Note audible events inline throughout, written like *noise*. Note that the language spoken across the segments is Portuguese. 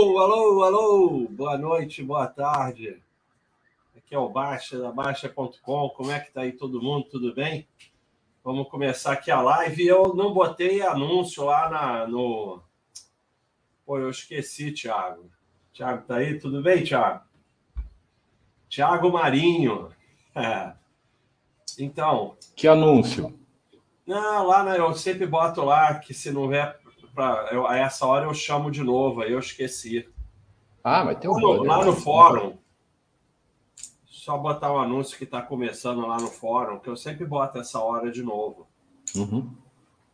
Alô, alô, alô, boa noite, boa tarde. Aqui é o Baixa, da Baixa.com. Como é que tá aí todo mundo? Tudo bem? Vamos começar aqui a live. Eu não botei anúncio lá na, no. Pô, eu esqueci, Thiago. Thiago tá aí? Tudo bem, Thiago? Thiago Marinho. É. *laughs* Então. Que anúncio? Não, lá né, eu sempre boto lá que se não vier pra, a essa hora eu chamo de novo, aí eu esqueci. Ah, mas tem um. Lá, lá no fórum. Só botar o anúncio que está começando lá no fórum, que eu sempre boto essa hora de novo. Uhum.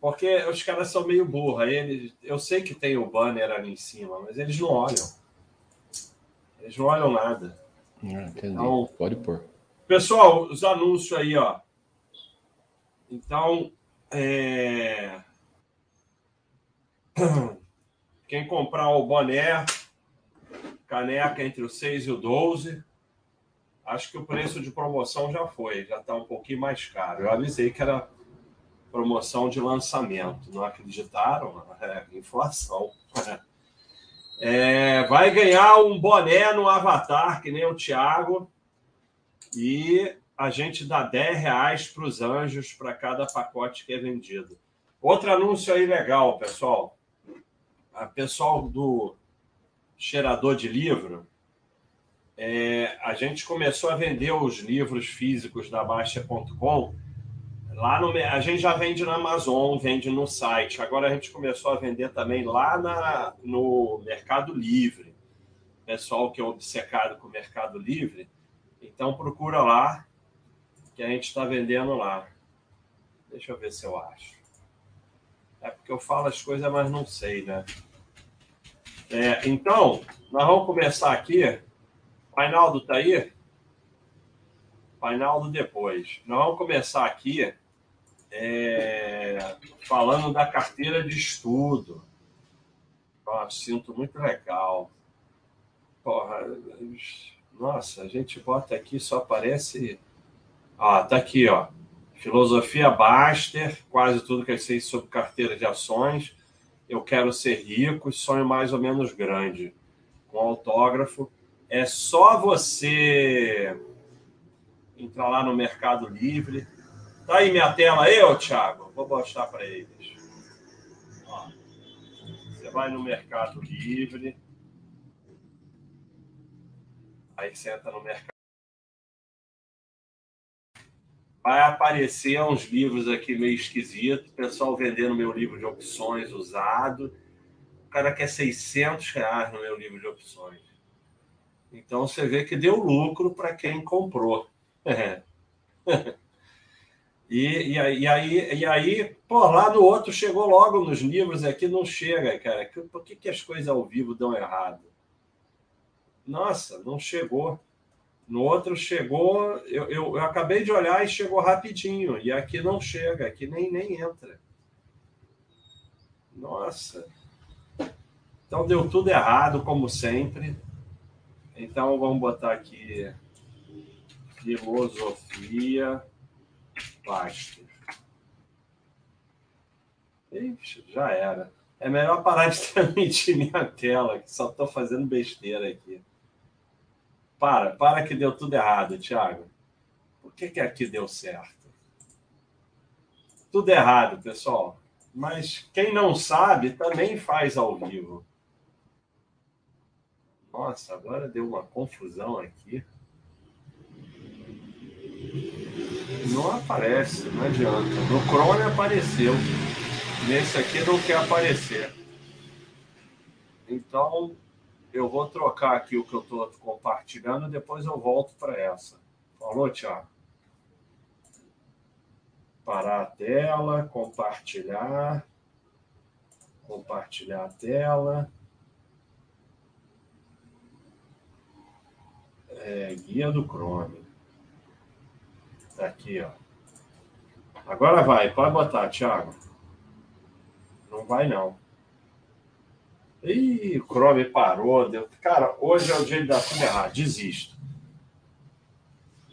Porque os caras são meio burros. Eles, eu sei que tem o banner ali em cima, mas eles não olham. Eles não olham nada. Ah. Então, Pode pôr. Pessoal, os anúncios aí, ó. Então, é... *clears throat* quem comprar o boné, caneca entre o 6 e o 12, acho que o preço de promoção já foi, já está um pouquinho mais caro. Eu avisei que era promoção de lançamento, não acreditaram? É, inflação. *laughs* É, vai ganhar um boné no Avatar, que nem o Thiago, e a gente dá 10 reais para os anjos para cada pacote que é vendido. Outro anúncio aí legal, pessoal. A pessoal do cheirador de livro, é, a gente começou a vender os livros físicos da Baixa.com. Lá no, a gente já vende na Amazon, vende no site. Agora a gente começou a vender também lá na, no Mercado Livre. Pessoal que é obcecado com o Mercado Livre, então procura lá que a gente está vendendo lá. Deixa eu ver se eu acho. É porque eu falo as coisas, mas não sei, né? É, então, nós vamos começar aqui. Painaldo tá aí? Painaldo depois. Nós vamos começar aqui é, falando da carteira de estudo. Oh, sinto muito legal. Porra, nossa, a gente bota aqui, só aparece ah, tá aqui, ó. Filosofia Baster, quase tudo que eu sei sobre carteira de ações. Eu quero ser rico, sonho mais ou menos grande. Com autógrafo. É só você entrar lá no Mercado Livre. Tá aí minha tela aí, Thiago? Vou mostrar para eles. Ó, você vai no Mercado Livre. Aí você entra no Mercado vai aparecer uns livros aqui meio esquisitos, pessoal vendendo meu livro de opções usado. O cara quer 600 reais no meu livro de opções. Então você vê que deu lucro para quem comprou. *laughs* E, e, aí, e, aí, e aí, pô, lá no outro chegou logo nos livros, aqui não chega, cara. Por que, que as coisas ao vivo dão errado? Nossa, não chegou. No outro chegou, eu, eu, eu, acabei de olhar e chegou rapidinho. E aqui não chega, aqui nem, nem entra. Nossa. Então deu tudo errado, como sempre. Então vamos botar aqui filosofia plástica. Ixi, já era. É melhor parar de *laughs* transmitir minha tela, que só estou fazendo besteira aqui. Para, para que deu tudo errado, Thiago. Por que, que aqui deu certo? Tudo errado, pessoal. Mas quem não sabe também faz ao vivo. Nossa, agora deu uma confusão aqui. Não aparece, não adianta. No Chrome apareceu. Nesse aqui não quer aparecer. Então, eu vou trocar aqui o que eu estou compartilhando depois eu volto para essa. Falou, Tiago? Parar a tela, compartilhar. Compartilhar a tela. É, guia do Chrome. Tá aqui, ó. Agora vai, pode botar, Thiago. Não vai, não. Ih, o Chrome parou. Deu... Cara, hoje é o dia de dar tudo errado. Desisto.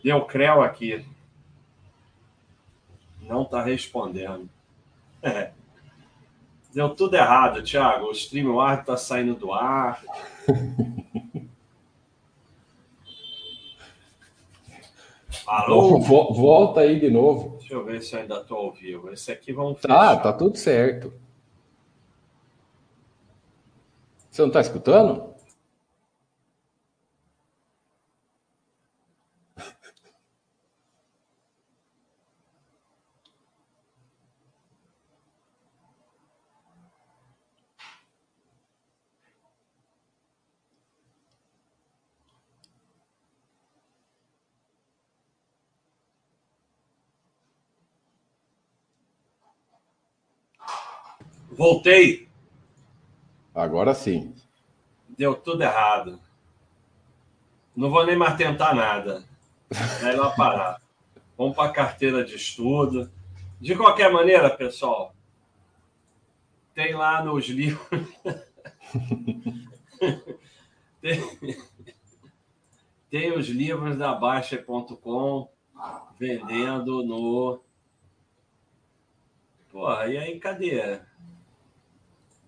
Deu creu aqui. Não está respondendo. É. *laughs* Deu tudo errado, Thiago. O StreamYard está saindo do ar. *laughs* Alô? Volta aí de novo. Deixa eu ver se eu ainda estou ao vivo. Esse aqui vamos tá, fechar. Tá, tá tudo certo. Você não está escutando? Voltei. Agora sim. Deu tudo errado. Não vou nem mais tentar nada. Lá parar. Vamos para a carteira de estudo. De qualquer maneira, pessoal, tem lá nos livros. *laughs* tem... tem os livros da Baixa.com vendendo no. Porra, e aí cadê?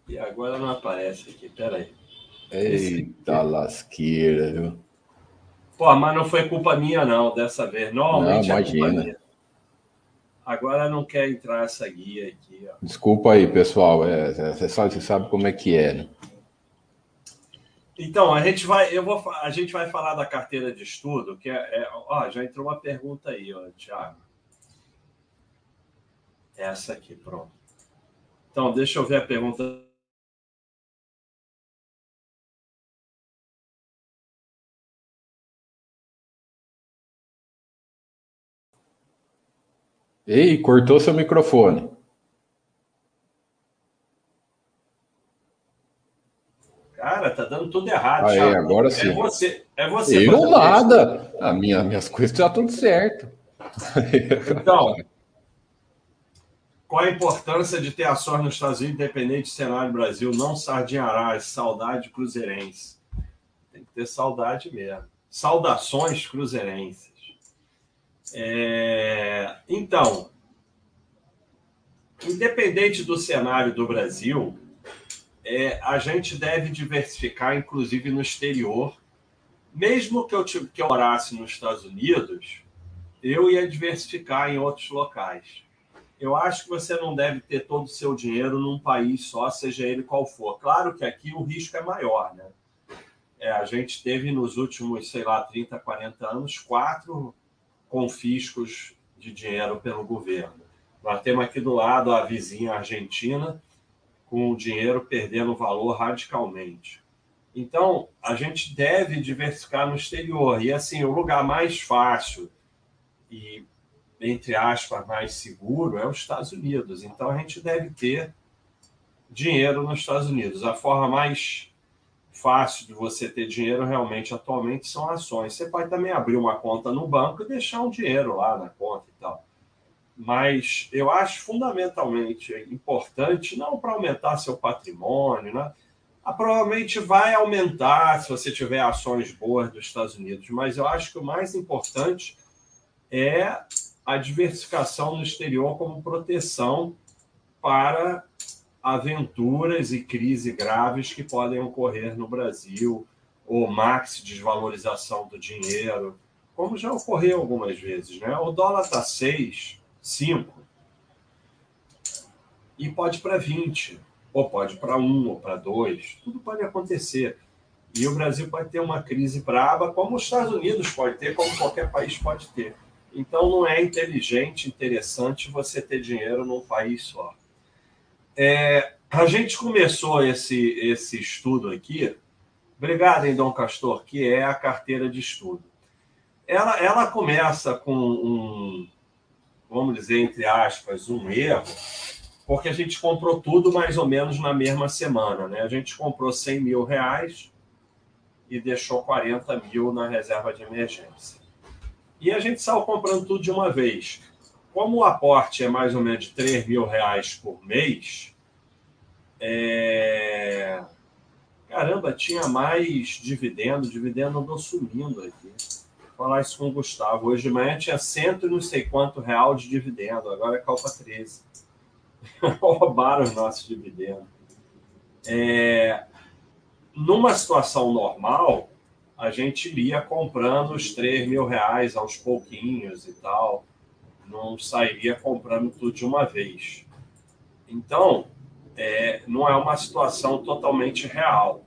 E agora não aparece aqui, peraí. Eita lasqueira, viu? Pô, mas não foi culpa minha, não, dessa vez. Normalmente não, imagina. É agora não quer entrar essa guia aqui. Ó. Desculpa aí, pessoal. É, você, sabe, você sabe como é que é, né? Então, a gente vai, eu vou, a gente vai falar da carteira de estudo, que é, é ó, já entrou uma pergunta aí, ó, Thiago. Essa aqui, pronto. Então, deixa eu ver a pergunta Ei, cortou seu microfone. Cara, tá dando tudo errado. Aí, Thiago. agora sim. É você. É você Eu nada. A minha, minhas coisas estão tudo certo. Então, qual a importância de ter ações nos Estados Unidos, independente do cenário do Brasil? Não sardinharás, saudade cruzeirense. Tem que ter saudade mesmo. Saudações cruzeirenses. É, então, independente do cenário do Brasil, é, a gente deve diversificar, inclusive no exterior. Mesmo que eu, que eu morasse nos Estados Unidos, eu ia diversificar em outros locais. Eu acho que você não deve ter todo o seu dinheiro num país só, seja ele qual for. Claro que aqui o risco é maior, né? É, a gente teve nos últimos, sei lá, 30, 40 anos, quatro confiscos de dinheiro pelo governo. Nós temos aqui do lado a vizinha Argentina, com o dinheiro perdendo valor radicalmente. Então, a gente deve diversificar no exterior. E, assim, o lugar mais fácil e, entre aspas, mais seguro é os Estados Unidos. Então, a gente deve ter dinheiro nos Estados Unidos. A forma mais fácil de você ter dinheiro realmente atualmente são ações. Você pode também abrir uma conta no banco e deixar um dinheiro lá na conta e tal. Mas eu acho fundamentalmente importante, não para aumentar seu patrimônio, né? Ah, provavelmente vai aumentar se você tiver ações boas dos Estados Unidos, mas eu acho que o mais importante é a diversificação no exterior como proteção para aventuras e crises graves que podem ocorrer no Brasil, ou max desvalorização do dinheiro, como já ocorreu algumas vezes. Né? O dólar está 6, 5, e pode para 20, ou pode para 1, ou para 2, tudo pode acontecer. E o Brasil pode ter uma crise braba, como os Estados Unidos pode ter, como qualquer país pode ter. Então não é inteligente, interessante você ter dinheiro num país só. É, a gente começou esse, esse estudo aqui, obrigado, hein, Dom Castor, que é a carteira de estudo. Ela, ela começa com um, vamos dizer, entre aspas, um erro, porque a gente comprou tudo mais ou menos na mesma semana. Né? A gente comprou 100 mil reais e deixou 40 mil na reserva de emergência. E a gente saiu comprando tudo de uma vez como o aporte é mais ou menos de 3 mil reais por mês, é... caramba, tinha mais dividendo, dividendo andou sumindo aqui. Vou falar isso com o Gustavo. Hoje de manhã tinha cento e não sei quanto real de dividendo, agora é calpa 13. *laughs* roubaram os nossos dividendos. É, numa situação normal, a gente iria comprando os 3 mil reais aos pouquinhos e tal, não sairia comprando tudo de uma vez. Então, é, não é uma situação totalmente real.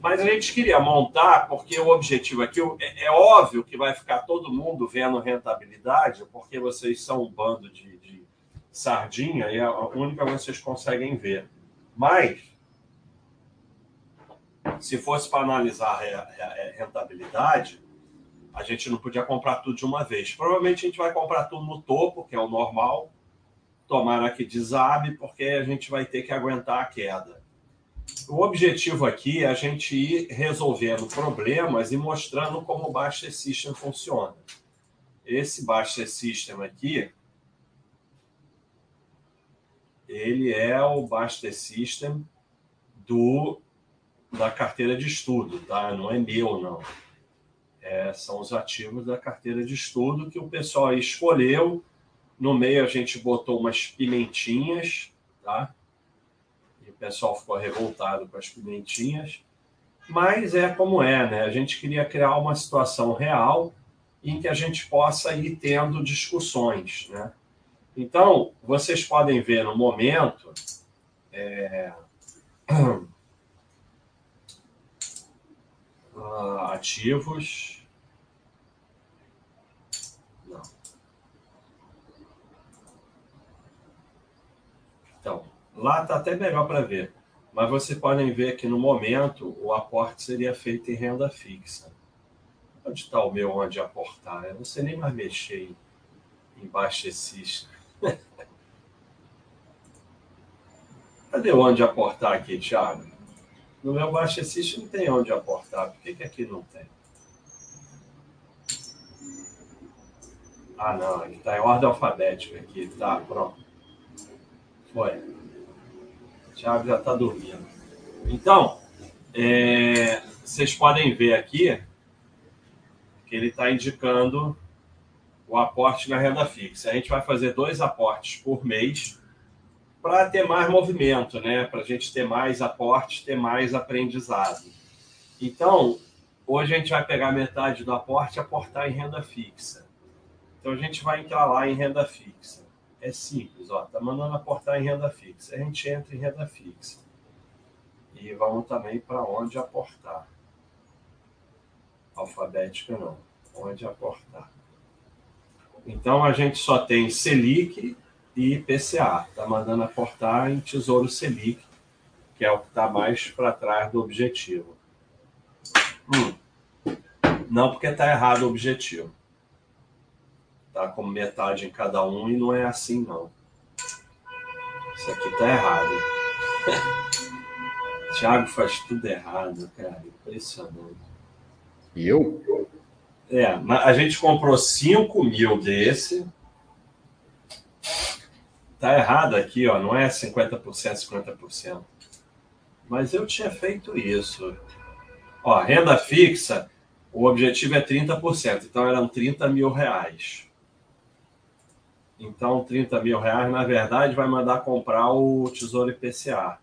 Mas a gente queria montar, porque o objetivo aqui é, é óbvio que vai ficar todo mundo vendo rentabilidade, porque vocês são um bando de, de sardinha e é a única que vocês conseguem ver. Mas, se fosse para analisar a rentabilidade, a gente não podia comprar tudo de uma vez. Provavelmente a gente vai comprar tudo no topo, que é o normal. Tomara que desabe, porque a gente vai ter que aguentar a queda. O objetivo aqui é a gente ir resolvendo problemas e mostrando como o Baixa System funciona. Esse Baixa System aqui, ele é o Baixa System do, da carteira de estudo, tá? Não é meu, não. É, são os ativos da carteira de estudo que o pessoal escolheu. No meio a gente botou umas pimentinhas, tá? o pessoal ficou revoltado com as pimentinhas, mas é como é, né? A gente queria criar uma situação real em que a gente possa ir tendo discussões, né? Então, vocês podem ver no momento é... *clears throat* ativos. Não. Então, Lá está até melhor para ver. Mas vocês podem ver que no momento o aporte seria feito em renda fixa. Onde está o meu onde aportar? Eu não sei nem mais mexer em, em baixecista. *laughs* Cadê onde aportar aqui, Thiago? No meu baixecista não tem onde aportar. Por que, que aqui não tem? Ah, não. Está em ordem alfabética aqui. Tá, pronto. Foi. Thiago já está dormindo. Então, é, vocês podem ver aqui que ele está indicando o aporte na renda fixa. A gente vai fazer dois aportes por mês para ter mais movimento, né? Para a gente ter mais aportes, ter mais aprendizado. Então, hoje a gente vai pegar metade do aporte e aportar em renda fixa. Então, a gente vai entrar lá em renda fixa é simples, ó, tá mandando aportar em renda fixa. A gente entra em renda fixa. E vamos também para onde aportar. Alfabética não. Onde aportar. Então a gente só tem Selic e IPCA. Tá mandando aportar em Tesouro Selic, que é o que está mais para trás do objetivo. Hum. Não porque está errado o objetivo tá como metade em cada um e não é assim não. Isso aqui tá errado. *laughs* Thiago faz tudo errado, cara. Impressionante. E eu? É, a gente comprou 5 mil desse. Tá errado aqui, ó. Não é 50%, 50%. Mas eu tinha feito isso. Ó, renda fixa, o objetivo é 30%. Então eram 30 mil reais. Então, 30 mil reais, na verdade, vai mandar comprar o Tesouro IPCA,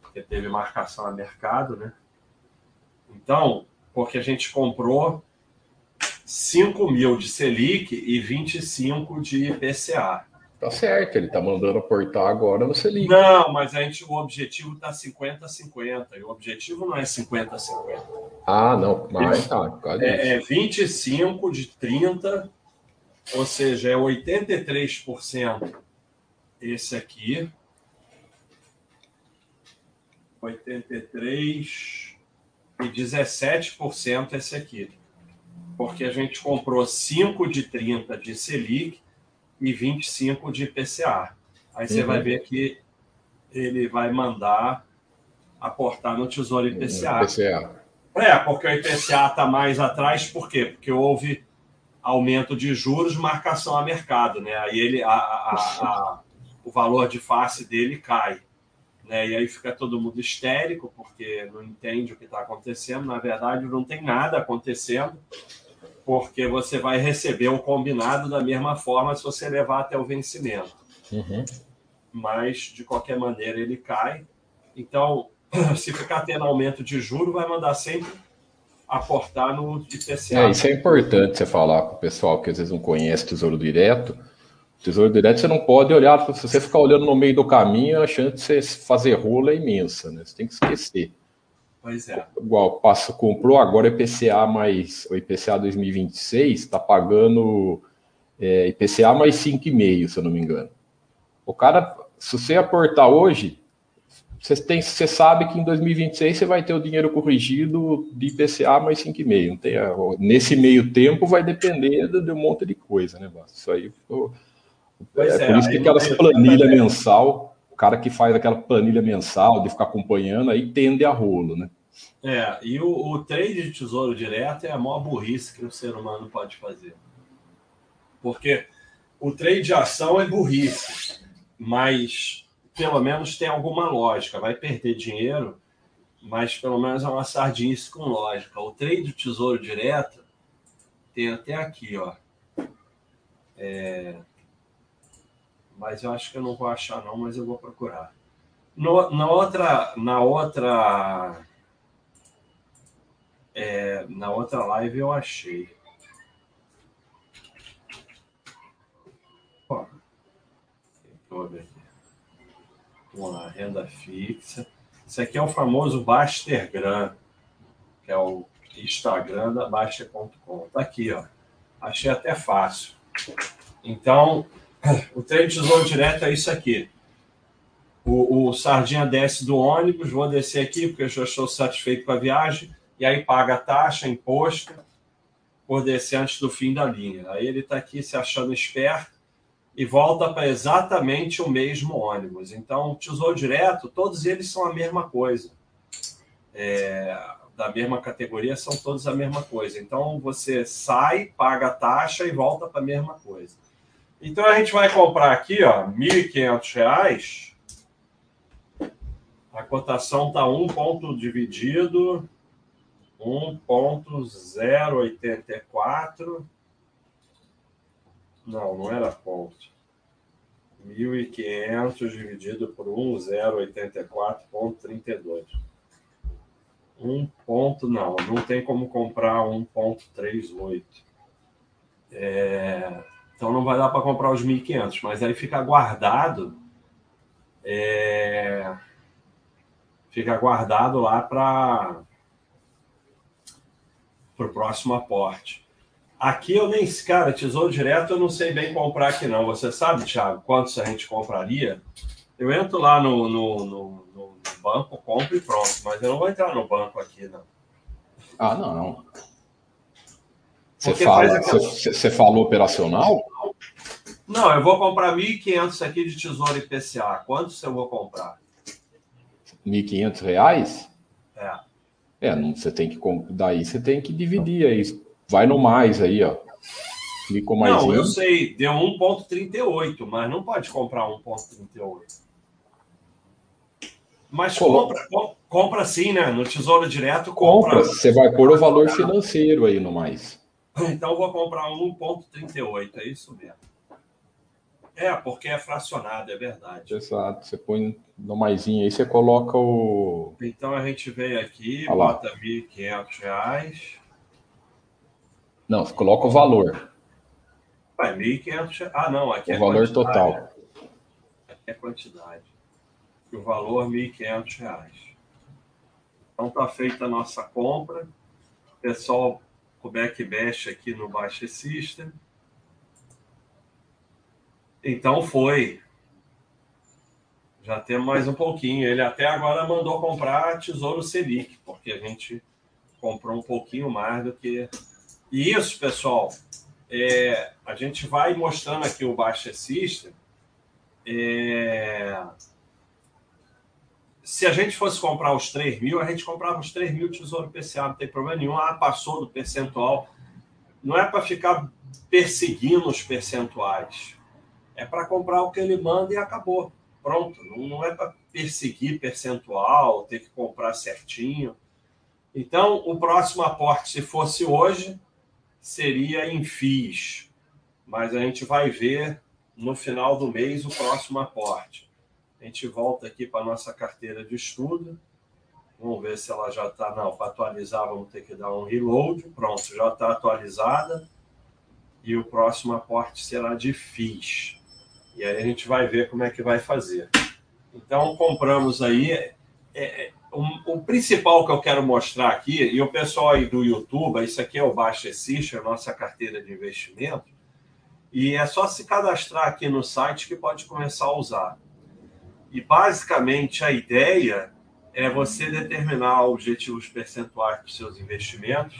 porque teve marcação a mercado, né? Então, porque a gente comprou 5 mil de Selic e 25 de IPCA. Tá certo, ele tá mandando aportar agora no Selic. Não, mas a gente, o objetivo tá 50-50, e o objetivo não é 50-50. Ah, não, mas tá. É, é 25 de 30 ou seja, é 83% esse aqui. 83 e 17% esse aqui. Porque a gente comprou 5 de 30 de Selic e 25 de IPCA. Aí você uhum. vai ver que ele vai mandar aportar no Tesouro IPCA. IPCA. É, porque o IPCA está mais atrás, por quê? Porque houve aumento de juros, marcação a mercado, né? Aí ele, a, a, a, o valor de face dele cai, né? E aí fica todo mundo histérico porque não entende o que está acontecendo. Na verdade, não tem nada acontecendo, porque você vai receber o combinado da mesma forma se você levar até o vencimento. Uhum. mas de qualquer maneira ele cai. Então, *clears throat* se ficar tendo aumento de juro, vai mandar sempre aportar no IPCA. É, isso é importante você falar para o pessoal que às vezes não conhece Tesouro Direto. Tesouro Direto você não pode olhar, se você ficar olhando no meio do caminho, a chance de você fazer rola é imensa, né? Você tem que esquecer. Pois é. Igual, passa, comprou agora IPCA mais, o IPCA 2026 está pagando é, IPCA mais 5,5, se eu não me engano. O cara, se você aportar hoje, você, tem, você sabe que em 2026 você vai ter o dinheiro corrigido de IPCA mais 5,5. Não tem, nesse meio tempo vai depender de, um monte de coisa, né, Isso aí. é, é, por isso que aquelas planilha mensal, o cara que faz aquela planilha mensal de ficar acompanhando, aí tende a rolo, né? É, e o, o trade de tesouro direto é a maior burrice que o ser humano pode fazer. Porque o trade de ação é burrice, mas pelo menos tem alguma lógica. Vai perder dinheiro, mas pelo menos é uma sardinice com lógica. O trade do tesouro direto tem até aqui, ó. É... Mas eu acho que eu não vou achar não, mas eu vou procurar. No, na outra, na outra, é, na outra live eu achei. Ó, ver aqui. Vamos lá, renda fixa. Isso aqui é o famoso Bastergram, que é o Instagram da Baster.com. Tá aqui, ó. Achei até fácil. Então, *laughs* o trade tesouro direto é isso aqui. O, o, Sardinha desce do ônibus, vou descer aqui porque eu já estou satisfeito com a viagem, e aí paga taxa, imposto, por descer antes do fim da linha. Aí ele está aqui se achando esperto, e volta para exatamente o mesmo ônibus. Então, Tesouro Direto, todos eles são a mesma coisa. É, da mesma categoria, são todos a mesma coisa. Então, você sai, paga a taxa e volta para a mesma coisa. Então, a gente vai comprar aqui, ó, R$ 1.500. A cotação está 1 ponto dividido, 1.084 não, não era ponto. 1.500 dividido por 1,084,32. Um ponto, não, não tem como comprar 1,38. É, então não vai dar para comprar os 1.500, mas aí fica guardado. É, fica guardado lá para o próximo aporte. Aqui eu nem, cara, tesouro direto eu não sei bem comprar aqui não. Você sabe, Thiago, quantos a gente compraria? Eu entro lá no, no, no, no banco, compro e pronto. Mas eu não vou entrar no banco aqui, não. Ah, não. Você, fala, aquela... você, você falou operacional? Não, eu vou comprar 1.500 aqui de tesouro IPCA. Quantos eu vou comprar? 1.500 reais? É. É, não, você tem que daí você tem que dividir aí Vai no mais aí, ó. Clicou mais. Não, eu sei, deu 1,38, mas não pode comprar 1,38. Mas compra, compra sim, né? No Tesouro Direto, compra. compra. Você vai pôr o valor financeiro aí no mais. *laughs* Então vou comprar 1,38, é isso mesmo. É, porque é fracionado, é verdade. Exato. Você põe no maisinho aí, você coloca o. Então a gente veio aqui, Olha bota R$ 1.500. Não, coloca o valor. Vai, 1.500. Ah, não, aqui o é valor total. Aqui é quantidade. E o valor R$ 1.500. Então está feita a nossa compra. Pessoal, o backbash aqui no Baixa System. Então foi. Já temos mais um pouquinho. Ele até agora mandou comprar Tesouro Selic, porque a gente comprou um pouquinho mais do que e isso, pessoal, é, a gente vai mostrando aqui o Baixa System. É, se a gente fosse comprar os 3 mil, a gente comprava os 3 mil Tesouro PCA, não tem problema nenhum. Ah, passou do percentual. Não é para ficar perseguindo os percentuais. É para comprar o que ele manda e acabou. Pronto. Não, não é para perseguir percentual, ter que comprar certinho. Então, o próximo aporte, se fosse hoje, seria em FIIs, mas a gente vai ver no final do mês o próximo aporte. A gente volta aqui para a nossa carteira de estudo. Vamos ver se ela já está. Não, para atualizar, vamos ter que dar um reload. Pronto, já está atualizada. E o próximo aporte será de FIIs. E aí a gente vai ver como é que vai fazer. Então, compramos aí. É, é, o, o, principal que eu quero mostrar aqui, e o pessoal aí do YouTube, isso aqui é o Baixa System, nossa carteira de investimento, e é só se cadastrar aqui no site que pode começar a usar. E basicamente a ideia é você determinar objetivos percentuais para os seus investimentos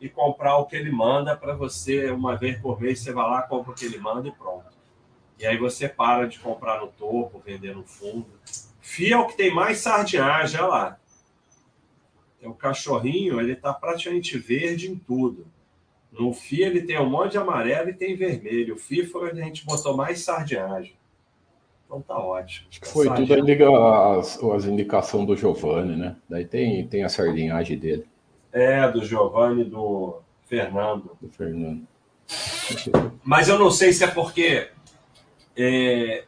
e comprar o que ele manda para você, uma vez por mês, você vai lá, compra o que ele manda e pronto. E aí você para de comprar no topo, vender no fundo. FIA é o que tem mais sardinhagem, olha lá. É o cachorrinho, ele está praticamente verde em tudo. No FIA ele tem um monte de amarelo e tem vermelho. O FIA foi onde a gente botou mais sardinhagem. Então tá ótimo. Acho que foi tudo indica, as, as indicações do Giovanni, né? Daí tem, tem a sardinhagem dele. É, do Giovanni do Fernando. Do Fernando. Mas eu não sei se é porque é,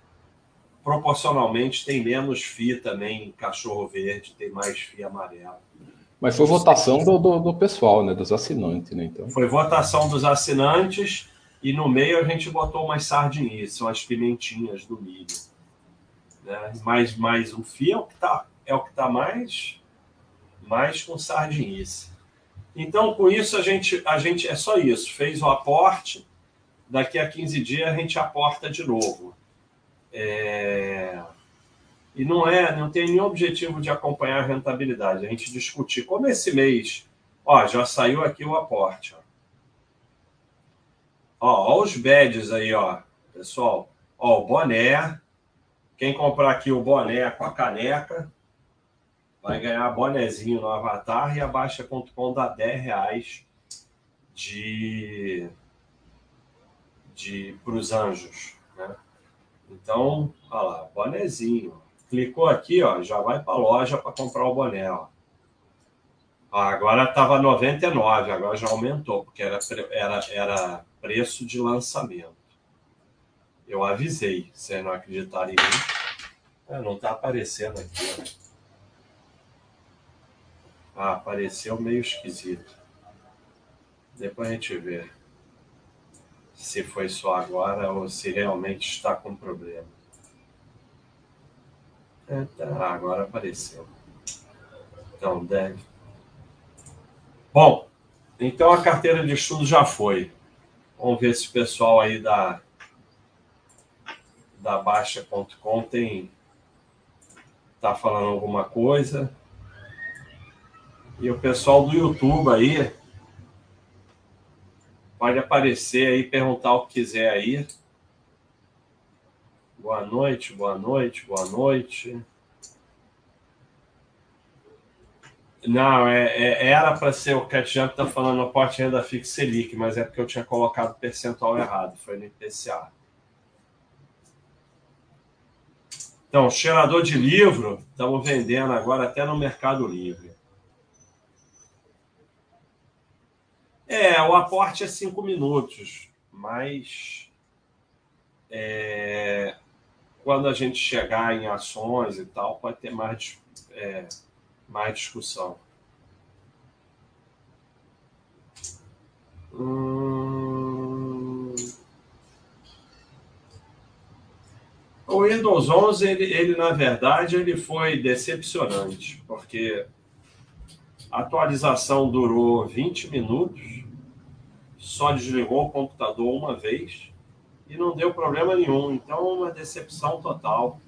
proporcionalmente tem menos FI também, cachorro verde, tem mais FI amarelo. Mas foi votação do, do, do, pessoal, né? Dos assinantes, né? Então. Foi votação dos assinantes e no meio a gente botou umas sardinhas, são as pimentinhas do milho. Né? Mas, mas o FI é o que está é o que tá mais, mais com sardinice. Então, com isso, a gente, a gente é só isso. Fez o aporte, daqui a 15 dias a gente aporta de novo. É... E não é, não tem nenhum objetivo de acompanhar a rentabilidade. A gente discutir como esse mês, ó, já saiu aqui o aporte. Ó, ó, ó os badges aí, ó, pessoal. Ó, o boné. Quem comprar aqui o boné com a caneca vai ganhar bonezinho no Avatar e a Baixa.com dá 10 reais de de para os anjos, né? Então, olha lá, bonezinho. Clicou aqui, ó, já vai para a loja para comprar o boné, ó. Agora estava 99, agora já aumentou, porque era, era, era preço de lançamento. Eu avisei, vocês não acreditarem em mim. É, não está aparecendo aqui. Ah, apareceu meio esquisito. Depois a gente vê se foi só agora ou se realmente está com problema. É, tá, agora apareceu. Então, deve. Bom, então a carteira de estudo já foi. Vamos ver se o pessoal aí da, da Baixa.com tem tá falando alguma coisa. E o pessoal do YouTube aí pode aparecer aí, perguntar o que quiser aí. Boa noite, boa noite, boa noite. Não, é, é era para ser o Catjump está falando a porte renda fixa Selic, mas é porque eu tinha colocado o percentual errado, foi no IPCA. Então, cheirador de livro, estamos vendendo agora até no Mercado Livre. É, o aporte é cinco minutos, mas é, quando a gente chegar em ações e tal, pode ter mais, é, mais discussão. Hum... O Windows 11, ele, ele, na verdade, ele foi decepcionante, porque a atualização durou 20 minutos, só desligou o computador uma vez e não deu problema nenhum. Então, uma decepção total.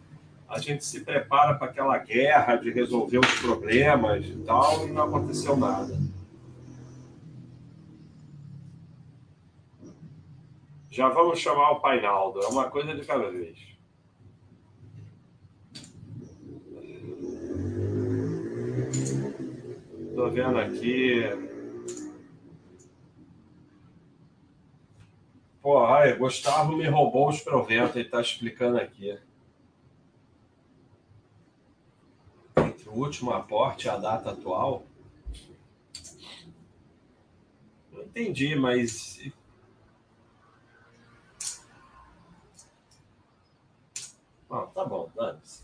A gente se prepara para aquela guerra de resolver os problemas e tal, e não aconteceu nada. Já vamos chamar o Painaldo, é uma coisa de cada vez. Estou vendo aqui Pô, ai, Gustavo me roubou os proventos, ele está explicando aqui. Entre o último aporte e a data atual. Não entendi, mas. Bom, tá bom, dane-se.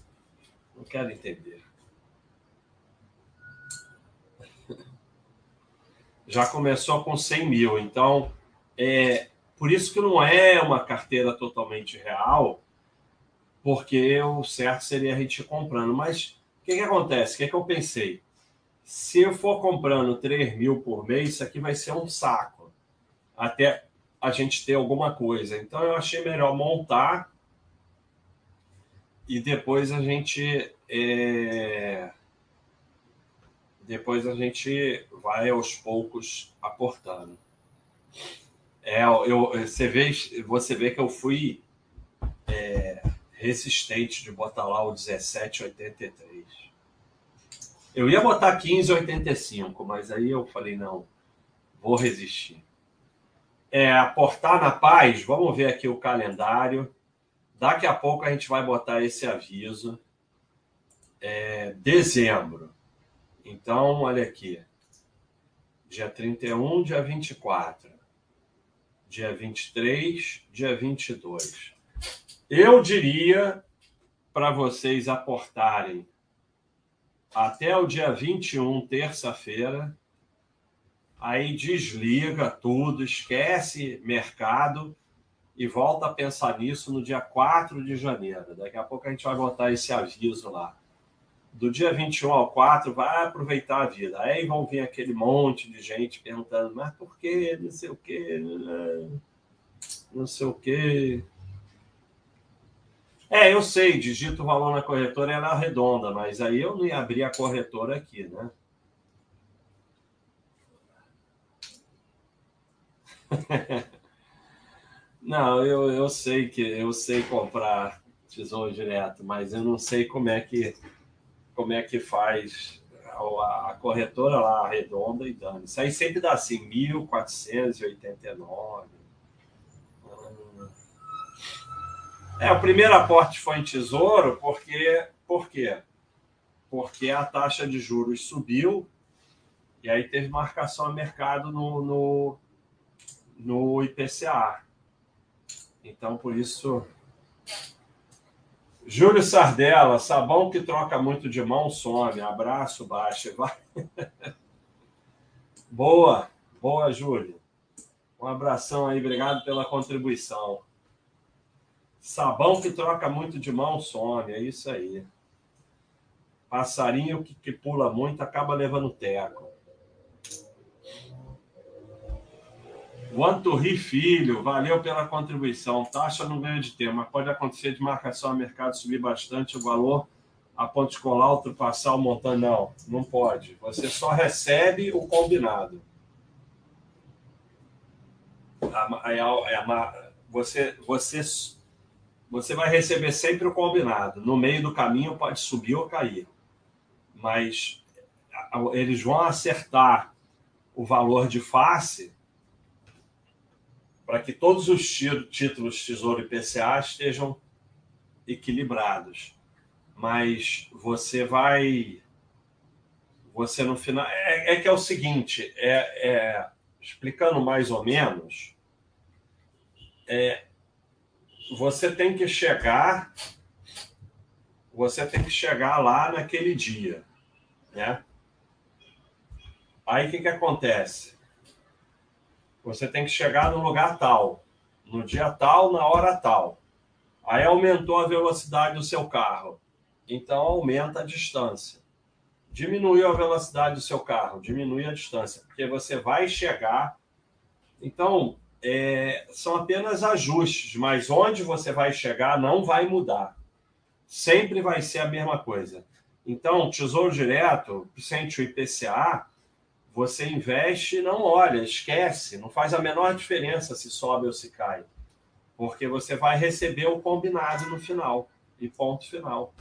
Não quero entender. Já começou com 100 mil, então é por isso que não é uma carteira totalmente real, porque o certo seria a gente ir comprando. Mas o que, que acontece? O que, que eu pensei? Se eu for comprando 3 mil por mês, isso aqui vai ser um saco. Até a gente ter alguma coisa. Então eu achei melhor montar e depois a gente é... depois a gente vai aos poucos aportando. É, eu, você vê, você vê que eu fui é, resistente de botar lá o 1783. Eu ia botar 1585, mas aí eu falei não, vou resistir. É, aportar na paz, vamos ver aqui o calendário. Daqui a pouco a gente vai botar esse aviso. É, dezembro. Então, olha aqui. Dia 31, dia 24. Dia 23, dia 22. Eu diria para vocês aportarem até o dia 21, terça-feira. Aí desliga tudo, esquece mercado e volta a pensar nisso no dia 4 de janeiro. Daqui a pouco a gente vai botar esse aviso lá. Do dia 21 ao 4, vai aproveitar a vida. Aí vão vir aquele monte de gente perguntando, mas por que, não sei o quê, não sei o quê. É, eu sei, digito o valor na corretora ela é redonda, mas aí eu não ia abrir a corretora aqui, né? *laughs* Não, eu, eu sei que eu sei comprar tesouro direto, mas eu não sei como é que como é que faz a, corretora lá redonda e dando. Isso aí sempre dá assim, 1489. É, o primeiro aporte foi em tesouro, porque por quê? Porque a taxa de juros subiu e aí teve marcação a mercado no, no, no IPCA. Então, por isso. Júlio Sardella, sabão que troca muito de mão some. Abraço, baixa. *laughs* Boa, boa, Júlio. Um abração aí, obrigado pela contribuição. Sabão que troca muito de mão some, é isso aí. Passarinho que, que pula muito acaba levando teco. O Anturri Filho, valeu pela contribuição. Taxa não ganha de tempo, mas pode acontecer de marcação a mercado subir bastante o valor a ponto de colar, ultrapassar o montante. Não, não pode. Você só recebe o combinado. É você, você, você vai receber sempre o combinado. No meio do caminho pode subir ou cair. Mas eles vão acertar o valor de face para que todos os títulos Tesouro e PCA estejam equilibrados. Mas você vai. Você no final. É, é que é o seguinte: é, é, explicando mais ou menos, é, você tem que chegar. Você tem que chegar lá naquele dia. Né? Aí o que, que acontece? Você tem que chegar no lugar tal, no dia tal, na hora tal. Aí aumentou a velocidade do seu carro. Então aumenta a distância. Diminuiu a velocidade do seu carro, diminui a distância, porque você vai chegar. Então, é, são apenas ajustes, mas onde você vai chegar não vai mudar. Sempre vai ser a mesma coisa. Então, Tesouro Direto, sente o IPCA, você investe e não olha, esquece, não faz a menor diferença se sobe ou se cai. Porque você vai receber o combinado no final. E ponto final.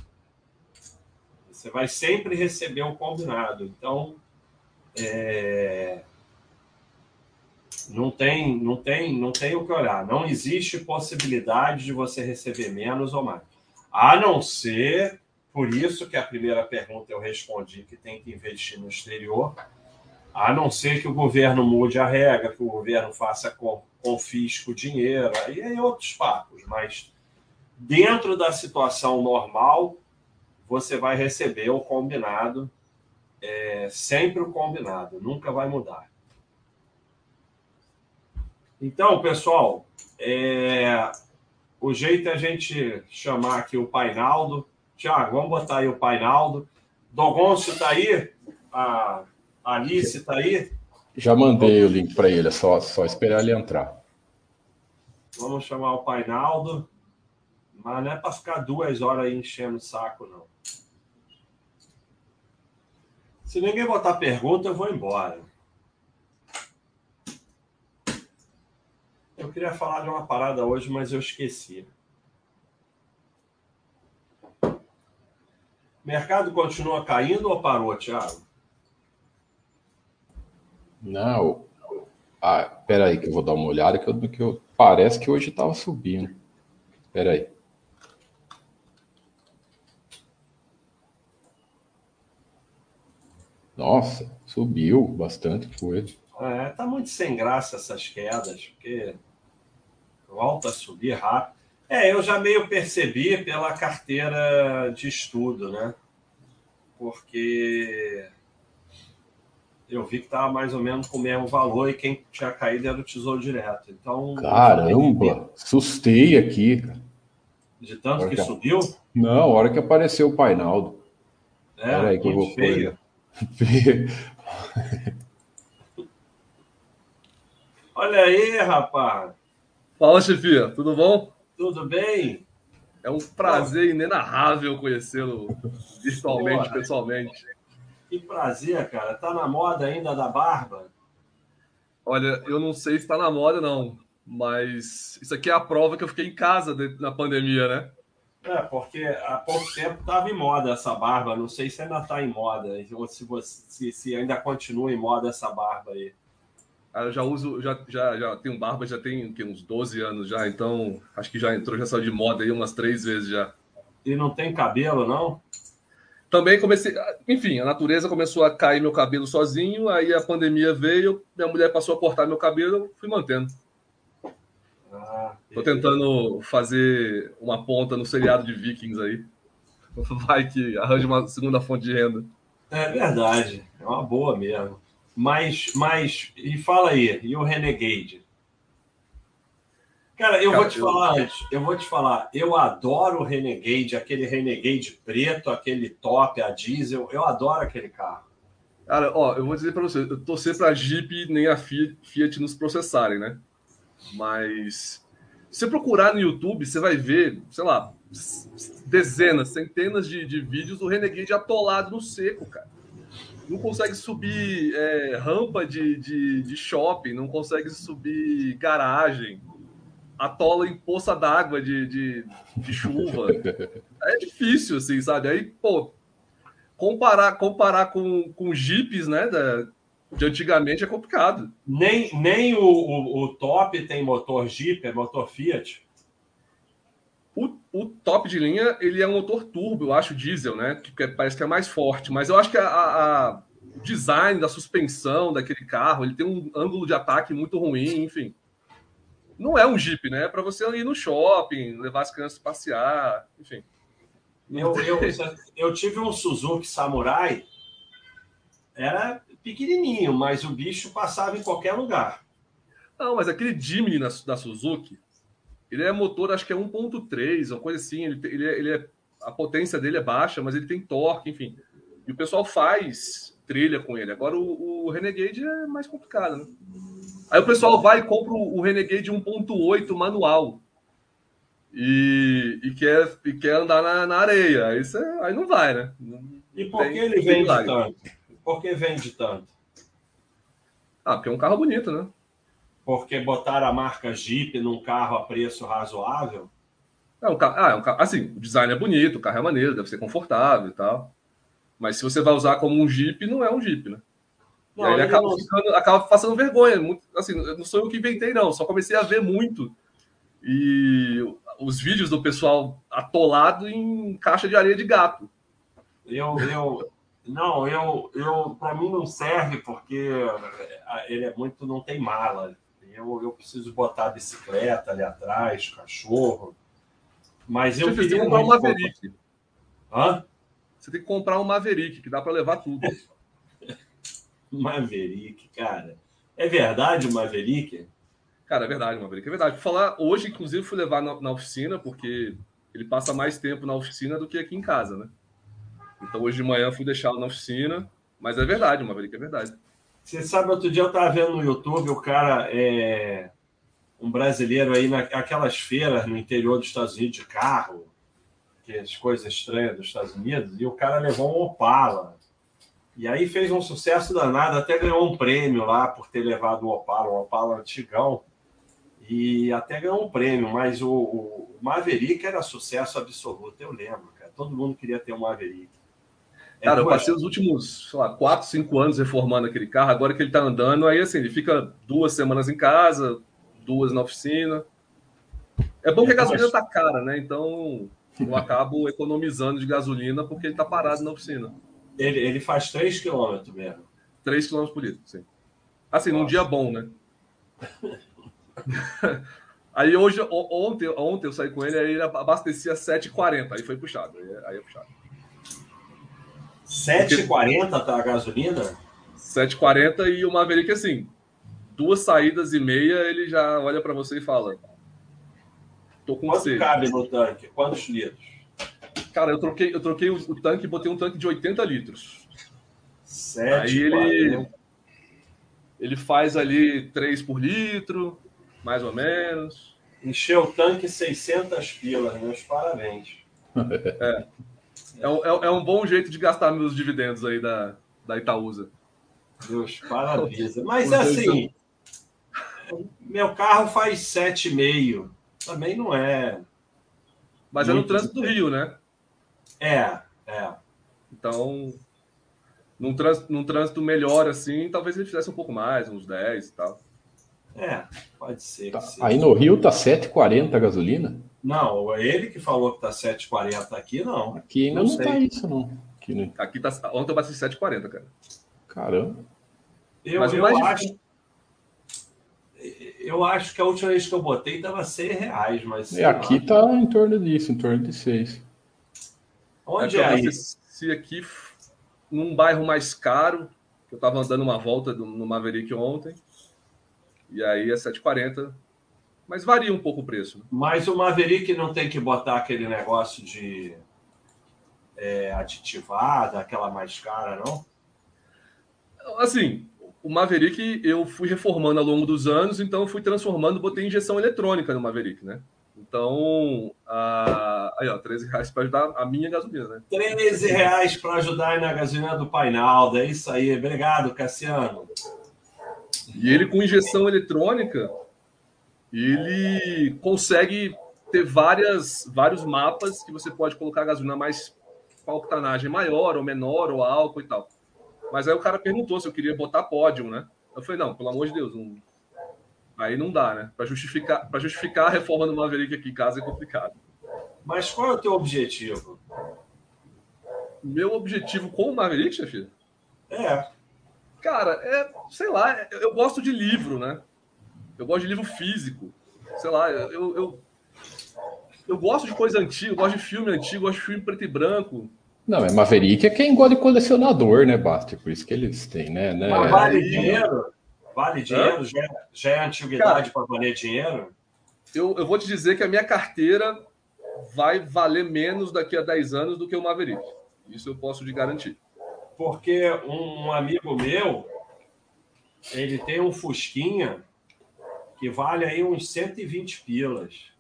Você vai sempre receber o combinado. Então, é... não tem, não tem, não tem o que olhar. Não existe possibilidade de você receber menos ou mais. A não ser, por isso que a primeira pergunta eu respondi que tem que investir no exterior, a não ser que o governo mude a regra, que o governo faça confisco dinheiro, aí é outros papos, mas dentro da situação normal, você vai receber o combinado, é, sempre o combinado, nunca vai mudar. Então, pessoal, é, o jeito é a gente chamar aqui o Painaldo. Tiago, vamos botar aí o Painaldo. Dogoncio está aí? A Alice está aí? Já mandei o link para ele, é só, só esperar ele entrar. Vamos chamar o Painaldo. Mas não é para ficar duas horas aí enchendo o saco, não. Se ninguém botar pergunta, eu vou embora. Eu queria falar de uma parada hoje, mas eu esqueci. mercado continua caindo ou parou, Thiago? Não. Ah, peraí, que eu vou dar uma olhada, que, eu, que eu, parece que hoje estava subindo. Peraí. Nossa, subiu bastante coisa. É, tá muito sem graça essas quedas, porque volta a subir rápido. É, eu já meio percebi pela carteira de estudo, né? Porque eu vi que estava mais ou menos com o mesmo valor e quem tinha caído era o Tesouro Direto. Então, Caramba, assustei aqui. De tanto que, que, subiu? Não, a hora que apareceu o Painaldo. É, Peraí, que eu vou feio. *laughs* Olha aí, rapaz. Fala, chefia, tudo bom? Tudo bem? É um prazer inenarrável conhecê-lo virtualmente, pessoalmente. Que prazer, cara. Tá na moda ainda da barba? Olha, eu não sei se tá na moda, não. Mas isso aqui é a prova que eu fiquei em casa na pandemia, né? É, porque há pouco tempo estava em moda essa barba. Não sei se ainda está em moda, ou se, você, se, se ainda continua em moda essa barba aí. Ah, eu já uso, já, já, já tenho barba, já tem uns 12 anos já, então acho que já entrou, já saiu de moda aí umas três vezes já. E não tem cabelo, não? Também comecei, enfim, a natureza começou a cair meu cabelo sozinho, aí a pandemia veio, minha mulher passou a cortar meu cabelo, eu fui mantendo. Ah, Tô tentando fazer uma ponta no seriado de Vikings aí. *laughs* Vai que arranje uma segunda fonte de renda. É verdade, é uma boa mesmo. Mas, mas, e fala aí, e o Renegade? Cara, eu Cara, vou te eu... falar antes, eu vou te falar, eu adoro o Renegade, aquele Renegade preto, aquele top, a diesel, eu adoro aquele carro. Cara, ó, eu vou dizer para você, eu torcer para a Jeep nem a Fiat, nos processarem, né? Mas se você procurar no YouTube, você vai ver, sei lá, dezenas, centenas de, de vídeos do Renegade atolado no seco, cara não consegue subir é, rampa de, de, de, shopping, não consegue subir garagem, atola em poça d'água de, de, de, chuva. *laughs* é difícil, assim, sabe? Aí, pô, comparar, comparar com, com jipes, né, da, de antigamente é complicado. Nem, nem o, o, o top tem motor Jeep, é motor Fiat. O, o, top de linha, ele é um motor turbo, eu acho, diesel, né? Que parece que é mais forte. Mas eu acho que a, a, o design da suspensão daquele carro, ele tem um ângulo de ataque muito ruim, enfim. Não é um Jeep, né? É para você ir no shopping, levar as crianças passear, enfim. Eu, eu, eu tive um Suzuki Samurai, era pequenininho, mas o bicho passava em qualquer lugar. Não, mas aquele Jimny da Suzuki, ele é motor, acho que é 1.3, uma coisa assim. Ele, ele, é, ele é, a potência dele é baixa, mas ele tem torque, enfim. E o pessoal faz trilha com ele. Agora o, o Renegade é mais complicado, né? Aí o pessoal vai e compra o, Renegade 1.8 manual. E, e, quer, e quer andar na, na areia. Aí, você, aí não vai, né? Não, e por que ele vende tanto? Por que vende tanto? Ah, porque é um carro bonito, né? porque botar a marca Jeep num carro a preço razoável? É um carro, ah, é um carro, assim, o design é bonito, o carro é maneiro, deve ser confortável e tal. Mas se você vai usar como um Jeep, não é um Jeep, né? Não, e aí ele acaba, não... ficando, acaba passando vergonha. Muito, assim, não sou eu que inventei, não. Só comecei a ver muito. E os vídeos do pessoal atolado em caixa de areia de gato. Eu, eu, não, eu, eu para mim não serve porque ele é muito, não tem mala. Eu, eu preciso botar a bicicleta ali atrás, cachorro. Mas eu Você tem que queria comprar um muito Maverick. Hã? Você tem que comprar um Maverick, que dá para levar tudo. Maverick, cara. É verdade o Maverick? Cara, é verdade, Maverick. É verdade. Falar, hoje, inclusive, fui levar na, na oficina, porque ele passa mais tempo na oficina do que aqui em casa, né? Então hoje de manhã fui deixá-lo na oficina. Mas é verdade, Maverick, é verdade. Você sabe, outro dia eu estava vendo no YouTube o cara, é, um brasileiro aí naquelas feiras no interior dos Estados Unidos de carro, que as coisas estranhas dos Estados Unidos, e o cara levou um Opala. E aí fez um sucesso danado, até ganhou um prêmio lá por ter levado o Opala, um Opala antigão. E até ganhou um prêmio, mas o, o Maverick era sucesso absoluto, eu lembro, cara. Todo mundo queria ter um Maverick. É cara, eu passei os últimos, sei lá, 4, 5 anos reformando aquele carro. Agora que ele tá andando, aí assim, ele fica duas semanas em casa, duas na oficina. É bom que a gasolina tá cara, né? Então eu acabo economizando de gasolina porque ele tá parado na oficina. Ele, ele faz 3 km mesmo. 3 km por litro, sim. Assim, Nossa. num dia bom, né? *laughs* aí hoje, ontem, ontem eu saí com ele, aí ele abastecia 7,40. Aí foi puxado. Aí, aí é puxado. 7,40 tá a gasolina? 7,40 e o Maverick, assim, duas saídas e meia, ele já olha para você e fala: Tô com Quanto sede. cabe no tanque? Quantos litros? Cara, eu troquei, eu troquei o, o tanque e botei um tanque de 80 litros. 7, Aí ele, ele faz ali 3 por litro, mais ou menos. Encheu o tanque 600 pilas, meus parabéns. É. É, é, é, um bom jeito de gastar meus dividendos aí da, da Itaúsa. Deus, parabéns. Mas assim, meu carro faz 7,5. Também não é. Mas é no trânsito do Rio, né? É, é. Então, num trânsito, num trânsito melhor assim, talvez ele fizesse um pouco mais, uns 10 e tal. É, pode ser. Tá. Aí no Rio tá 7,40 a gasolina? Não, é ele que falou que tá 7,40 aqui, não. Aqui ainda não, não tá isso, não. Aqui, não... aqui tá. Ontem eu bati 7,40, cara. Caramba. Eu, Mas eu acho. Eu acho que a última vez que eu botei dava 6 reais, mas. E aqui lá. tá em torno disso, em torno de 6. Onde é, é aí? Se aqui, num bairro mais caro, eu tava andando uma volta no Maverick ontem, e aí é 7,40. Mas varia um pouco o preço. Né? Mas o Maverick não tem que botar aquele negócio de é, aditivada, aquela mais cara, não? Assim, o Maverick eu fui reformando ao longo dos anos, então eu fui transformando, botei injeção eletrônica no Maverick, né? Então, aí, ó, 13 reais para ajudar a minha gasolina, né? 13 reais para ajudar na gasolina do Painaldo, é isso aí. Obrigado, Cassiano. E ele com injeção eletrônica, ele consegue ter várias, vários mapas que você pode colocar a gasolina mais com a octanagem maior ou menor, ou álcool e tal. Mas aí o cara perguntou se eu queria botar pódio, né? Eu falei, não, pelo amor de Deus, não... aí não dá, né? Para justificar, para justificar a reforma do Maverick aqui em casa é complicado. Mas qual é o teu objetivo? Meu objetivo com o Maverick, chefe? É. Cara, é, sei lá, eu gosto de livro, né? Eu gosto de livro físico. Sei lá, eu, eu, eu gosto de coisa antiga, eu gosto de filme antigo, eu gosto de filme preto e branco. Não, é Maverick é quem gosta de colecionador, né, Basti? Por isso que eles têm, né? né? Mas vale dinheiro? Vale dinheiro? Já, já é antiguidade para valer dinheiro? Eu, eu vou te dizer que a minha carteira vai valer menos daqui a 10 anos do que o Maverick. Isso eu posso te garantir. Porque um, um amigo meu, ele tem um Fusquinha que vale aí uns 120 pilas.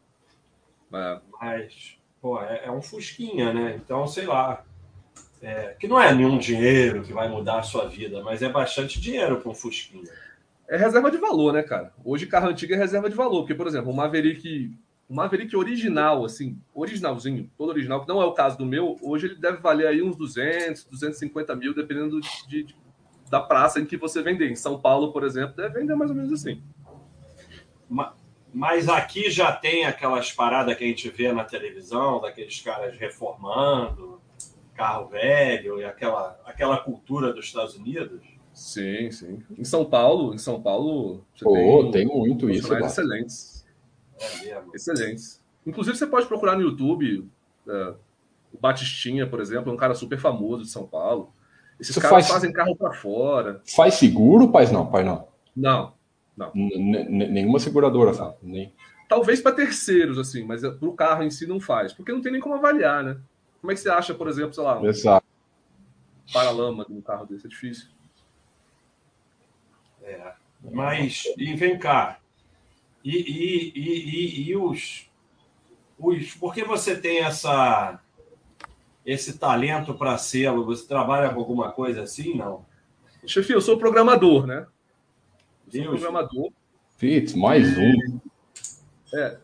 É. Mas, pô, é, é, um Fusquinha, né? Então, sei lá. É, que não é nenhum dinheiro que vai mudar a sua vida, mas é bastante dinheiro para um Fusquinha. É reserva de valor, né, cara? Hoje carro antigo é reserva de valor, porque, por exemplo, o Maverick, o Maverick original, assim, originalzinho, todo original, que não é o caso do meu, hoje ele deve valer aí uns 200, 250 mil, dependendo de, de da praça em que você vender. Em São Paulo, por exemplo, deve vender mais ou menos assim. Mas aqui já tem aquelas paradas que a gente vê na televisão, daqueles caras reformando carro velho e aquela, aquela cultura dos Estados Unidos. Sim, sim. Em São Paulo, em São Paulo, você oh, tem, tem muito isso. Excelentes. É. Excelentes. Inclusive, você pode procurar no YouTube. É, o Batistinha, por exemplo, é um cara super famoso de São Paulo. Esses caras faz... fazem carro para fora. Faz seguro, pai não, pai não? Não, não. nenhuma seguradora, não. Nem... Talvez para terceiros, assim, mas para o carro em si não faz, porque não tem nem como avaliar, né? Como é que você acha, por exemplo, sei lá, um Exato. paralama de um carro desse? É difícil. É. Mas, e vem cá, e, e, e, e, os, os. Por que você tem essa, esse talento para selo? Você trabalha com alguma coisa assim? Não? Chefe, eu sou programador, né? Eu sou programador. Fitz, mais um. É.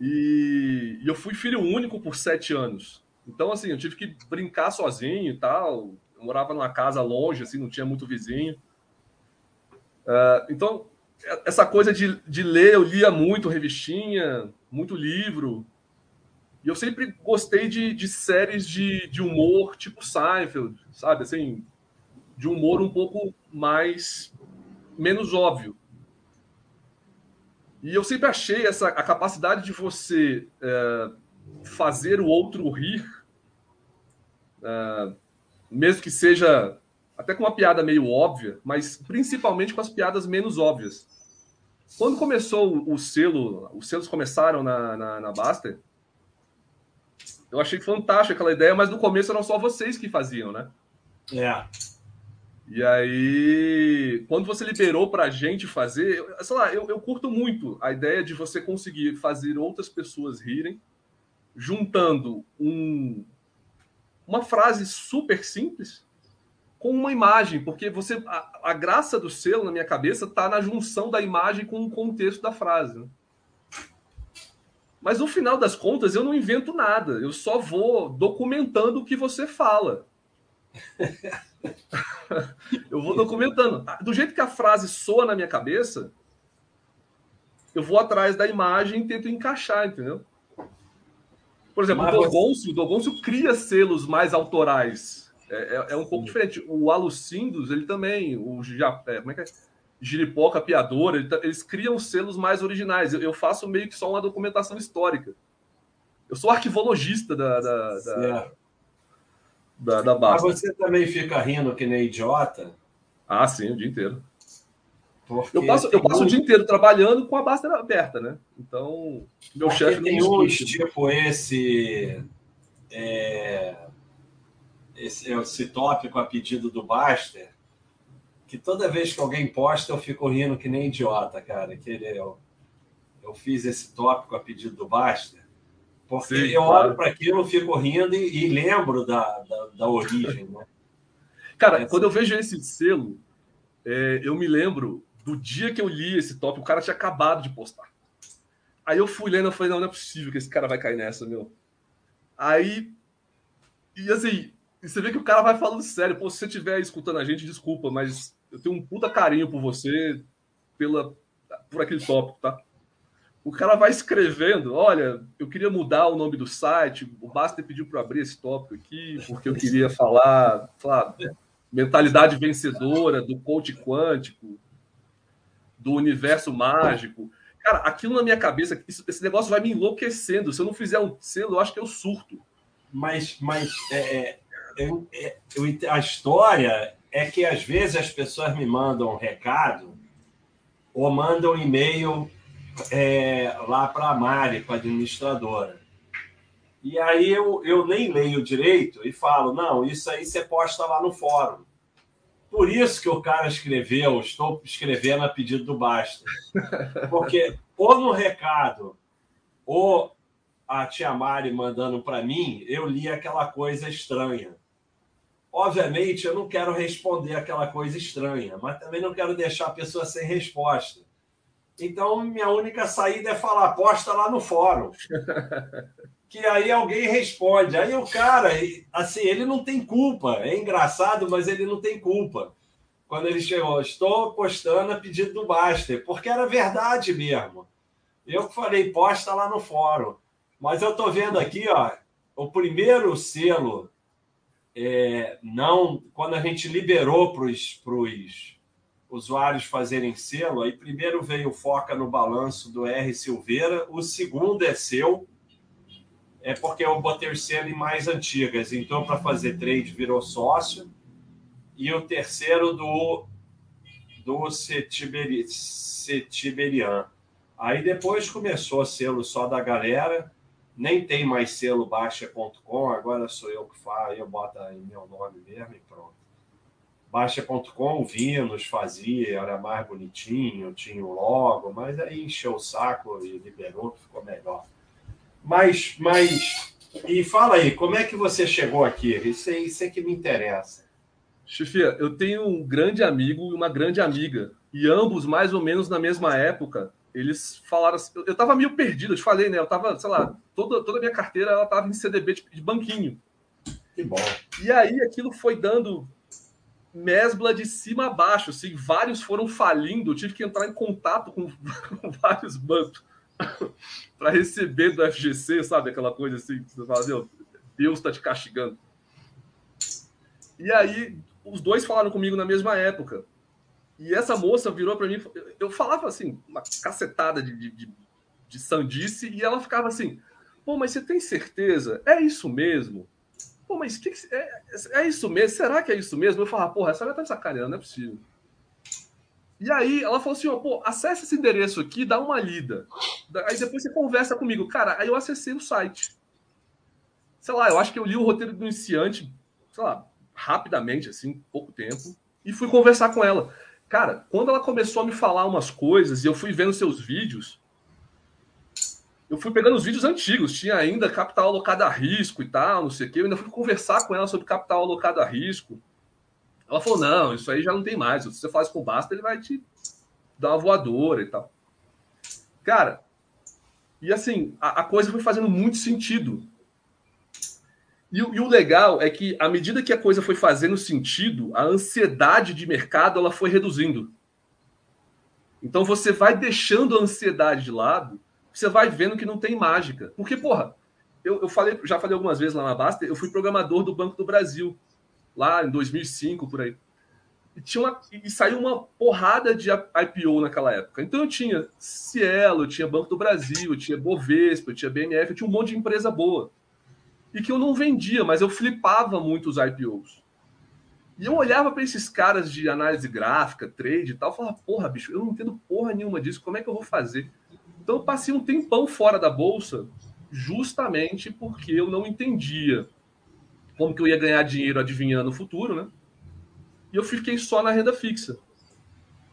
E, e eu fui filho único por sete anos. Então, assim, eu tive que brincar sozinho e tal. Eu morava numa casa longe, assim, não tinha muito vizinho. Uh, então, essa coisa de, de ler, eu lia muito revistinha, muito livro. E eu sempre gostei de, de séries de, de humor tipo Seinfeld, sabe? Assim, de humor um pouco mais. menos óbvio. E eu sempre achei essa a capacidade de você é, fazer o outro rir, é, mesmo que seja até com uma piada meio óbvia, mas principalmente com as piadas menos óbvias. Quando começou o selo, os selos começaram na, na, na Baster, eu achei fantástica aquela ideia, mas no começo eram só vocês que faziam, né? É. E aí, quando você liberou para a gente fazer, sei lá, eu, eu curto muito a ideia de você conseguir fazer outras pessoas rirem, juntando um, uma frase super simples com uma imagem, porque você a, a graça do selo na minha cabeça está na junção da imagem com o contexto da frase. Né? Mas no final das contas, eu não invento nada, eu só vou documentando o que você fala. *laughs* eu vou documentando. Do jeito que a frase soa na minha cabeça, eu vou atrás da imagem e tento encaixar, entendeu? Por exemplo, Mas o Dogoncio, o Dogoncio cria selos mais autorais é, é, é um pouco diferente. O Alucindos, ele também, o é, como é que é? Giripoca Piadora, ele, eles criam selos mais originais. Eu, eu, faço meio que só uma documentação histórica. Eu sou arquivologista da, da, da, da, da Basta. Mas você também fica rindo que nem idiota? Ah, sim, o dia inteiro. Porque eu passo, eu passo um... o dia inteiro trabalhando com a Basta aberta, né? Então, meu chefe. Tem uns tipo esse. É esse, esse tópico a pedido do Baster, que toda vez que alguém posta eu fico rindo que nem idiota, cara. Que ele, eu, eu fiz esse tópico a pedido do Baster, porque Sim, eu claro. olho para aquilo, fico rindo e, e lembro da, da, da, origem. Né? Cara, quando eu vejo esse selo, é, eu me lembro do dia que eu li esse tópico, o cara tinha acabado de postar. Aí eu fui lendo, eu falei, não, não é possível que esse cara vai cair nessa, meu. Aí, e assim, e você vê que o cara vai falando sério. Pô, se você estiver escutando a gente, desculpa, mas eu tenho um puta carinho por você, pela, por aquele tópico, tá? O cara vai escrevendo, olha, eu queria mudar o nome do site, o Baster pediu para abrir esse tópico aqui, porque eu queria falar, falar mentalidade vencedora, do coach quântico, do universo mágico. Cara, aquilo na minha cabeça, esse negócio vai me enlouquecendo. Se eu não fizer um selo, eu acho que eu surto. Mas, mas é, é eu, eu, a história é que às vezes as pessoas me mandam um recado ou mandam um e-mail é, lá para a Mari, para a administradora. E aí eu, eu nem leio direito e falo, não, isso aí você posta lá no fórum. Por isso que o cara escreveu, estou escrevendo a pedido do Basta. Porque ou no recado, ou a tia Mari mandando para mim, eu li aquela coisa estranha. Obviamente, eu não quero responder aquela coisa estranha, mas também não quero deixar a pessoa sem resposta. Então, minha única saída é falar, posta lá no fórum. *laughs* que aí alguém responde. Aí o cara, assim, ele não tem culpa. É engraçado, mas ele não tem culpa. Quando ele chegou, estou postando a pedido do Baster, porque era verdade mesmo. Eu falei, posta lá no fórum. Mas eu estou vendo aqui, ó, o primeiro selo é, não quando a gente liberou para os usuários fazerem selo, aí primeiro veio o Foca no Balanço do R. Silveira, o segundo é seu, é porque eu botei o selo em mais antigas. Então, para fazer trade, virou sócio. E o terceiro do, do Setiberi, Setiberian. Aí depois começou a selo só da galera. Nem tem mais selo Baixa.com, agora sou eu que falo, eu boto aí meu nome mesmo e pronto. Baixa.com, o Vinos fazia, era mais bonitinho, tinha o logo, mas aí encheu o saco e liberou, ficou melhor. Mas, mas, e fala aí, como é que você chegou aqui? Isso aí, isso é que me interessa. Chifia, eu tenho um grande amigo e uma grande amiga, e ambos mais ou menos na mesma época eles falaram assim, eu tava meio perdido, eu te falei, né? Eu tava, sei lá, toda, toda a minha carteira ela tava em CDB de, de banquinho. Que bom. E aí aquilo foi dando mesbla de cima a baixo, assim, vários foram falindo, eu tive que entrar em contato com, *laughs* com vários bancos *laughs* para receber do FGC, sabe? Aquela coisa assim, você fala, meu, Deus está te castigando. E aí, os dois falaram comigo na mesma época. E essa moça virou para mim, eu falava assim, uma cacetada de, de, de sandice, e ela ficava assim: pô, mas você tem certeza? É isso mesmo? Pô, mas que que, é, é, isso mesmo? Será que é isso mesmo? Eu falava, porra, essa estar tá sacaneando, não é possível. E aí ela falou assim: ó, pô, acessa esse endereço aqui, dá uma lida. Aí depois você conversa comigo. Cara, aí eu acessei o site. Sei lá, eu acho que eu li o roteiro do iniciante, sei lá, rapidamente, assim, pouco tempo, e fui conversar com ela. Cara, quando ela começou a me falar umas coisas e eu fui vendo seus vídeos, eu fui pegando os vídeos antigos, tinha ainda capital alocado a risco e tal, não sei o quê. Eu ainda fui conversar com ela sobre capital alocado a risco. Ela falou: não, isso aí já não tem mais. Se você faz com Basta, ele vai te dar uma voadora e tal. Cara, e assim, a, a coisa foi fazendo muito sentido. E, e, o legal é que, à medida que a coisa foi fazendo sentido, a ansiedade de mercado ela foi reduzindo. Então você vai deixando a ansiedade de lado, você vai vendo que não tem mágica. Porque, porra, eu, eu falei, já falei algumas vezes lá na Basta, eu fui programador do Banco do Brasil, lá em 2005, por aí. E, tinha uma, e saiu uma porrada de IPO naquela época. Então eu tinha Cielo, eu tinha Banco do Brasil, eu tinha Bovespa, eu tinha BMF, eu tinha um monte de empresa boa e que eu não vendia, mas eu flipava muito os IPOs. E eu olhava para esses caras de análise gráfica, trade e tal, e falava, porra, bicho, eu não entendo porra nenhuma disso, como é que eu vou fazer? Então eu passei um tempão fora da bolsa, justamente porque eu não entendia como que eu ia ganhar dinheiro adivinhando o futuro, né? E eu fiquei só na renda fixa.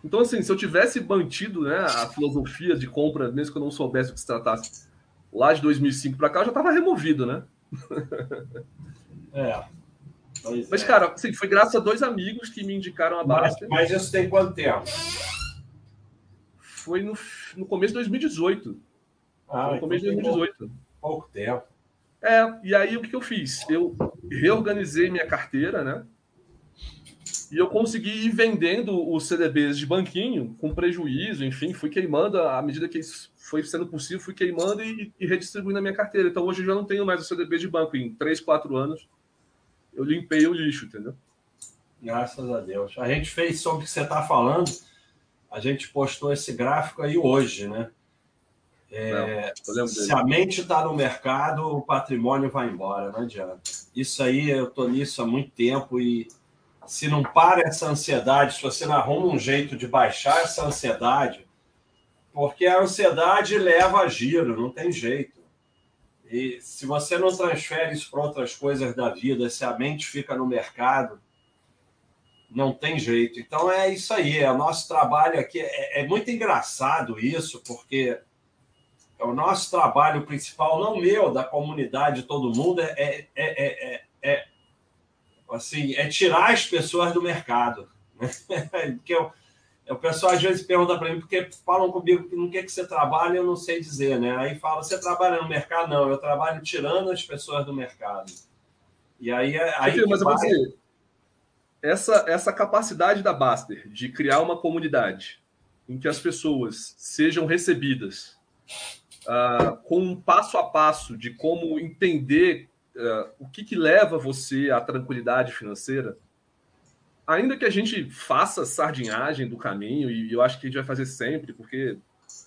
Então, assim, se eu tivesse mantido né, a filosofia de compra, mesmo que eu não soubesse o que se tratasse, lá de 2005 para cá, eu já estava removido, né? *laughs* É. Mas, é. cara, assim, foi graças a dois amigos que me indicaram a Baster. Mas, mas isso tem quanto tempo? Foi no, no começo de 2018. Ah, no começo de 2018. Pouco, pouco tempo. É, e aí o que eu fiz? Eu reorganizei minha carteira, né? E eu consegui ir vendendo os CDBs de banquinho com prejuízo, enfim, fui queimando à medida que isso foi sendo possível, fui queimando e, e redistribuindo a minha carteira. Então hoje eu já não tenho mais o CDB de banco. Em 3, 4 anos eu limpei o lixo, entendeu? Graças a Deus. A gente fez sobre o que você está falando, a gente postou esse gráfico aí hoje, né? É, não, se a mente está no mercado, o patrimônio vai embora, não adianta. Isso aí, eu estou nisso há muito tempo e se não para essa ansiedade, se você não arruma um jeito de baixar essa ansiedade, porque a ansiedade leva a giro, não tem jeito. E se você não transfere isso para outras coisas da vida, se a mente fica no mercado, não tem jeito. Então é isso aí. É o nosso trabalho aqui é, é muito engraçado isso, porque é o nosso trabalho principal, não meu, da comunidade, todo mundo, é, é, é, é, é assim, é tirar as pessoas do mercado. *laughs* Porque eu, o pessoal às vezes pergunta para mim, porque falam comigo que no que, que você trabalha, eu não sei dizer, né? Aí fala, você trabalha no mercado? Não, eu trabalho tirando as pessoas do mercado. E aí é. Aí mas vai... dizer, essa, essa capacidade da Baster de criar uma comunidade em que as pessoas sejam recebidas uh, com um passo a passo de como entender uh, o que, que leva você à tranquilidade financeira ainda que a gente faça sardinhagem do caminho, e eu acho que a gente vai fazer sempre, porque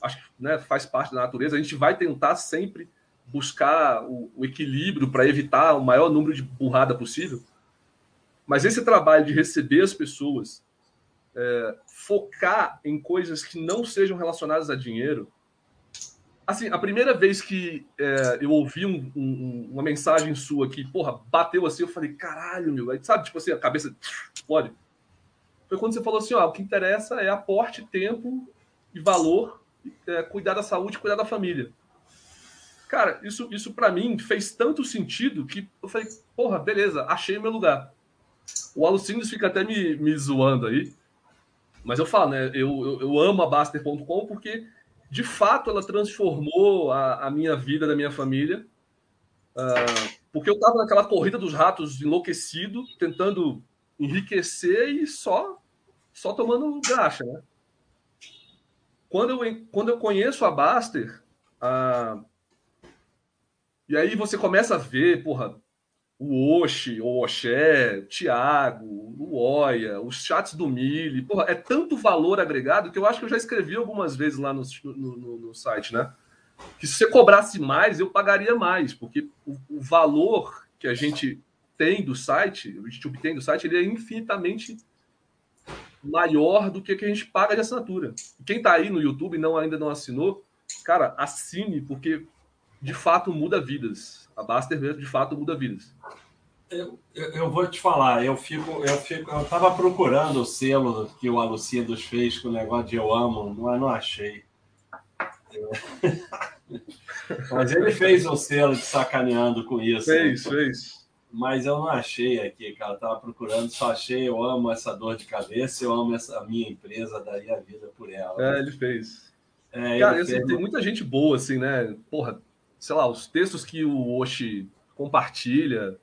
acho que né, faz parte da natureza, a gente vai tentar sempre buscar o, o equilíbrio para evitar o maior número de burrada possível. Mas esse trabalho de receber as pessoas, é, focar em coisas que não sejam relacionadas a dinheiro. Assim, a primeira vez que é, eu ouvi um, um, uma mensagem sua que, porra, bateu assim, eu falei, caralho, meu. Aí, sabe, tipo assim, a cabeça *sniffs* explode. Foi quando você falou assim: ó, o que interessa é aporte, tempo e valor, é, cuidar da saúde, cuidar da família. Cara, isso, isso para mim fez tanto sentido que eu falei, porra, beleza, achei meu lugar. O Alucines fica até me, me zoando aí, mas eu falo, né? Eu, eu, eu amo a Baster.com porque, de fato, ela transformou a, a minha vida da minha família. Uh, porque eu tava naquela corrida dos ratos enlouquecido, tentando enriquecer e só só tomando graxa, né? Quando eu, quando eu conheço a Baster, uh, e aí você começa a ver, porra, o Oxi, o Oxé, o Thiago, o Oia, os chats do Mili. Porra, é tanto valor agregado que eu acho que eu já escrevi algumas vezes lá no, no, no site, né? Que se você cobrasse mais, eu pagaria mais, porque o, o, valor que a gente tem do site, a gente obtém do site, ele é infinitamente maior do que que a gente paga de assinatura. Quem está aí no YouTube e não, ainda não assinou, cara, assine, porque de fato muda vidas a Baster de fato muda vidas. Eu, eu, eu, vou te falar, eu fico, eu fico, eu tava procurando o selo que o Alucidos fez com o negócio de eu amo, mas não achei. Eu... *laughs* mas ele fez um selo de sacaneando com isso. Fez, né? fez. Mas eu não achei aqui, cara. Eu tava procurando, só achei, eu amo essa dor de cabeça, eu amo essa minha empresa, daria a vida por ela. É, ele fez. É, cara, ele fez... tem muita gente boa, assim, né? Porra, sei lá, os textos que o Oshi compartilha,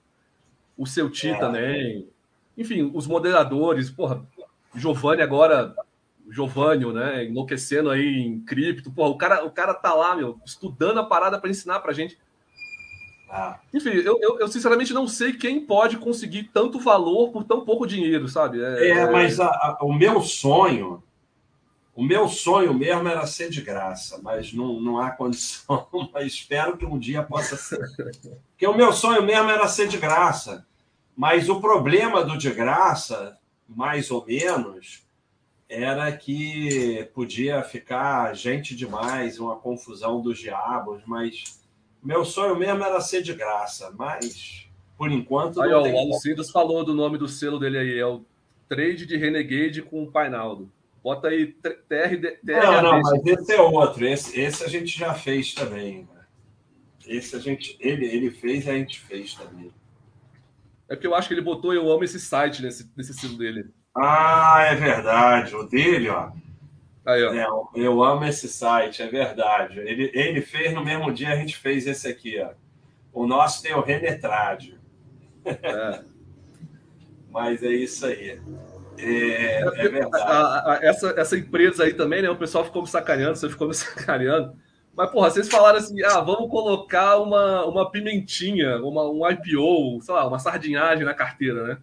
o seu Ti é. também. Enfim, os moderadores, porra, Giovanni agora, Giovanni, né, enlouquecendo aí em cripto, porra, o cara, o cara tá lá, meu, estudando a parada para ensinar pra gente. Ah. Enfim, eu, eu, eu, sinceramente não sei quem pode conseguir tanto valor por tão pouco dinheiro, sabe? É, é mas a, a, o meu sonho o meu sonho mesmo era ser de graça, mas não, não há condição. *laughs* Mas espero que um dia possa ser. Porque o meu sonho mesmo era ser de graça. Mas o problema do de graça, mais ou menos, era que podia ficar gente demais, uma confusão dos diabos. Mas meu sonho mesmo era ser de graça. Mas por enquanto. Aí, ó, o Alucindos falou do nome do selo dele aí, é o Trade de Renegade com o Painaldo. Bota aí TR. não, não, mas esse é outro. Esse, esse a gente já fez também. Né? Esse a gente. Ele, ele fez e a gente fez também. É porque eu acho que ele botou Eu Amo esse site nesse, nesse silo dele. Ah, é verdade. O dele, ó. Aí, ó. É, eu amo esse site, é verdade. Ele, ele fez no mesmo dia, a gente fez esse aqui, ó. O nosso tem o Renetrade. É. *laughs* Mas é isso aí. É, é verdade. A, a, essa, essa empresa aí também, né? O pessoal ficou me sacaneando, você ficou me *laughs* sacaneando. Mas, porra, vocês falaram assim: ah, vamos colocar uma, uma pimentinha, uma, um IPO, sei lá, uma sardinhagem na carteira, né?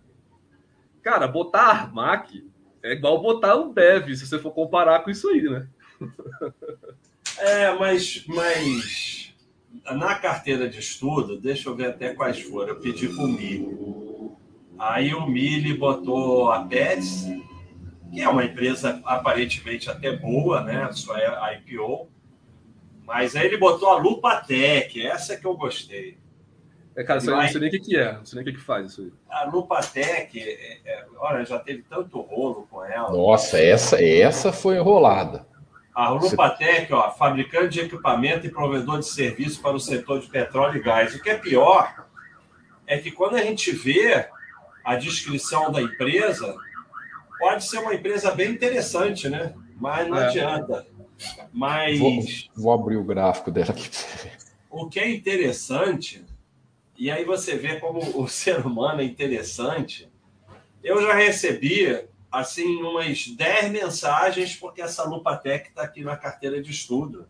Cara, botar Armac é igual botar um Bev, se você for comparar com isso aí, né? *laughs* É, mas, mas na carteira de estudo, deixa eu ver até quais foram. Eu pedi para o Aí o Mili botou a Pets, que é uma empresa aparentemente até boa, né? Só é IPO. Mas aí ele botou a Lupatec, essa que eu gostei. É, cara, isso aí, não sei nem o que, que é, não sei nem o que, que faz isso aí. A Lupatec, é, é, olha, já teve tanto rolo com ela. Nossa, essa, essa foi enrolada. A Lupatec, ó, fabricante de equipamento e provedor de serviço para o setor de petróleo e gás. O que é pior é que quando a gente vê a descrição da empresa, pode ser uma empresa bem interessante, né? Mas não é. adianta. Mas. Vou, vou, abrir o gráfico dela aqui O que é interessante, e aí você vê como o *laughs* ser humano é interessante. Eu já recebi assim umas 10 mensagens porque essa Lupatec está aqui na carteira de estudo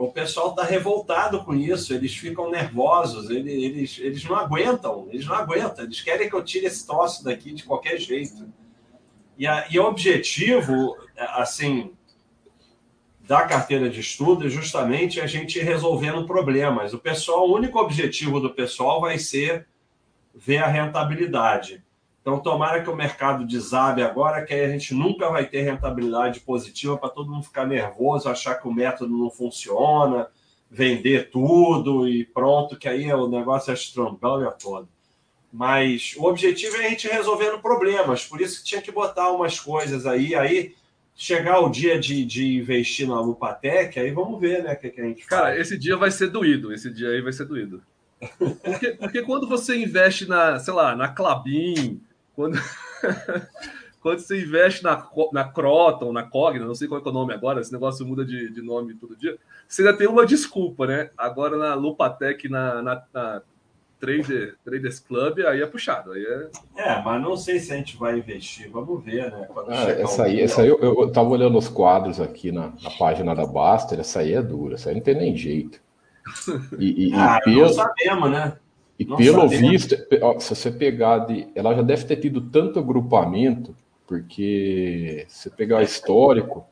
o pessoal está revoltado com isso, eles ficam nervosos, eles, eles, eles não aguentam, eles não aguentam, eles querem que eu tire esse troço daqui de qualquer jeito. E, a, e o objetivo, assim, da carteira de estudo é justamente a gente resolvendo problemas. O pessoal, o único objetivo do pessoal vai ser ver a rentabilidade. Então, tomara que o mercado desabe agora, que aí a gente nunca vai ter rentabilidade positiva para todo mundo ficar nervoso, achar que o método não funciona, vender tudo e pronto, que aí o negócio é estrambelha todo. Mas o objetivo é a gente resolvendo problemas, por isso que tinha que botar umas coisas aí. Aí chegar o dia de, de investir na Lupatec, aí vamos ver, né, o que, que, a gente Cara, faz. esse dia vai ser doído, esse dia aí vai ser doído. *laughs* Porque, porque quando você investe na, sei lá, na Clabin, quando, *laughs* quando você investe na, na Croton, na Cogna, não sei qual é o nome agora, esse negócio muda de, de nome todo dia, você ainda tem uma desculpa, né? Agora na Lupatec, na, na, na Trader, Traders Club, aí é puxado. Aí é... é, mas não sei se a gente vai investir. Vamos ver, né? Ah, essa, aí, essa aí, eu, eu tava olhando os quadros aqui na, na página da Baster, essa aí é dura, essa aí não tem nem jeito. E, e, ah, e pelo, não sabemos, né? E não pelo visto, se você pegar de. Ela já deve ter tido tanto agrupamento, porque se pegar o histórico.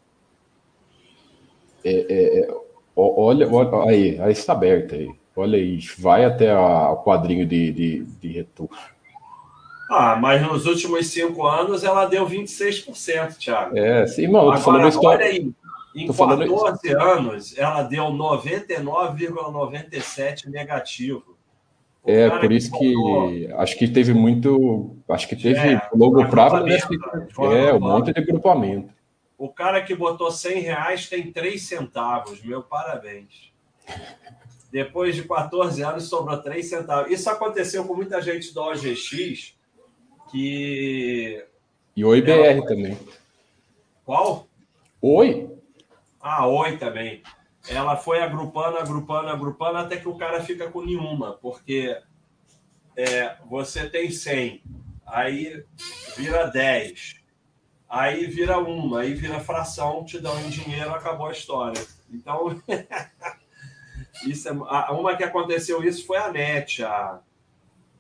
É, é, é olha, olha, aí, aí está aberta aí. Olha aí, vai até o quadrinho de, de, de retorno. Ah, mas nos últimos cinco anos ela deu 26%, Thiago. É, sim, mano, tô falando história. Aí, em tô 14 falando... anos, ela deu 99,97 negativo. O é, por isso que, acho que teve muito. Acho que teve é, logo prazo. Né? É, um monte de agrupamento. O cara que botou 100 reais tem 3 centavos. Meu parabéns. Depois de 14 anos, sobrou 3 centavos. Isso aconteceu com muita gente do OGX que. E Oi BR Ela... também. Qual? Oi. Ah, Oi também. Ela foi agrupando, agrupando, agrupando, até que o cara fica com nenhuma, porque é, você tem 100, aí vira 10, aí vira uma, aí vira fração, te dão em dinheiro, acabou a história. Então. *laughs* Isso é, uma que aconteceu isso foi a NET, a,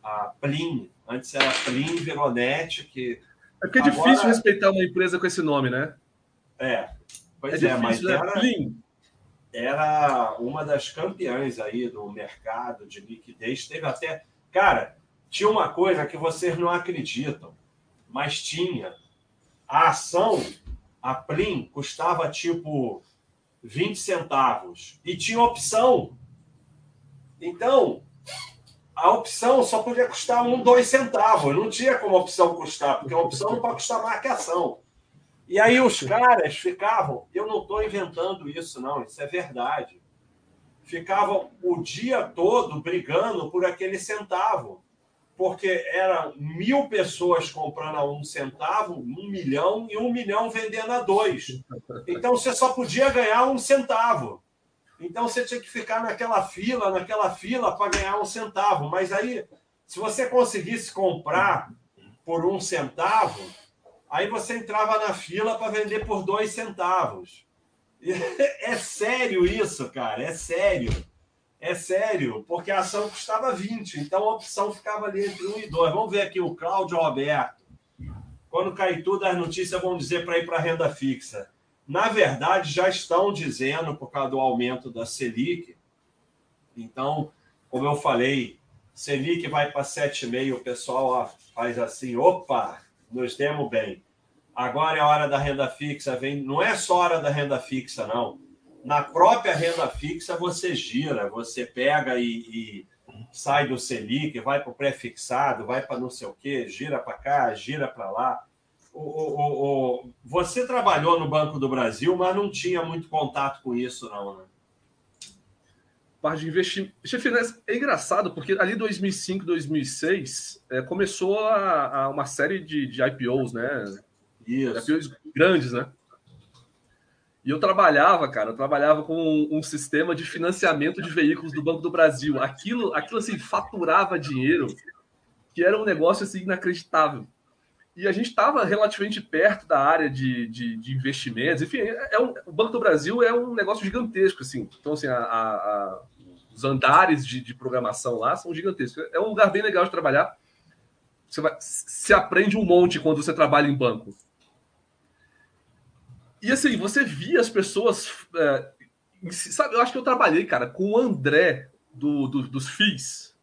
a Plin. Antes era Plin, virou NET. Que é porque é agora... difícil respeitar uma empresa com esse nome, né? É, pois é, é difícil, mas né? era, Plin. Era uma das campeãs aí do mercado de liquidez. Teve até. Cara, tinha uma coisa que vocês não acreditam, mas tinha. A ação, a Plin, custava tipo 20 centavos. E tinha opção. Então, a opção só podia custar um, dois centavos. Não tinha como a opção custar, porque a opção não pode custar mais que a ação. E aí os caras ficavam, eu não estou inventando isso, não, isso é verdade. Ficavam o dia todo brigando por aquele centavo porque eram mil pessoas comprando a um centavo, um milhão, e um milhão vendendo a dois. Então você só podia ganhar um centavo. Então você tinha que ficar naquela fila, naquela fila para ganhar um centavo. Mas aí, se você conseguisse comprar por um centavo, aí você entrava na fila para vender por dois centavos. *laughs* É sério isso, cara, é sério. É sério, porque a ação custava 20, então a opção ficava ali entre 1 e 2. Vamos ver aqui o Cláudio Roberto. Quando cair tudo, as notícias vão dizer para ir para a renda fixa. Na verdade, já estão dizendo, por causa do aumento da Selic. Então, como eu falei, Selic vai para 7,5, o pessoal ó, faz assim, opa, nos demos bem. Agora é a hora da renda fixa, vem, não é só hora da renda fixa, não na própria renda fixa você gira, você pega e, e sai do Selic, vai para o pré-fixado, vai para não sei o quê, gira para cá, gira para lá. O, o, o, você trabalhou no Banco do Brasil, mas não tinha muito contato com isso, não, né? Parte de investimento. É engraçado, porque ali 2005, 2006, é, começou a, a, uma série de, de IPOs, né? Isso. IPOs grandes, né? E eu trabalhava, cara, eu trabalhava com um, um, sistema de financiamento de veículos do Banco do Brasil. Aquilo, aquilo assim, faturava dinheiro, que era um negócio assim inacreditável. E a gente estava relativamente perto da área de, de, de investimentos. Enfim, é, é um, o Banco do Brasil é um negócio gigantesco, assim. Então, assim, a, a, os andares de, de programação lá são gigantescos. É um lugar bem legal de trabalhar. Você vai, se aprende um monte quando você trabalha em banco E assim, você via as pessoas. É, sabe, eu acho que eu trabalhei, cara, com o André do, do dos FIIs.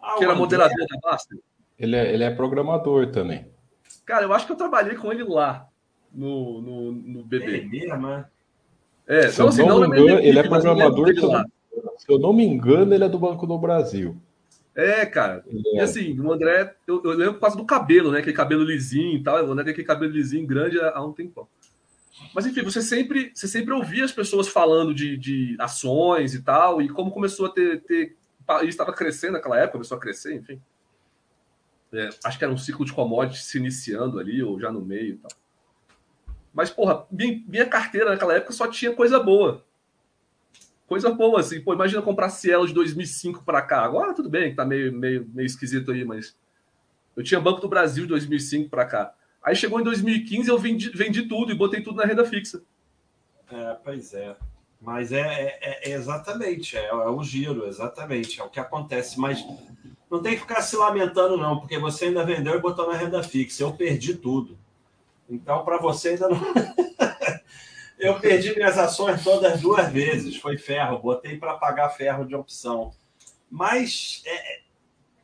Ah, que era André... moderador da Basta. Ele é, ele é programador também. Cara, eu acho que eu trabalhei com ele lá no, no, no BB. É mesmo, é? Se então, assim, não, não me engano, ele é programador. Ele é se eu não me engano, ele é do Banco do Brasil. É, cara. É. E assim, o André, eu, eu, lembro por causa do cabelo, né? Aquele cabelo lisinho e tal. O André tem aquele cabelo lisinho grande há um tempão. Mas enfim, você sempre, você sempre ouvia as pessoas falando de, de ações e tal, e como começou a ter. ter isso estava crescendo naquela época, começou a crescer, enfim. É, acho que era um ciclo de commodities se iniciando ali, ou já no meio e tal. Mas, porra, minha, carteira naquela época só tinha coisa boa coisa boa, assim. Pô, imagina comprar Cielo de 2005 para cá. Agora tudo bem, tá meio, meio, meio esquisito aí, mas eu tinha Banco do Brasil de 2005 para cá. Aí chegou em 2015, eu vendi, vendi tudo e botei tudo na renda fixa. É, pois é. Mas é, é, é exatamente, é, é, o giro, exatamente, é o que acontece. Mas não tem que ficar se lamentando, não, porque você ainda vendeu e botou na renda fixa. Eu perdi tudo. Então, para você ainda não. *laughs* Eu perdi minhas ações todas duas vezes. Foi ferro, botei para pagar ferro de opção. Mas é,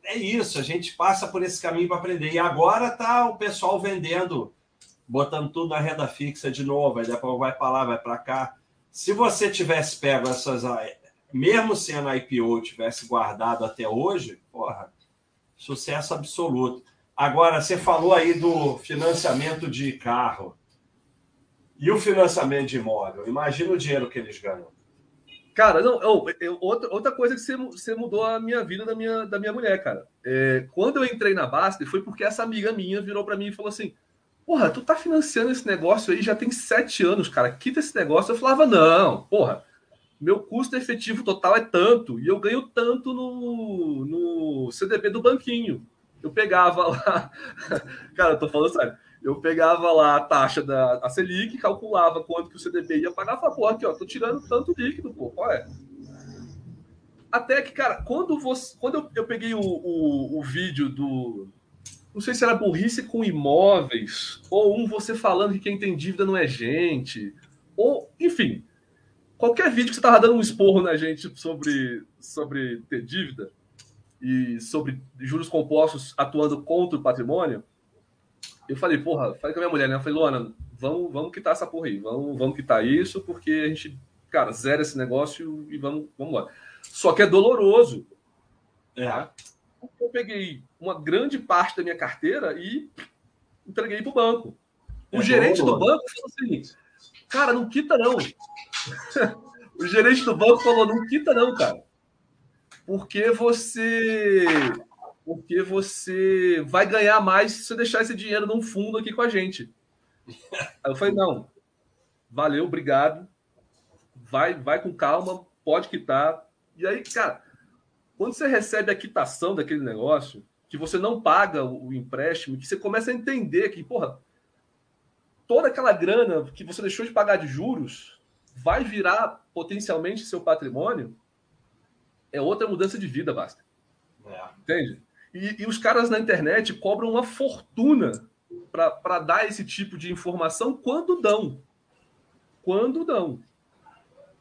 é isso, a gente passa por esse caminho para aprender. E agora tá o pessoal vendendo, botando tudo na renda fixa de novo, aí depois vai para lá, vai para cá. Se você tivesse pego essas, mesmo sendo IPO, tivesse guardado até hoje, porra, sucesso absoluto. Agora, você falou aí do financiamento de carro. E o financiamento de imóvel? Imagina o dinheiro que eles ganham. Cara, não, eu, eu, outra, outra coisa que você, você mudou a minha vida da minha, da minha mulher, cara. É, quando eu entrei na Basta, foi porque essa amiga minha virou para mim e falou assim: Porra, tu tá financiando esse negócio aí já tem sete anos, cara. Quita esse negócio. Eu falava: Não, porra, meu custo efetivo total é tanto e eu ganho tanto no, no CDB do banquinho. Eu pegava lá. *laughs* cara, eu tô falando sério eu pegava lá a taxa da a Selic, calculava quanto que o CDB ia pagar, falava, pô, aqui, ó, tô tirando tanto líquido, pô, qual é? Até que, cara, quando, você, quando eu, eu peguei o, o, o vídeo do. Não sei se era burrice com imóveis, ou um você falando que quem tem dívida não é gente, ou, enfim, qualquer vídeo que você tava dando um esporro na gente sobre, sobre ter dívida e sobre juros compostos atuando contra o patrimônio, eu falei, porra, falei com a minha mulher, né? Eu falei, Luana, vamos, vamos quitar essa porra aí, vamos, vamos quitar isso, porque a gente, cara, zera esse negócio e vamos, vamos embora. Só que é doloroso. É. Tá? Eu peguei uma grande parte da minha carteira e entreguei para o banco. O é gerente do banco falou assim: cara, não quita não. *laughs* o gerente do banco falou: não quita não, cara. Porque você porque você vai ganhar mais se você deixar esse dinheiro num fundo aqui com a gente. Aí eu falei, não, valeu, obrigado, vai, vai com calma, pode quitar. E aí, cara, quando você recebe a quitação daquele negócio, que você não paga o empréstimo, que você começa a entender que, porra, toda aquela grana que você deixou de pagar de juros vai virar potencialmente seu patrimônio, é outra mudança de vida, basta. É. Entende? E, e os caras na internet cobram uma fortuna para dar esse tipo de informação quando dão. Quando dão.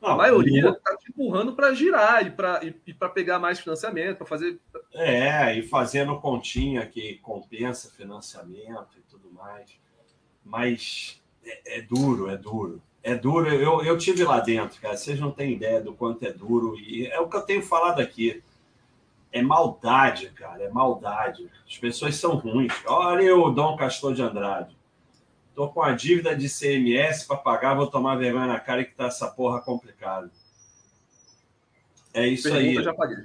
Não, a maioria está te empurrando para girar e para e, e pegar mais financiamento, para fazer. É, e fazendo continha que compensa financiamento e tudo mais. Mas é, é, duro, é duro. É duro. Eu, eu tive lá dentro, cara. Vocês não têm ideia do quanto é duro. E é o que eu tenho falado aqui é maldade, cara, é maldade. As pessoas são ruins. Olha o Dom Castor de Andrade. Tô com a dívida de CMS para pagar, vou tomar vergonha na cara que tá essa porra complicada. É isso Pergunta, aí. Já paguei.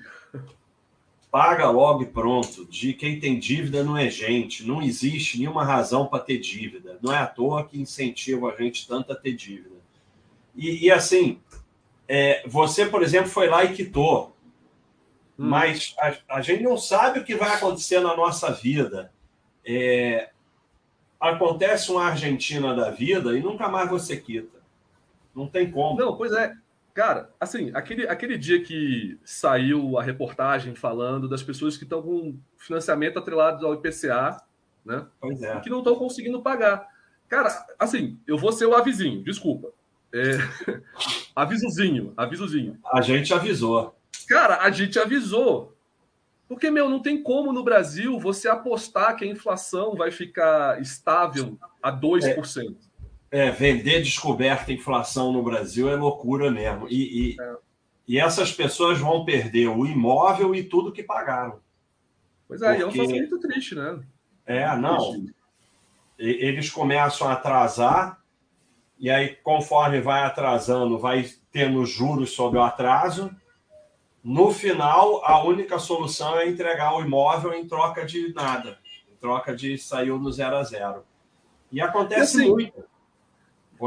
Paga logo e pronto. De quem tem dívida não é gente. Não existe nenhuma razão para ter dívida. Não é à toa que incentiva a gente tanto a ter dívida. E, e assim, é, você, por exemplo, foi lá e quitou Hum. Mas a, a, gente não sabe o que vai acontecer na nossa vida. É, acontece uma Argentina da vida e nunca mais você quita. Não tem como. Não, pois é. Cara, assim, aquele, aquele dia que saiu a reportagem falando das pessoas que estão com financiamento atrelado ao IPCA, né? Pois é. Que não estão conseguindo pagar. Cara, assim, eu vou ser o avizinho, desculpa. É... *laughs* avisozinho, avisozinho. A gente avisou. Cara, a gente avisou. Porque, meu, não tem como no Brasil você apostar que a inflação vai ficar estável a 2%. É, é vender descoberta inflação no Brasil é loucura mesmo. E, e, é. e, essas pessoas vão perder o imóvel e tudo que pagaram. Pois é, Porque... é um muito triste, né? É, não. Eles começam a atrasar, e aí, conforme vai atrasando, vai tendo juros sobre o atraso no final, a única solução é entregar o imóvel em troca de nada, em troca de saiu no zero a zero. E acontece assim, muito.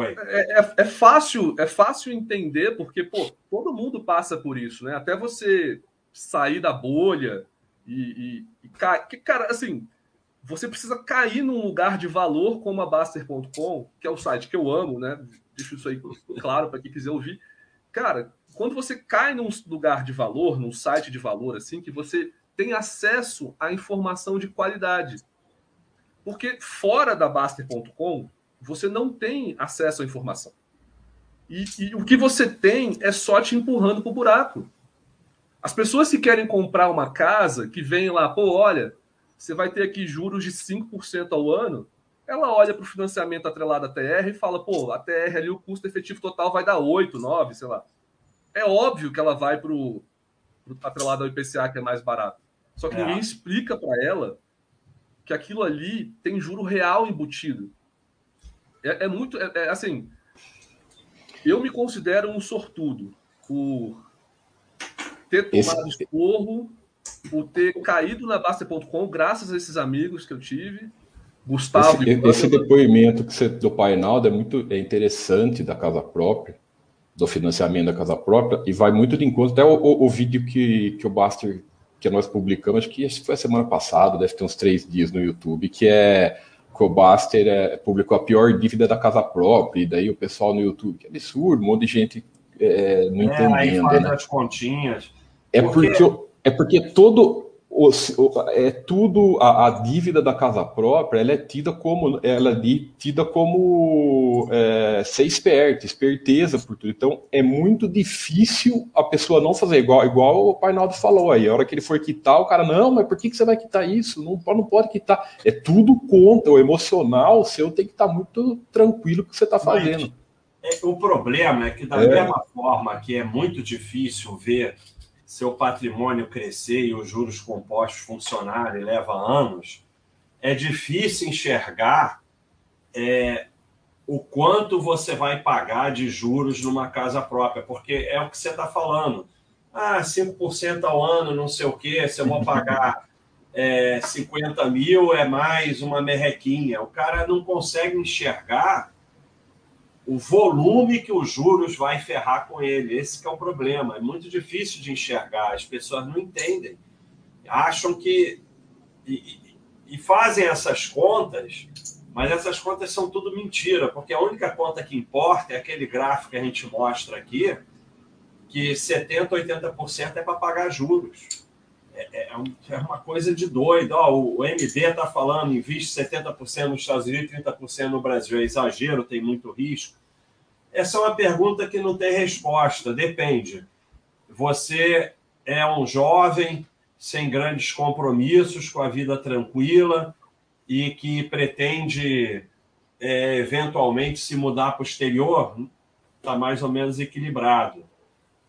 É, é, é, fácil, é fácil entender, porque pô, todo mundo passa por isso, né? Até você sair da bolha e, e, e que, cara, assim, você precisa cair num lugar de valor como a Baster.com, que é o site que eu amo, né? Deixo isso aí claro para quem quiser ouvir. Cara, quando você cai num lugar de valor, num site de valor, assim, que você tem acesso à informação de qualidade. Porque fora da Baster.com, você não tem acesso à informação. E, e, o que você tem é só te empurrando para o buraco. As pessoas que querem comprar uma casa, que vem lá, pô, olha, você vai ter aqui juros de 5% ao ano, ela olha para o financiamento atrelado à TR e fala, pô, a TR ali, o custo efetivo total vai dar 8, 9, sei lá é óbvio que ela vai para o atrelado ao IPCA, que é mais barato. Só que é. ninguém explica para ela que aquilo ali tem juro real embutido. É, é muito. É, é, assim. Eu me considero um sortudo por ter tomado Esse... esporro, por ter caído na Basta.com, graças a esses amigos que eu tive. Gustavo. Esse, esse depoimento que você do Painaldo é muito é interessante da casa própria do financiamento da casa própria e vai muito de encontro até o, o, o, vídeo que, que o Baster que nós publicamos, acho que foi a semana passada, deve ter uns três dias no YouTube, que é que o Baster é, publicou a pior dívida da casa própria, e daí o pessoal no YouTube, que absurdo, um monte de gente é, não é, entendendo. Aí faz né? as continhas. É porque... porque, é porque todo é tudo a, a, dívida da casa própria ela é tida como ela é tida como é, ser esperta, esperteza por tudo. Então é muito difícil a pessoa não fazer igual igual o Painaldo falou aí. A hora que ele for quitar, o cara não, mas por que, que você vai quitar isso? Não, não pode quitar. É tudo conta. O emocional seu tem que estar muito tranquilo que você está fazendo. É, o problema é que da é. mesma forma que é muito difícil ver seu patrimônio crescer e os juros compostos funcionarem leva anos, é difícil enxergar é, o quanto você vai pagar de juros numa casa própria, porque é o que você está falando. Ah, 5% ao ano, não sei o quê, se eu vou pagar é, 50 mil, é mais uma merrequinha. O cara não consegue enxergar o volume que os juros vai ferrar com ele. Esse é o problema. É muito difícil de enxergar. As pessoas não entendem. Acham que. E, e fazem essas contas, mas essas contas são tudo mentira, porque a única conta que importa é aquele gráfico que a gente mostra aqui, que 70%, 80% é para pagar juros. É, é, é, uma coisa de doido. Ó, o MB está falando, investe 70% nos Estados Unidos e 30% no Brasil. É exagero, tem muito risco. Essa é uma pergunta que não tem resposta, depende. Você é um jovem sem grandes compromissos, com a vida tranquila e que pretende é, eventualmente se mudar para o exterior, está mais ou menos equilibrado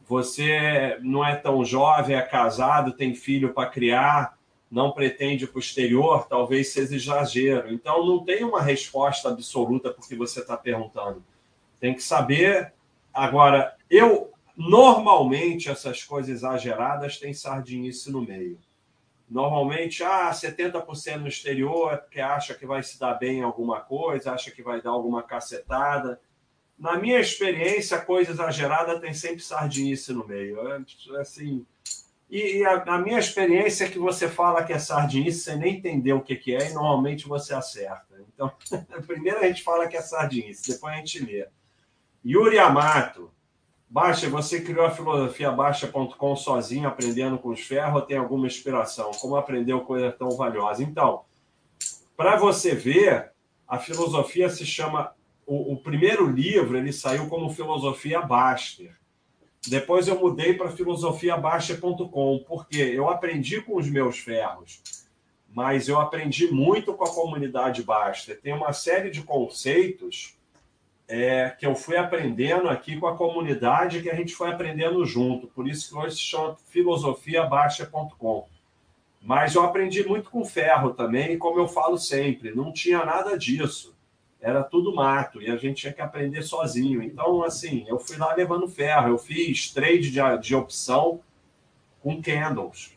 você não é tão jovem, é casado, tem filho para criar, não pretende para o exterior, talvez seja exagero. Então, não tem uma resposta absoluta porque você está perguntando. Tem que saber. Agora, eu, normalmente, essas coisas exageradas têm sardinice no meio. Normalmente, ah, 70% no exterior porque acha que vai se dar bem em alguma coisa, acha que vai dar alguma cacetada na minha experiência, coisa exagerada tem sempre sardinice no meio. É, assim, e, e a, a, minha experiência é que você fala que é sardinice, você nem entendeu o que, que é e normalmente você acerta. Então, *laughs* primeiro a gente fala que é sardinice, depois a gente lê. Yuri Amato. Baixa, você criou a filosofia baixa.com sozinho, aprendendo com os ferros, ou tem alguma inspiração? Como aprendeu coisa tão valiosa? Então, para você ver a filosofia se chama. O, o primeiro livro ele saiu como Filosofia Baster. Depois eu mudei para filosofiabaster.com, porque eu aprendi com os meus ferros, mas eu aprendi muito com a comunidade Baster. Tem uma série de conceitos é, que eu fui aprendendo aqui com a comunidade que a gente foi aprendendo junto. Por isso que hoje se chama filosofiabaster.com. Mas eu aprendi muito com ferro também, como eu falo sempre, não tinha nada disso. Era tudo mato e a gente tinha que aprender sozinho. Então, assim, eu fui lá levando ferro. Eu fiz trade de, de opção com candles.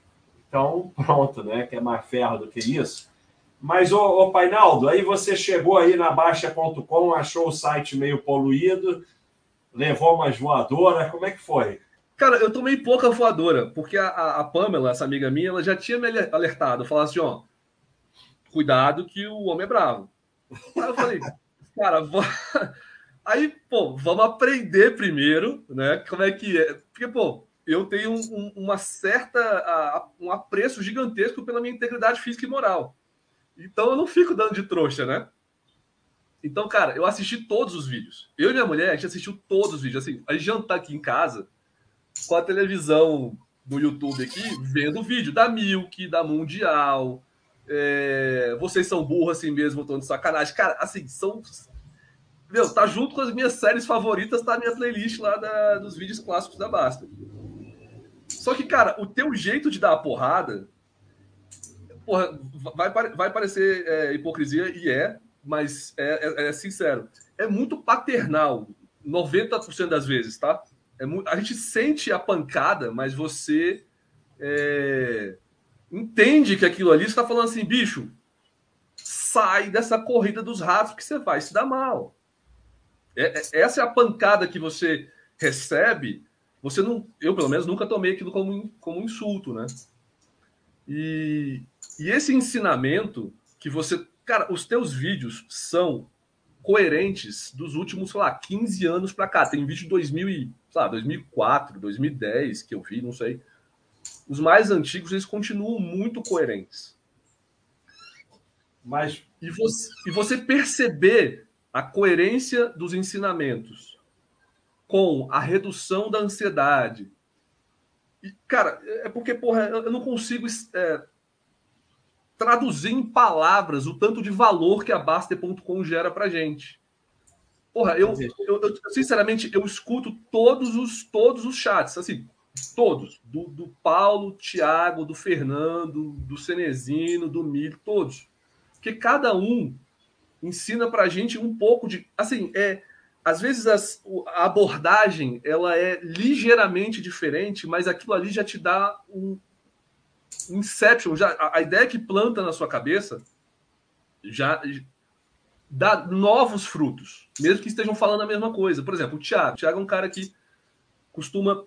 Então, *laughs* pronto, né? Que é mais ferro do que isso. Mas, ô, ô Painaldo, aí você chegou aí na Baixa.com, achou o site meio poluído, levou umas voadoras, como é que foi? Cara, eu tomei pouca voadora, porque a, a, Pamela, essa amiga minha, ela já tinha me alertado, falou assim, ó, cuidado que o homem é bravo. Aí eu falei, cara, vou... *laughs* aí, pô, vamos aprender primeiro, né, como é que é, porque, pô, eu tenho um, uma certa, um apreço gigantesco pela minha integridade física e moral. Então eu não fico dando de trouxa, né? Então, cara, eu assisti todos os vídeos. Eu e minha mulher, a gente assistiu todos os vídeos. Assim, a gente jantar aqui em casa, com a televisão do YouTube aqui, vendo o vídeo da Milk, da Mundial. É... Vocês são burros assim mesmo, tô de sacanagem. Cara, assim, são. Meu, tá junto com as minhas séries favoritas, tá minha playlist lá da... dos vídeos clássicos da Basta. Só que, cara, o teu jeito de dar a porrada. Porra, vai, vai parecer é, hipocrisia, e é, mas é, é, é sincero. É muito paternal, 90% das vezes, tá? É, a gente sente a pancada, mas você é, entende que aquilo ali está falando assim, bicho, sai dessa corrida dos ratos que você vai se dar mal. É, é, essa é a pancada que você recebe. Você não, eu pelo menos nunca tomei aquilo como, como um insulto, né? E, e esse ensinamento que você, cara, os teus vídeos são coerentes dos últimos, sei lá, 15 anos para cá. Tem vídeo de 2000 e, sei lá, 2004, 2010 que eu vi, não sei. Os mais antigos, eles continuam muito coerentes. Mas e você, e você perceber a coerência dos ensinamentos com a redução da ansiedade. E, cara, é porque, porra, eu não consigo é, traduzir em palavras o tanto de valor que a Baster.com gera para gente. Porra, eu, eu, eu, sinceramente eu escuto todos os todos os chats, assim, todos, do, do Paulo, Thiago, do Fernando, do Cenezino, do Milho, todos, porque cada um ensina para gente um pouco de, assim, é às vezes as, a abordagem ela é ligeiramente diferente, mas aquilo ali já te dá um, Inception, já, a, a ideia que planta na sua cabeça já dá novos frutos, mesmo que estejam falando a mesma coisa. Por exemplo, o Tiago. O Tiago é um cara que costuma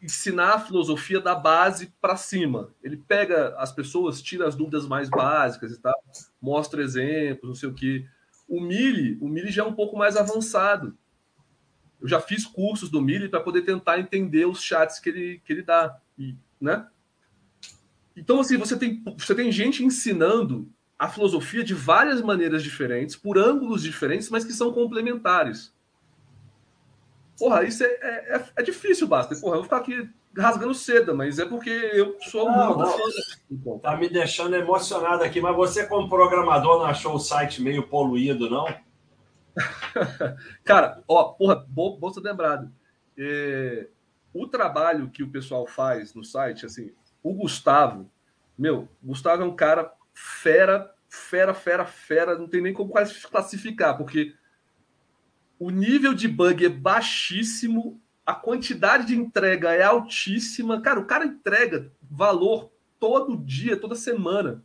ensinar a filosofia da base para cima. Ele pega as pessoas, tira as dúvidas mais básicas e tal, mostra exemplos, não sei o que. O Mili, o Mili já é um pouco mais avançado. Eu já fiz cursos do Mili para poder tentar entender os chats que ele, que ele dá, e, né? Então, assim, você tem, você tem gente ensinando a filosofia de várias maneiras diferentes, por ângulos diferentes, mas que são complementares. Porra, isso é, é, é, é difícil, basta. Porra, eu vou ficar aqui rasgando seda, mas é porque eu sou não, muito fã. Então. Tá me deixando emocionado aqui, mas você, como programador, não achou o site meio poluído, não? *laughs* Cara, ó, porra, bolsa lembrado. É, o trabalho que o pessoal faz no site, assim, o Gustavo, meu, o Gustavo é um cara fera, fera, fera, fera, não tem nem como classificar, porque o nível de bug é baixíssimo, a quantidade de entrega é altíssima. Cara, o cara entrega valor todo dia, toda semana.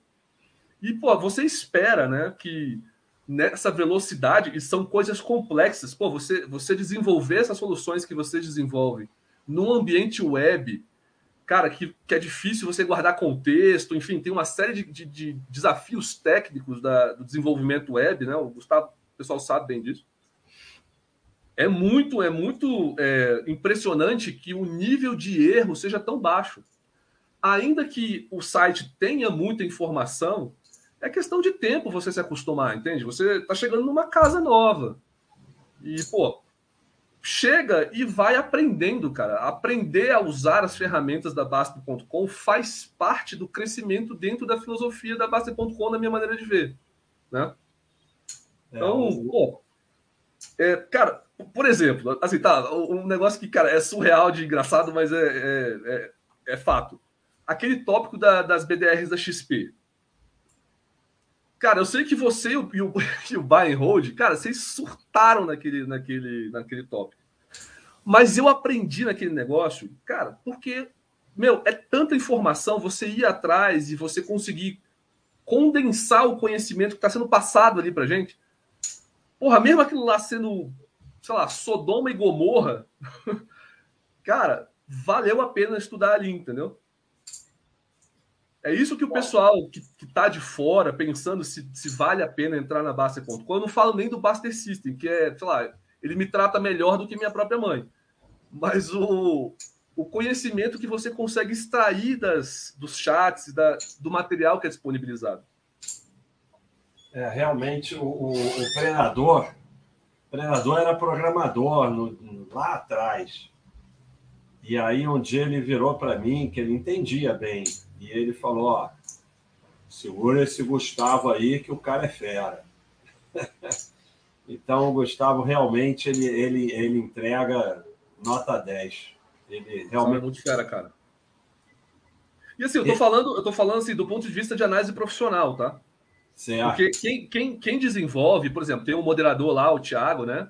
E, pô, você espera, né, que nessa velocidade, e são coisas complexas, pô, você, você desenvolver essas soluções que você desenvolve num ambiente web cara, que, que é difícil você guardar contexto, enfim, tem uma série de, de, de desafios técnicos da, do desenvolvimento web, né? O Gustavo, o pessoal sabe bem disso. É muito, é muito é, impressionante que o nível de erro seja tão baixo. Ainda que o site tenha muita informação, É questão de tempo você se acostumar, entende? Você tá chegando numa casa nova. E, pô, chega e vai aprendendo, cara. Aprender a usar as ferramentas da Basta.com faz parte do crescimento dentro da filosofia da Basta.com, na minha maneira de ver. Né? É, então, é, pô, é, cara, por exemplo, assim, tá, um negócio que, cara, é surreal de engraçado, mas é, é, é, é fato. Aquele tópico da, das BDRs da XP. Cara, eu sei que você e o, e o, *laughs* e o buy and hold, cara, vocês surtaram naquele, naquele, naquele tópico. Mas eu aprendi naquele negócio, cara, porque, meu, é tanta informação, você ir atrás e você conseguir condensar o conhecimento que está sendo passado ali pra gente. Porra, mesmo aquilo lá sendo, sei lá, Sodoma e Gomorra, *laughs* cara, valeu a pena estudar ali, entendeu? É isso que o pessoal que, que tá de fora, pensando se, se vale a pena entrar na Baster.com, eu não falo nem do Baster System, que é, sei lá, ele me trata melhor do que minha própria mãe. Mas o, o conhecimento que você consegue extrair das, dos chats, da, do material que é disponibilizado. É, realmente, o, o, o Predador, o Predador era programador no, lá atrás. E aí um dia ele virou para mim que ele entendia bem. E ele falou, ó, segura esse Gustavo aí que o cara é fera. *laughs* então o Gustavo realmente ele, ele, ele entrega nota 10. Ele realmente. É muito fera, cara. E assim, eu tô falando, eu tô falando assim, do ponto de vista de análise profissional, tá? Porque quem, quem, quem desenvolve, por exemplo, tem um moderador lá, o Thiago, né?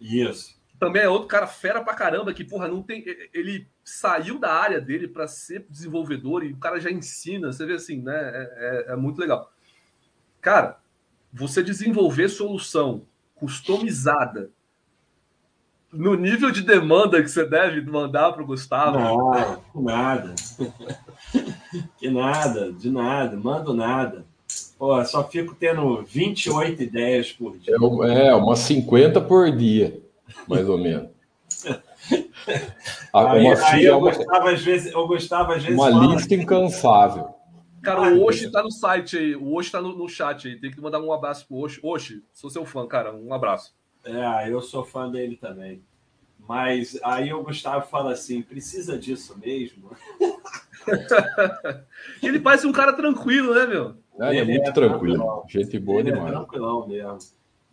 Isso. Também é outro cara fera pra caramba que, porra, não tem. Ele saiu da área dele para ser desenvolvedor e o cara já ensina. Você vê assim, né? É, é, é muito legal. Cara, você desenvolver solução customizada no nível de demanda que você deve mandar para o Gustavo. Não, nada. *laughs* que nada, de nada, mando nada. Pô, só fico tendo 28 ideias por dia. É, umas 50 por dia, mais ou menos. *laughs* Ah, aí, uma, aí eu, gostava, às vezes, eu gostava às vezes. Uma lista incansável. Cara, o Oshi tá no site aí, o Oshi tá no, no, chat aí. Tem que mandar um abraço pro Oshi. Oshi, sou seu fã, cara. Um abraço. É, eu sou fã dele também. Mas aí o Gustavo fala assim: precisa disso mesmo? *laughs* ele parece um cara tranquilo, né, meu? É, ele é muito é tranquilo. Gente boa ele é demais. É tranquilão mesmo.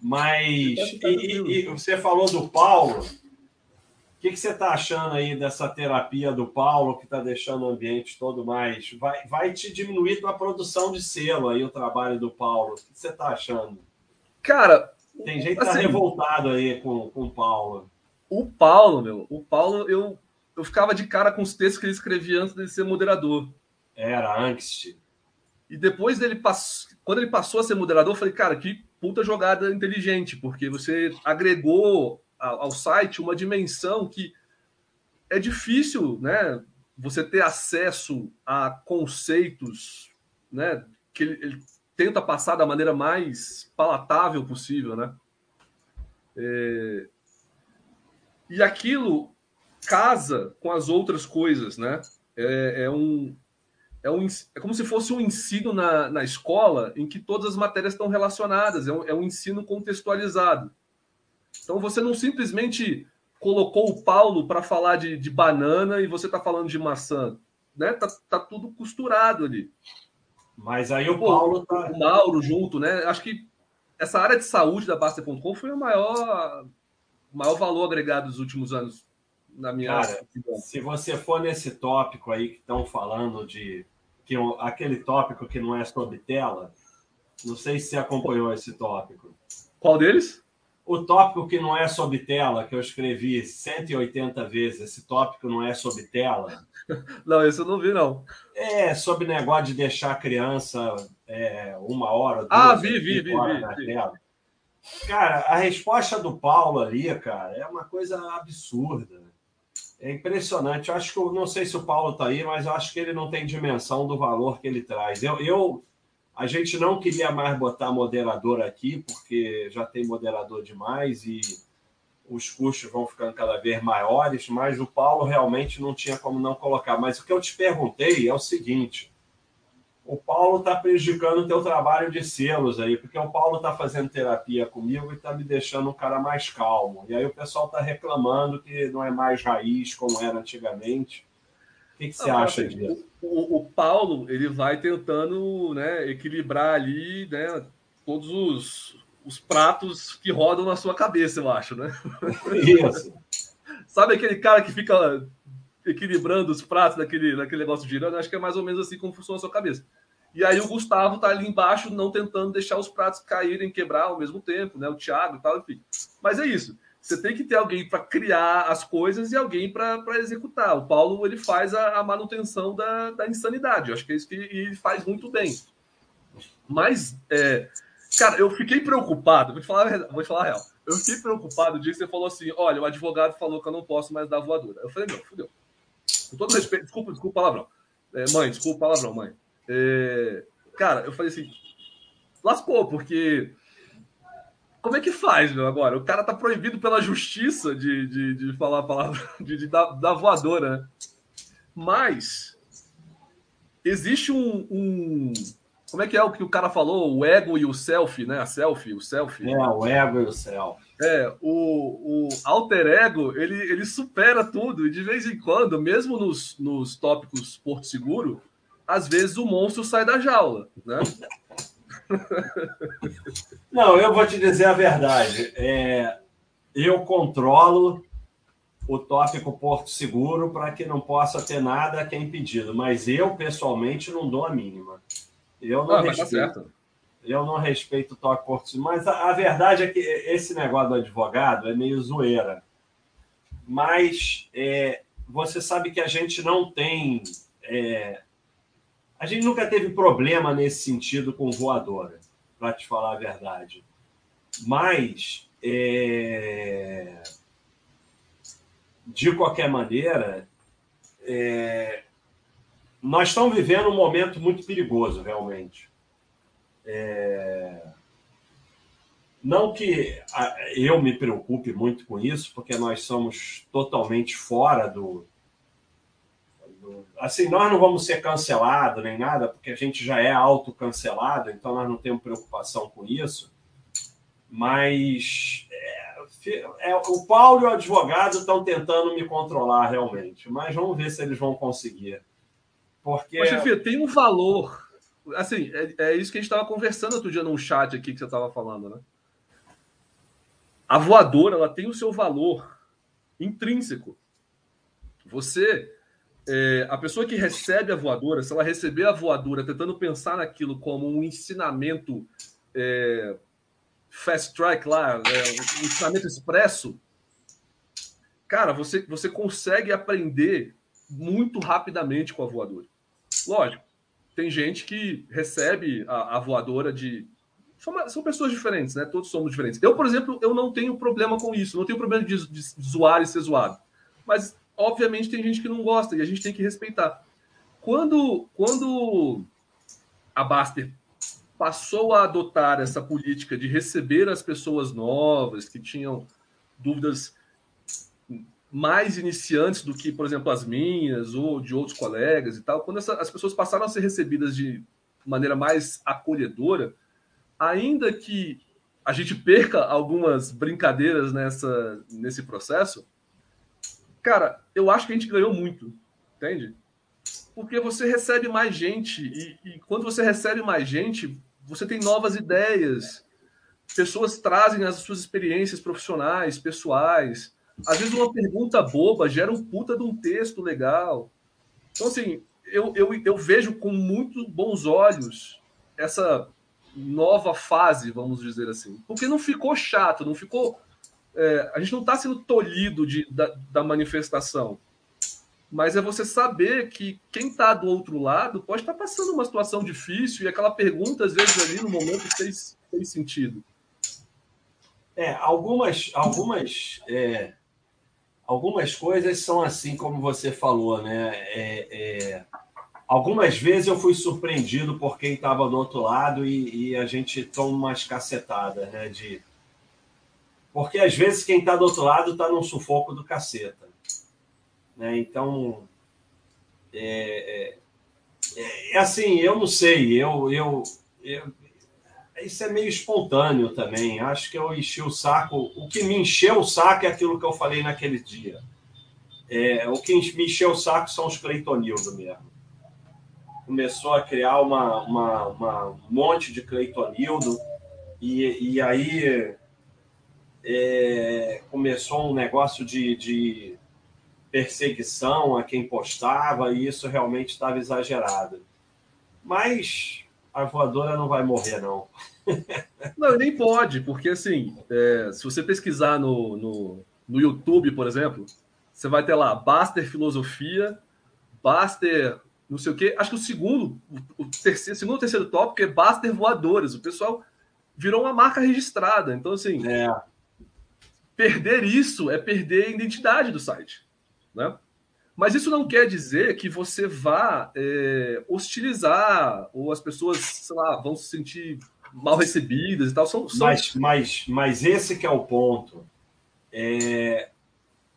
Mas e, e, e, você falou do Paulo. O que, que você está achando aí dessa terapia do Paulo que está deixando o ambiente todo mais. Vai, vai te diminuir tua produção de selo aí, o trabalho do Paulo. O que você está achando? Cara. Tem gente que tá assim, revoltado aí com, com o Paulo. O Paulo, meu, o Paulo, eu, eu ficava de cara com os textos que ele escrevia antes de ser moderador. Era, angst. E depois dele passou, quando ele passou a ser moderador, eu falei, cara, que puta jogada inteligente, porque você agregou ao site uma dimensão que é difícil, né? Você ter acesso a conceitos, né? Que ele, ele tenta passar da maneira mais palatável possível, né? É... E aquilo casa com as outras coisas, né? É, é um, é, um, é como se fosse um ensino na, na escola em que todas as matérias estão relacionadas, é um, é um ensino contextualizado. Então você não simplesmente colocou o Paulo para falar de, de, banana e você está falando de maçã. Né? Tá, tá tudo costurado ali. Mas aí o Pô, Paulo tá. O Mauro junto, né? Acho que essa área de saúde da Basta.com foi o maior, maior valor agregado dos últimos anos, na minha Cara, se você for nesse tópico aí que estão falando de que aquele tópico que não é sobre tela, não sei se você acompanhou esse tópico. Qual deles? O tópico que não é sobre tela, que eu escrevi 180 vezes, esse tópico não é sobre tela. *laughs* Não, isso eu não vi, não. É sobre negócio de deixar a criança é, uma hora. Duas, ah, vi, vi, vi, vi, vi. Cara, a resposta do Paulo ali, cara, é uma coisa absurda. É impressionante. Eu acho que eu não sei se o Paulo está aí, mas eu acho que ele não tem dimensão do valor que ele traz. Eu, eu a gente não queria mais botar moderador aqui, porque já tem moderador demais e os custos vão ficando cada vez maiores, mas o Paulo realmente não tinha como não colocar. Mas o que eu te perguntei é o seguinte: o Paulo está prejudicando o teu trabalho de selos aí, porque o Paulo está fazendo terapia comigo e está me deixando um cara mais calmo. E aí o pessoal está reclamando que não é mais raiz como era antigamente. O que, que você não, acha assim, disso? O, o, Paulo ele vai tentando né, equilibrar ali né, todos os, os pratos que rodam na sua cabeça, eu acho, né? Isso. *laughs* Sabe aquele cara que fica equilibrando os pratos daquele, daquele negócio girando, acho que é mais ou menos assim como funciona a sua cabeça. E aí o Gustavo tá ali embaixo, não tentando deixar os pratos caírem, quebrar ao mesmo tempo, né? O Thiago e tal, enfim. Mas é isso. Você tem que ter alguém para criar as coisas e alguém para executar. O Paulo ele faz a, a manutenção da, da, insanidade. Eu acho que é isso que ele faz muito bem. Mas, é, cara, eu fiquei preocupado. Vou te falar, vou te falar a real. Eu fiquei preocupado o dia que você falou assim: olha, o advogado falou que eu não posso mais dar voadora. Eu falei, meu, fudeu. Com todo respeito, desculpa, desculpa palavrão. É, mãe, desculpa palavrão, mãe. É, cara, eu falei assim, lascou, porque como é que faz, meu, agora? O cara tá proibido pela justiça de, de, de falar a palavra, *laughs* de, de dar, dar voadora, né? Mas existe um, um, Como é que é o que o cara falou? O ego e o selfie, né? A selfie, o selfie. É, o ego e o selfie. É, o, o alter ego, ele, ele supera tudo. E de vez em quando, mesmo nos, nos tópicos Porto Seguro, às vezes o monstro sai da jaula, né? Não, eu vou te dizer a verdade. É, eu controlo o tópico Porto Seguro para que não possa ter nada que é impedido. Mas eu, pessoalmente, não dou a mínima. Eu não ah, tá respeito. Tá eu não respeito o toque português, mas a, a, verdade é que esse negócio do advogado é meio zoeira. Mas é, você sabe que a gente não tem. É, a gente nunca teve problema nesse sentido com voadora, para te falar a verdade. Mas, é, de qualquer maneira, é, nós estamos vivendo um momento muito perigoso, realmente é... Não que eu me preocupe muito com isso, porque nós somos totalmente fora do. Assim, nós não vamos ser cancelados nem nada, porque a gente já é autocancelado, então nós não temos preocupação com isso. Mas é, é, o Paulo e o advogado estão tentando me controlar realmente, mas vamos ver se eles vão conseguir. Porque. Chefe, tem um valor assim, é, é isso que a gente estava conversando outro dia num chat aqui que você estava falando, né? A voadora, ela tem o seu valor intrínseco. Você, é, a pessoa que recebe a voadora, se ela receber a voadora tentando pensar naquilo como um ensinamento é, fast track lá, é, um ensinamento expresso, cara, você, você consegue aprender muito rapidamente com a voadora. Lógico, tem gente que recebe a, a voadora de. São, pessoas diferentes, né? Todos somos diferentes. Eu, por exemplo, eu não tenho problema com isso, não tenho problema de, de zoar e ser zoado. Mas, obviamente, tem gente que não gosta e a gente tem que respeitar. Quando, quando a Baster passou a adotar essa política de receber as pessoas novas que tinham dúvidas mais iniciantes do que, por exemplo, as minhas ou de outros colegas e tal, quando essa, as pessoas passaram a ser recebidas de maneira mais acolhedora, ainda que a gente perca algumas brincadeiras nessa, nesse processo, cara, eu acho que a gente ganhou muito, entende? Porque você recebe mais gente e, e quando você recebe mais gente, você tem novas ideias, pessoas trazem as suas experiências profissionais, pessoais, às vezes uma pergunta boba gera um puta de um texto legal. Então, assim, eu, eu, eu vejo com muito bons olhos essa nova fase, vamos dizer assim. Porque não ficou chato, não ficou. É, a gente não está sendo tolhido de, da, da, manifestação. Mas é você saber que quem está do outro lado pode estar tá passando uma situação difícil e aquela pergunta, às vezes, ali no momento fez, fez sentido. É, algumas, algumas é, algumas coisas são assim, como você falou, né? É, é... Algumas vezes eu fui surpreendido por quem estava do outro lado e, e, a gente toma umas cacetadas, né? De... Porque às vezes quem está do outro lado está num sufoco do caceta. Né? Então, é, é... é, assim, eu não sei, eu, eu, eu, isso é meio espontâneo também. Acho que eu enchi o saco. O que me encheu o saco é aquilo que eu falei naquele dia. É, o que me encheu o saco são os Cleitonildo mesmo. Começou a criar uma, uma, uma um monte de Cleitonildo, e, e aí é, começou um negócio de, de perseguição a quem postava, e isso realmente estava exagerado. Mas a voadora não vai morrer, não. *laughs* não, nem pode, porque assim, é, se você pesquisar no, no, no, YouTube, por exemplo, você vai ter lá Baster Filosofia, Baster não sei o quê. Acho que o segundo, o terceiro, segundo ou terceiro tópico é Baster Voadores. O pessoal virou uma marca registrada. Então, assim, é. Perder isso é perder a identidade do site. Né? Mas isso não quer dizer que você vá é, hostilizar ou as pessoas, sei lá, vão se sentir mal recebidas e tal. São, são... Mas, mas, mas esse que é o ponto. É,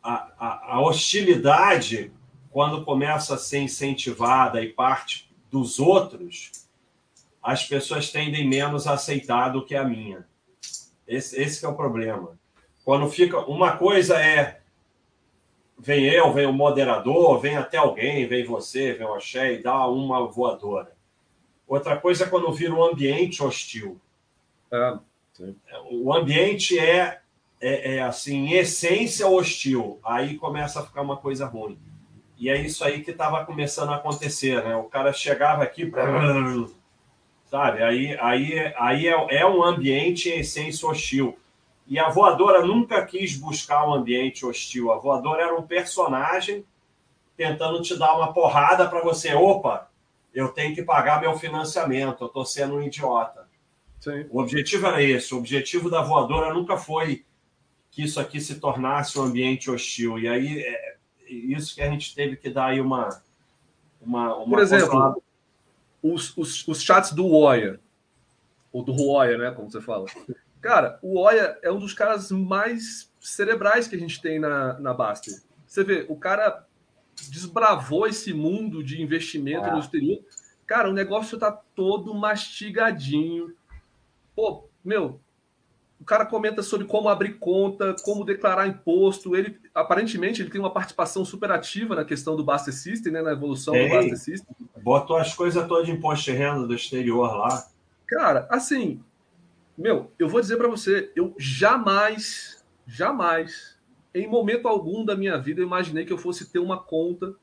a, a, a hostilidade, quando começa a ser incentivada e parte dos outros, as pessoas tendem menos a aceitar do que a minha. Esse, esse é o problema. Quando fica. Uma coisa é vem eu, vem o moderador, vem até alguém, vem você, vem o Axé e dá uma voadora. Outra coisa é quando vira um ambiente hostil. É, o ambiente é, é, é, assim, em essência hostil. Aí começa a ficar uma coisa ruim. E é isso aí que estava começando a acontecer, né? O cara chegava aqui, sabe? Aí, aí, aí é, é um ambiente em essência hostil. E a voadora nunca quis buscar um ambiente hostil. A voadora era um personagem tentando te dar uma porrada para você. Opa, eu tenho que pagar meu financiamento, eu estou sendo um idiota. Sim. O objetivo era esse. O objetivo da voadora nunca foi que isso aqui se tornasse um ambiente hostil. E aí, é isso que a gente teve que dar aí uma. uma, uma Por exemplo, os, os, os chats do Oya, ou do Roya, né? Como você fala. Cara, o Oya é um dos caras mais cerebrais que a gente tem na, na Baster. Você vê, o cara desbravou esse mundo de investimento é. no exterior. Cara, o negócio tá todo mastigadinho. Pô, meu, o cara comenta sobre como abrir conta, como declarar imposto. Ele aparentemente ele tem uma participação super ativa na questão do Baster System, né, na evolução Ei, do Baster System. Botou as coisas todas de imposto de renda do exterior lá. Cara, assim, meu, eu vou dizer para você, eu jamais, jamais, em momento algum da minha vida, imaginei que eu fosse ter uma conta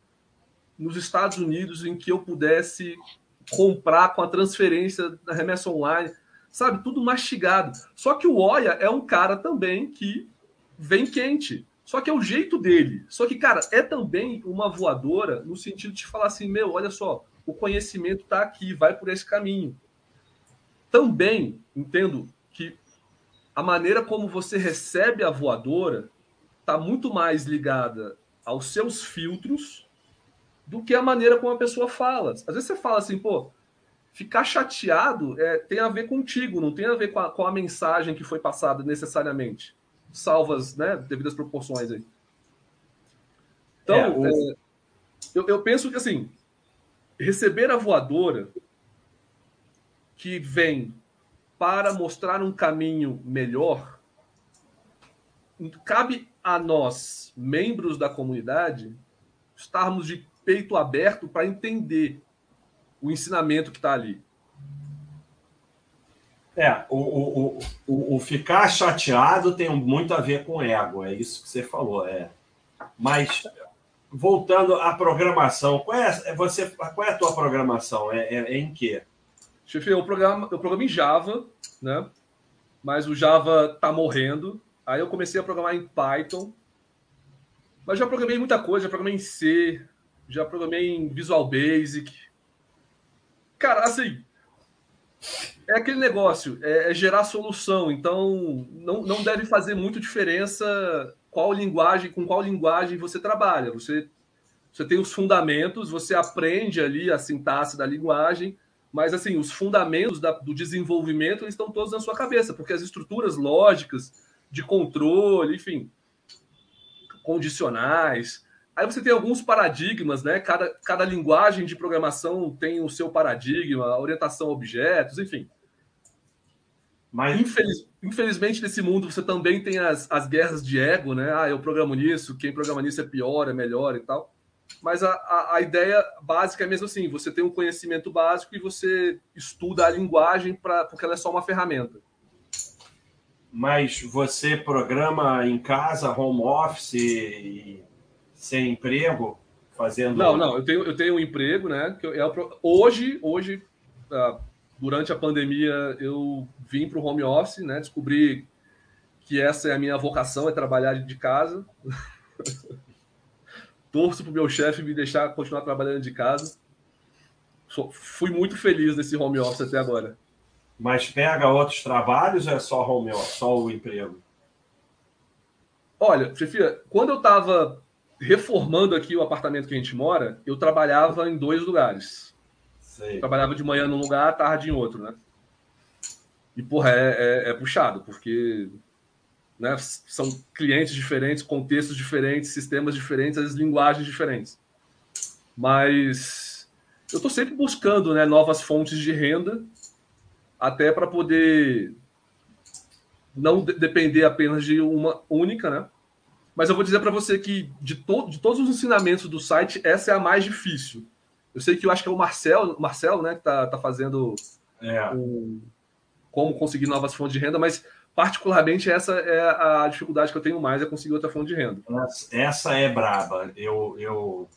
nos Estados Unidos em que eu pudesse comprar com a transferência da remessa online, sabe? Tudo mastigado. Só que o Oya é um cara também que vem quente. Só que é o jeito dele. Só que, cara, é também uma voadora no sentido de falar assim: meu, olha só, o conhecimento está aqui, vai por esse caminho também entendo que a maneira como você recebe a voadora está muito mais ligada aos seus filtros do que a maneira como a pessoa fala. Às vezes você fala assim, pô, ficar chateado é, tem a ver contigo, não tem a ver com a, com a mensagem que foi passada necessariamente. Salvas, né, devidas proporções aí. Então, é, o... é, eu, eu penso que assim, receber a voadora que vem para mostrar um caminho melhor, cabe a nós, membros da comunidade, estarmos de peito aberto para entender o ensinamento que está ali. É, o, o, o, o, ficar chateado tem muito a ver com ego, é isso que você falou. É. Mas, voltando à programação, qual é, você, qual é a tua programação? É, é, é em quê? Chefe, eu programa, eu programo em Java, né? Mas o Java tá morrendo. Aí eu comecei a programar em Python. Mas já programei muita coisa, já programei em C, já programei em Visual Basic. Cara, assim, é aquele negócio, é, é, gerar solução. Então, não, não deve fazer muito diferença qual linguagem, com qual linguagem você trabalha. Você, você tem os fundamentos, você aprende ali a sintaxe da linguagem, mas assim, os fundamentos da, do desenvolvimento estão todos na sua cabeça, porque as estruturas lógicas de controle, enfim, condicionais, Aí você tem alguns paradigmas, né? Cada, cada linguagem de programação tem o seu paradigma, orientação a objetos, enfim. Mas Infeliz, infelizmente nesse mundo você também tem as, as guerras de ego, né? Ah, eu programo nisso, quem programa nisso é pior, é melhor e tal. Mas a, a, a ideia básica é mesmo assim: você tem um conhecimento básico e você estuda a linguagem pra, porque ela é só uma ferramenta. Mas você programa em casa, home office, sem emprego, fazendo. Não, não, eu tenho, eu tenho um emprego, né? Que é, hoje, hoje, ah, durante a pandemia, eu vim para o home office, né? Descobri que essa é a minha vocação, é trabalhar de casa. *laughs* Torço para o meu chefe me deixar continuar trabalhando de casa. Fui muito feliz nesse home office até agora. Mas pega outros trabalhos ou é só home office, só o emprego? Olha, chefia, quando eu estava reformando aqui o apartamento que a gente mora, eu trabalhava em dois lugares. Sei. Trabalhava de manhã num lugar, tarde em outro, né? E, porra, é, é, é puxado, porque né, são clientes diferentes, contextos diferentes, sistemas diferentes, as linguagens diferentes. Mas eu estou sempre buscando né, novas fontes de renda, até para poder não depender apenas de uma única, né? Mas eu vou dizer para você que de, to de todos os ensinamentos do site, essa é a mais difícil. Eu sei que eu acho que é o Marcel, Marcelo, né, que tá, tá fazendo é. um, como conseguir novas fontes de renda, mas particularmente essa é a dificuldade que eu tenho mais é conseguir outra fonte de renda. Essa é braba. Eu, eu,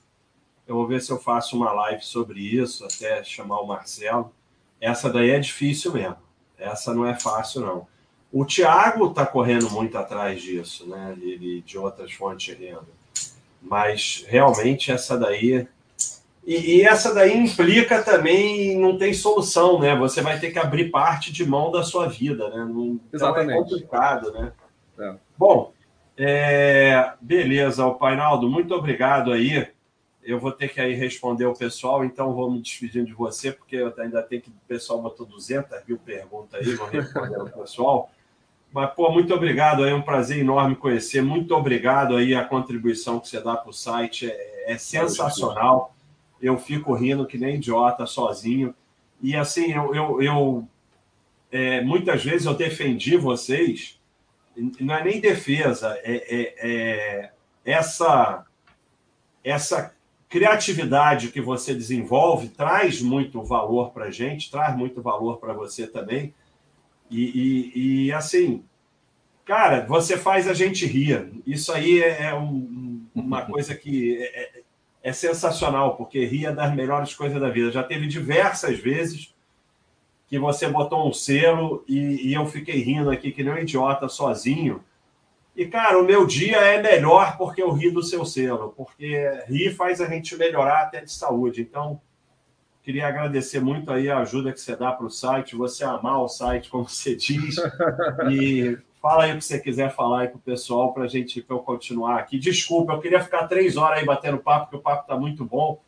eu vou ver se eu faço uma live sobre isso, até chamar o Marcelo. Essa daí é difícil mesmo. Essa não é fácil, não. O Thiago está correndo muito atrás disso, né? Ele, de outras fontes de renda. Mas realmente essa daí. E, e, essa daí implica também, não tem solução, né? Você vai ter que abrir parte de mão da sua vida, né? Não, Exatamente. Então é complicado, né? É. Bom, é, beleza, o Painaldo, muito obrigado aí. Eu vou ter que aí responder o pessoal, então vou me despedindo de você, porque eu ainda tenho que. O pessoal botou 200 mil perguntas aí, vou responder o pessoal. Mas, pô, muito obrigado aí, é um prazer enorme conhecer. Muito obrigado aí a contribuição que você dá para o site. É, é, sensacional. Eu fico rindo que nem idiota sozinho. E assim, eu, eu, eu é, muitas vezes eu defendi vocês, não é nem defesa, é, é, é essa, essa criatividade que você desenvolve traz muito valor para a gente, traz muito valor para você também. E, e, e, assim, cara, você faz a gente rir. Isso aí é, é um, uma coisa que é, sensacional, porque rir é das melhores coisas da vida. Já teve diversas vezes que você botou um selo e, e eu fiquei rindo aqui que nem um idiota sozinho. E, cara, o meu dia é melhor porque eu ri do seu selo, porque rir faz a gente melhorar até de saúde. Então, Queria agradecer muito aí a ajuda que você dá para o site, você amar o site, como você diz. E fala aí o que você quiser falar aí para o pessoal para a gente pra eu continuar aqui. Desculpa, eu queria ficar três horas aí batendo papo, porque o papo está muito bom.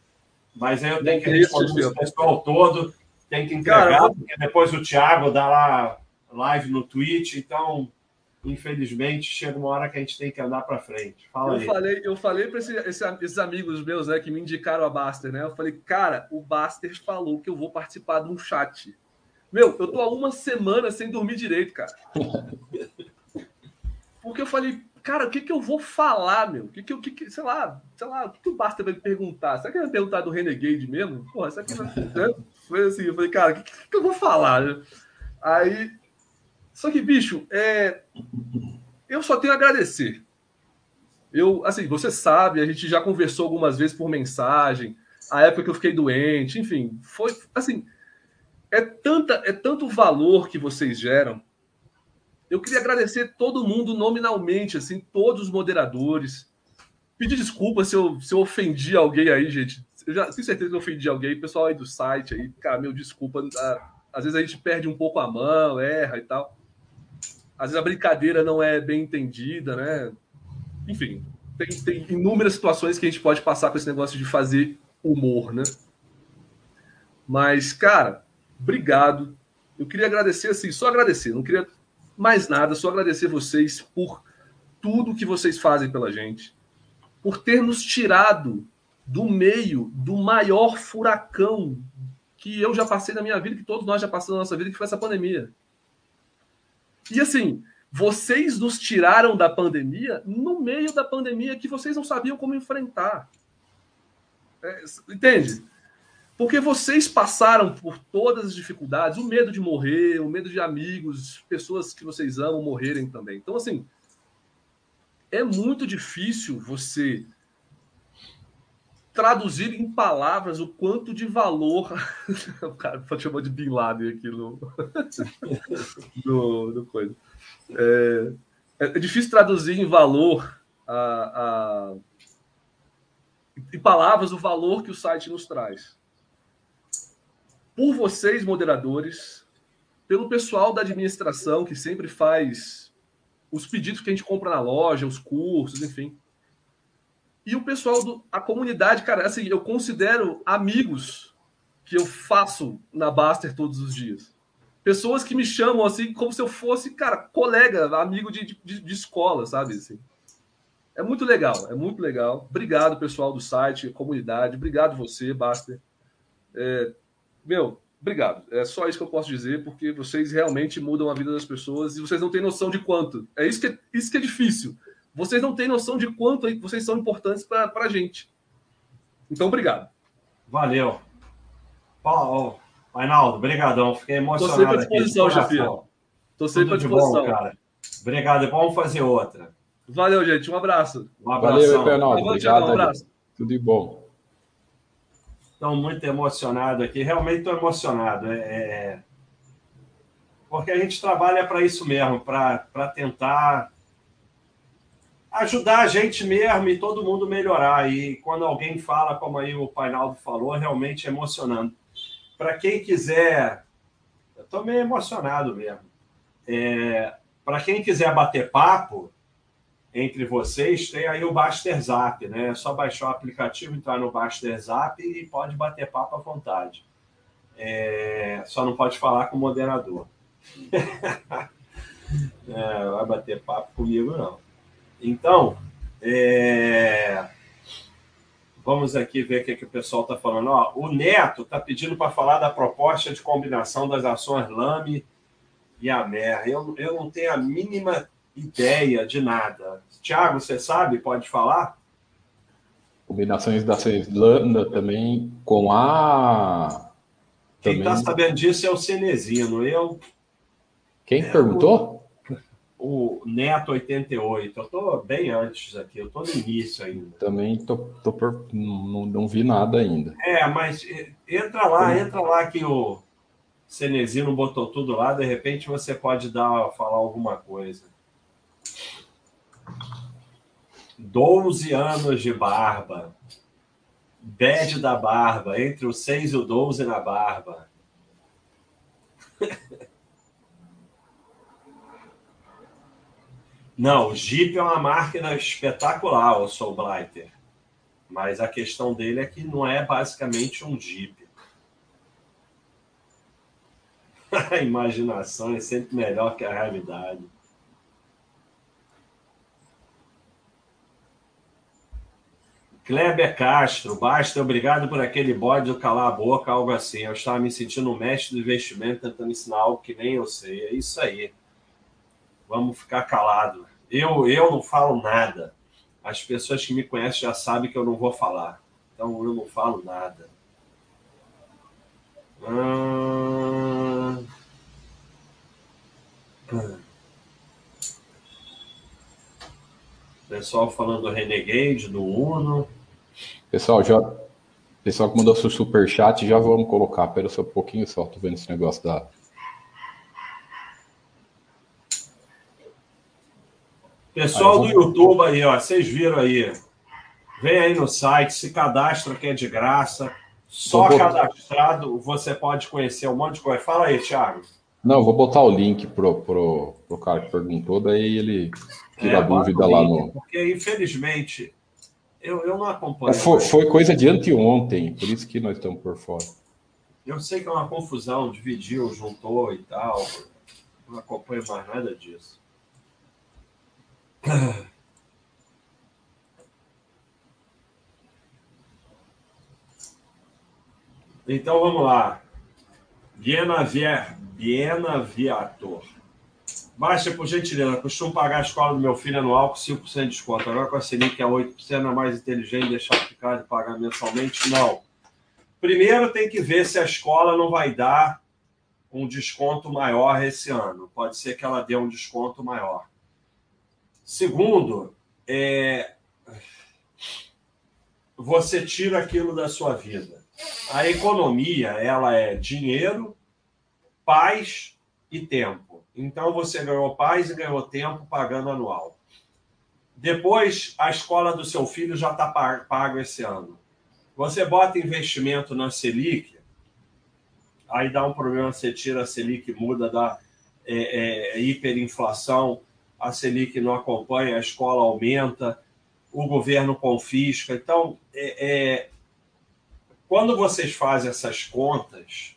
Mas aí eu tenho que responder o pessoal todo, tem que entregar, Cara, porque depois o Thiago dá lá live no Twitch, então infelizmente, chega uma hora que a gente tem que andar para frente. Fala eu aí. Falei, eu falei para esse, esse, esses amigos meus né, que me indicaram a Baster, né? Eu falei, cara, o Baster falou que eu vou participar de um chat. Meu, eu tô há uma semana sem dormir direito, cara. *laughs* Porque eu falei, cara, o que que eu vou falar, meu? O que que, eu, que, que sei lá, sei lá, o que, que o Baster vai me perguntar? Será que ele vai perguntar do Renegade mesmo? Porra, isso aqui vai... *laughs* Foi assim, eu falei, cara, o que, que, que eu vou falar? Aí só que, bicho, é... eu só tenho a agradecer. Eu, assim, você sabe, a gente já conversou algumas vezes por mensagem, a época que eu fiquei doente, enfim, foi assim, é tanta, é tanto valor que vocês geram. Eu queria agradecer todo mundo nominalmente, assim, todos os moderadores. Pedir desculpa se eu, se eu ofendi alguém aí, gente. Eu já tenho certeza que eu ofendi alguém, pessoal aí do site aí, cara, meu desculpa. Às vezes a gente perde um pouco a mão, erra e tal às vezes a brincadeira não é bem entendida, né? Enfim, tem, tem inúmeras situações que a gente pode passar com esse negócio de fazer humor, né? Mas, cara, obrigado. Eu queria agradecer, assim, só agradecer, não queria mais nada, só agradecer vocês por tudo que vocês fazem pela gente. por ter nos tirado do meio do maior furacão que eu já passei na minha vida, que todos nós já passamos na nossa vida, que foi essa pandemia. E assim, vocês nos tiraram da pandemia no meio da pandemia que vocês não sabiam como enfrentar. É, entende? Porque vocês passaram por todas as dificuldades, o medo de morrer, o medo de amigos, pessoas que vocês amam morrerem também. Então, assim, é muito difícil você traduzir em palavras o quanto de valor. *laughs* o cara chamou de Bin Laden aqui no, *laughs* no, no coisa. É, é, difícil traduzir em valor a, a, em palavras o valor que o site nos traz. Por vocês, moderadores, pelo pessoal da administração que sempre faz os pedidos que a gente compra na loja, os cursos, enfim e o pessoal do a comunidade, cara, assim, eu considero amigos que eu faço na Baster todos os dias. Pessoas que me chamam assim como se eu fosse, cara, colega, amigo de, de, de escola, sabe? Assim. É muito legal, é muito legal. Obrigado, pessoal do site, comunidade. Obrigado você, Baster. É, meu, obrigado. É só isso que eu posso dizer, porque vocês realmente mudam a vida das pessoas e vocês não têm noção de quanto. É isso que é, isso que é difícil. Vocês não têm noção de quanto vocês são importantes para a gente. Então, obrigado. Valeu. Paulo, Reinaldo, brigadão. Fiquei emocionado. Estou sempre à disposição, Chefia. Estou sempre à disposição. Bom, cara. Obrigado. Vamos fazer outra. Valeu, gente. Um abraço. Um abraço. Valeu, Reinaldo. Obrigado. Um abraço. Tudo de bom. Estou muito emocionado aqui. Realmente estou emocionado. É, é... Porque a gente trabalha para isso mesmo, para tentar ajudar a gente mesmo e todo mundo melhorar. E quando alguém fala, como aí o Painaldo falou, realmente é emocionante. Para quem quiser, eu estou meio emocionado mesmo. É, Para quem quiser bater papo entre vocês, tem aí o Baster Zap, né? É só baixar o aplicativo, entrar no Baster Zap e pode bater papo à vontade. É, só não pode falar com o moderador. *laughs* é, vai bater papo comigo, não. Então, é... vamos aqui ver o que, que o pessoal está falando. Ó, o Neto está pedindo para falar da proposta de combinação das ações Lame e Amer. Eu, eu não tenho a mínima ideia de nada. Tiago, você sabe? Pode falar? Combinações ações Lame também com a. Quem está sabendo disso é o Cenezino. Eu. Quem é, perguntou? o Neto 88. Eu estou bem antes aqui, eu estou no início ainda. Também tô, tô por, não, não vi nada ainda. É, mas entra lá, entra lá que o Cenezino botou tudo lá, de repente você pode dar falar alguma coisa. 12 anos de barba. Bad da barba, entre os 6 e o 12 na barba. *laughs* Não, o Jeep é uma máquina espetacular, o Soul Blighter. Mas a questão dele é que não é basicamente um Jeep. *laughs* a imaginação é sempre melhor que a realidade. Kleber Castro, basta, obrigado por aquele bode do calar a boca, algo assim. Eu estava me sentindo um mestre do investimento tentando ensinar algo que nem eu sei. É isso aí. Vamos ficar calado. Eu, eu não falo nada. As pessoas que me conhecem já sabem que eu não vou falar. Então eu não falo nada. Hum... Pessoal falando do Renegade, do Uno. Pessoal, já. Pessoal que mandou seu superchat, já vamos colocar. Pera só um pouquinho só, tô vendo esse negócio da, Pessoal do YouTube aí, ó, vocês viram aí. Vem aí no site, se cadastra que é de graça. Só cadastrado você pode conhecer um monte de coisa. Fala aí, Thiago. Não, vou botar o link pro, pro, pro cara que perguntou, daí ele é, dúvida lá no. Porque, infelizmente, eu, eu não acompanho. É, foi, foi, coisa de anteontem, por isso que nós estamos por fora. Eu sei que é uma confusão, dividiu, juntou e tal. Não acompanho mais nada disso. Então vamos lá. Bienavier, Bienaviator. Baixa, por gentileza. Costumo pagar a escola do meu filho anual com 5% de desconto. Agora com a Selic é 8%, é mais inteligente deixar ficar de pagar mensalmente? Não. Primeiro tem que ver se a escola não vai dar um desconto maior esse ano. Pode ser que ela dê um desconto maior. Segundo, é... você tira aquilo da sua vida. A economia, ela é dinheiro, paz e tempo. Então você ganhou paz e ganhou tempo pagando anual. Depois, a escola do seu filho já está pago esse ano. Você bota investimento na Selic, aí dá um problema, você tira a Selic, muda, dá é, é, hiperinflação, a Selic não acompanha, a escola aumenta, o governo confisca. Então, é, é quando vocês fazem essas contas,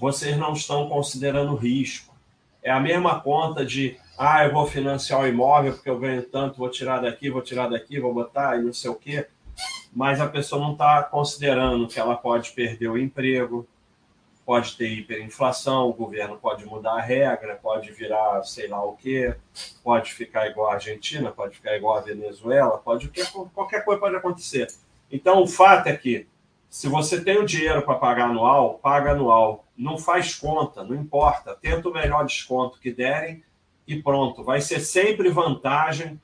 vocês não estão considerando risco. É a mesma conta de, ah, eu vou financiar o imóvel porque eu ganho tanto, vou tirar daqui, vou tirar daqui, vou botar e não sei o quê. Mas a pessoa não está considerando que ela pode perder o emprego, pode ter hiperinflação, o governo pode mudar a regra, pode virar sei lá o quê, pode ficar igual a Argentina, pode ficar igual a Venezuela, pode qualquer coisa pode acontecer. Então o fato é que se você tem o dinheiro para pagar anual, paga anual. Não faz conta, não importa. Tenta o melhor desconto que derem e pronto. Vai ser sempre vantagem,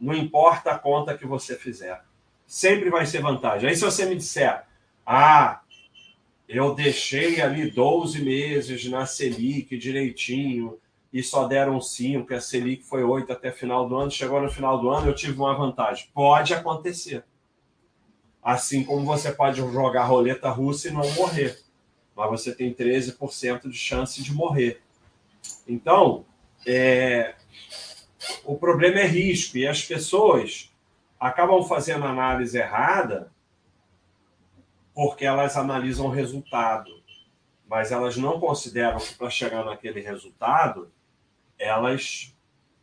não importa a conta que você fizer. Sempre vai ser vantagem. Aí se você me disser, ah, eu deixei ali 12 meses na Selic direitinho e só deram 5, a Selic foi 8 até final do ano, chegou no final do ano eu tive uma vantagem. Pode acontecer. Assim como você pode jogar roleta russa e não morrer. Mas você tem 13% de chance de morrer. Então, é... o problema é risco. E as pessoas acabam fazendo análise errada porque elas analisam o resultado. Mas elas não consideram que para chegar naquele resultado, elas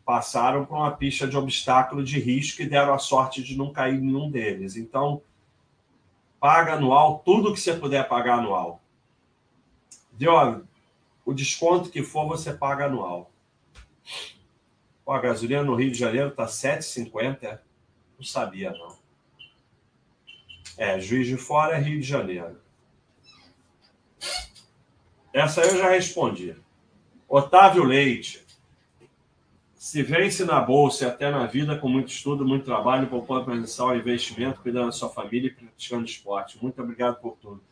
passaram por uma pista de obstáculo de risco e deram a sorte de não cair nenhum deles. Então, paga anual, tudo que você puder pagar anual. Deu o desconto que for, você paga anual. Pô, a gasolina no Rio de Janeiro está 7,50. É? Não sabia, não. É, Juiz de Fora é Rio de Janeiro. Essa eu já respondi. Otávio Leite. Se vence na bolsa e até na vida com muito estudo, muito trabalho, poupando mensal, investimento, cuidando da sua família e praticando esporte. Muito obrigado por tudo.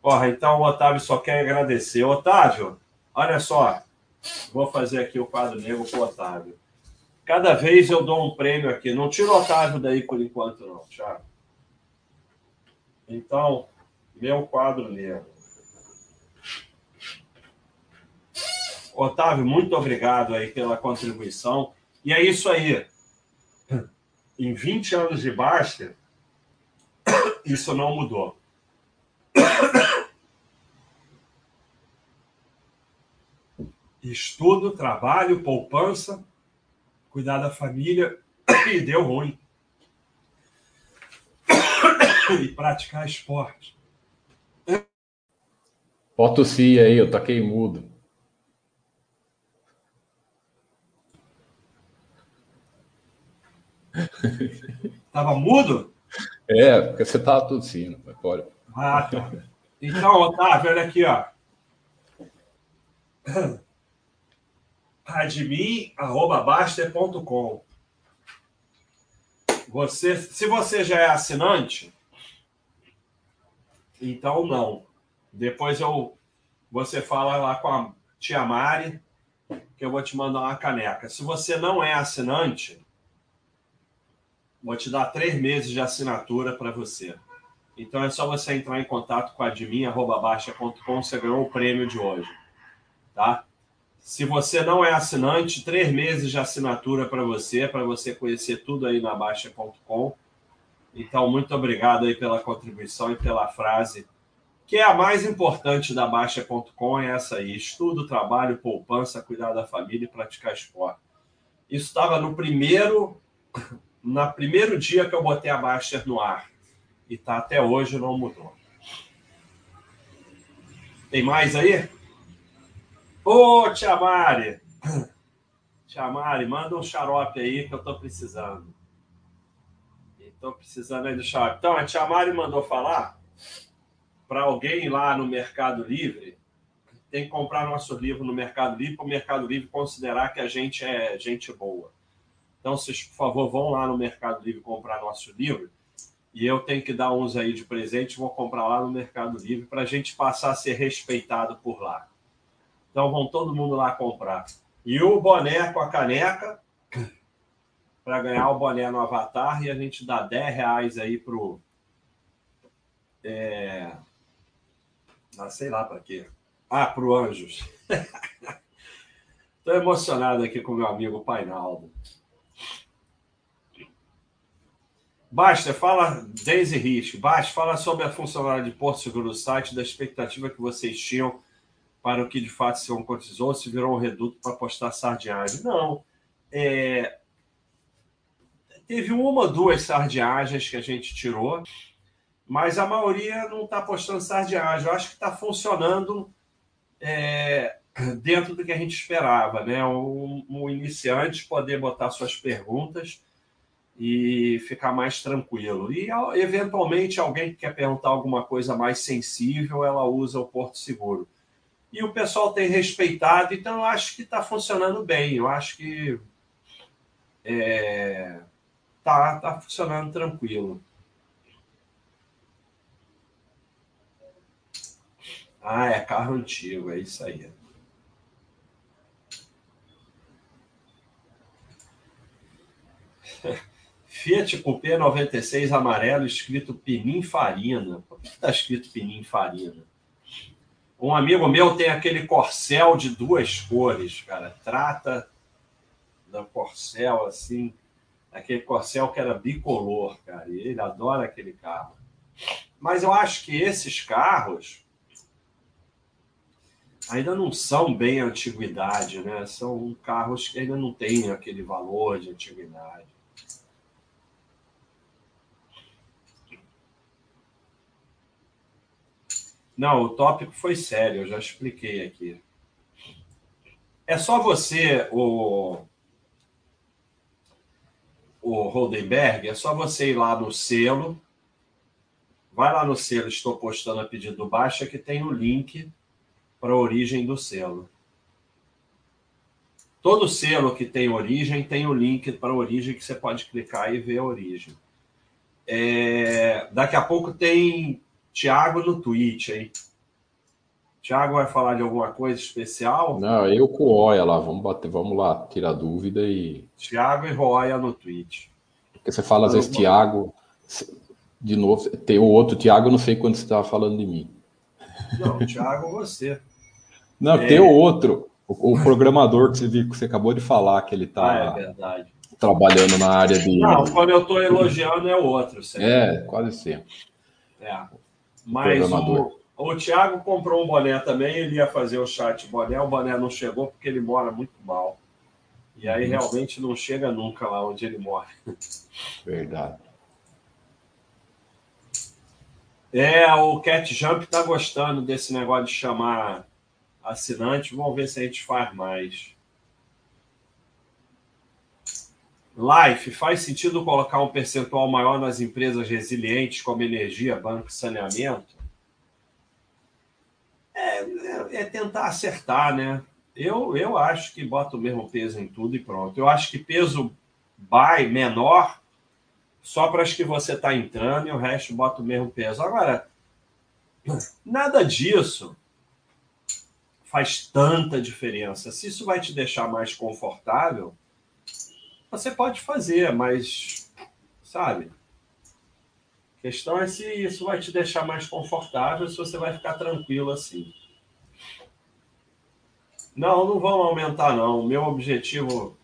Porra, então o Otávio só quer agradecer. Otávio, olha só. Vou fazer aqui o quadro negro com o Otávio. Cada vez eu dou um prêmio aqui. Não tira o Otávio daí por enquanto, não, Thiago. Então, meu quadro negro. Otávio, muito obrigado aí pela contribuição. E é isso aí. Em 20 anos de Baster, *coughs* isso não mudou. Estudo, trabalho, poupança, cuidar da família *coughs* e deu ruim. *coughs* E praticar esporte. Pode tossir aí, eu taquei mudo. *laughs* Tava mudo? É, porque você tava tossindo, mas pode. Ah, tá. Então, Otávio, olha aqui, ó. *coughs* admin@baster.com. Você, se você já é assinante, então não. Depois eu você fala lá com a tia Mari que eu vou te mandar uma caneca. Se você não é assinante, Vou te dar três meses de assinatura para você. Então é só você entrar em contato com a admin.baixa.com, você ganhou o prêmio de hoje. Tá? Se você não é assinante, três meses de assinatura para você, para você conhecer tudo aí na Baixa.com. Então, muito obrigado aí pela contribuição e pela frase, que é a mais importante da Baixa.com, é essa aí: estudo, trabalho, poupança, cuidar da família e praticar esporte. Isso estava no primeiro *laughs* no primeiro dia que eu botei a Baster no ar. E tá até hoje não mudou. Tem mais aí? Ô, Tia Mari! Tia Mari, manda um xarope aí que eu tô precisando. Estou precisando aí do xarope. Então, a Tia Mari mandou falar para alguém lá no Mercado Livre tem que comprar nosso livro no Mercado Livre para o Mercado Livre considerar que a gente é gente boa. Então, vocês, por favor, vão lá no Mercado Livre comprar nosso livro. E eu tenho que dar uns aí de presente, vou comprar lá no Mercado Livre para a gente passar a ser respeitado por lá. Então, vão todo mundo lá comprar. E o boné com a caneca, para ganhar o boné no Avatar, e a gente dá 10 reais aí pro. É... Ah, sei lá para quê. Ah, pro Anjos. *laughs* Estou emocionado aqui com meu amigo Painaldo. Basta, fala, Daisy Rich, Basta, fala sobre a funcionalidade de Porto Seguro do site, da expectativa que vocês tinham para o que de fato se concretizou, se virou um reduto para postar sardinhagem. Não. É... Teve uma ou duas sardinhagens que a gente tirou, mas a maioria não está postando sardinhagem. Eu acho que está funcionando é... dentro do que a gente esperava, né? Um, um iniciante poder botar suas perguntas e ficar mais tranquilo. E, eventualmente, alguém que quer perguntar alguma coisa mais sensível, ela usa o Porto Seguro. E o pessoal tem respeitado, então eu acho que está funcionando bem. Eu acho que é, tá, tá funcionando tranquilo. Ah, é carro antigo, é isso aí. *laughs* Fiat Coupé 96 amarelo escrito Pininfarina. Por que está escrito Pininfarina? Um amigo meu tem aquele corcel de duas cores, cara. Trata da corcel assim, aquele corcel que era bicolor, cara. E ele adora aquele carro. Mas eu acho que esses carros ainda não são bem antiguidade, né? São carros que ainda não têm aquele valor de antiguidade. Não, o tópico foi sério, eu já expliquei aqui. É só você, o, o Holdenberg, é só você ir lá no selo, vai lá no selo, estou postando a pedido do Baixa, que tem o link para a origem do selo. Todo selo que tem origem tem o link para a origem que você pode clicar e ver a origem. É, daqui a pouco tem Tiago no Twitch aí. Tiago vai falar de alguma coisa especial? Não, eu com o Oia lá, vamos bater, vamos lá, tirar dúvida e. Tiago e Roya no Twitch. Porque você fala às vezes Tiago, de novo, tem o outro Tiago, não sei quando você estava falando de mim. Não, Tiago, você. Não, é... tem o outro, o, o, programador que você viu, que você acabou de falar, que ele está ah, é trabalhando na área de. Não, quando eu estou elogiando é o outro. Sempre. É, quase sempre. É. Mas o, o Thiago comprou um boné também, ele ia fazer o chat boné, o boné não chegou porque ele mora muito mal. E aí uhum. realmente não chega nunca lá onde ele mora. Verdade. É, o Cat Jump tá gostando desse negócio de chamar assinante. Vamos ver se a gente faz mais. Life, faz sentido colocar um percentual maior nas empresas resilientes como energia, banco e saneamento? É, é, é, tentar acertar, né? Eu, eu acho que bota o mesmo peso em tudo e pronto. Eu acho que peso buy menor só para as que você está entrando e o resto bota o mesmo peso. Agora, nada disso faz tanta diferença. Se isso vai te deixar mais confortável, você pode fazer, mas, sabe? A questão é se isso vai te deixar mais confortável, se você vai ficar tranquilo assim. Não, não vamos aumentar, não. Meu objetivo.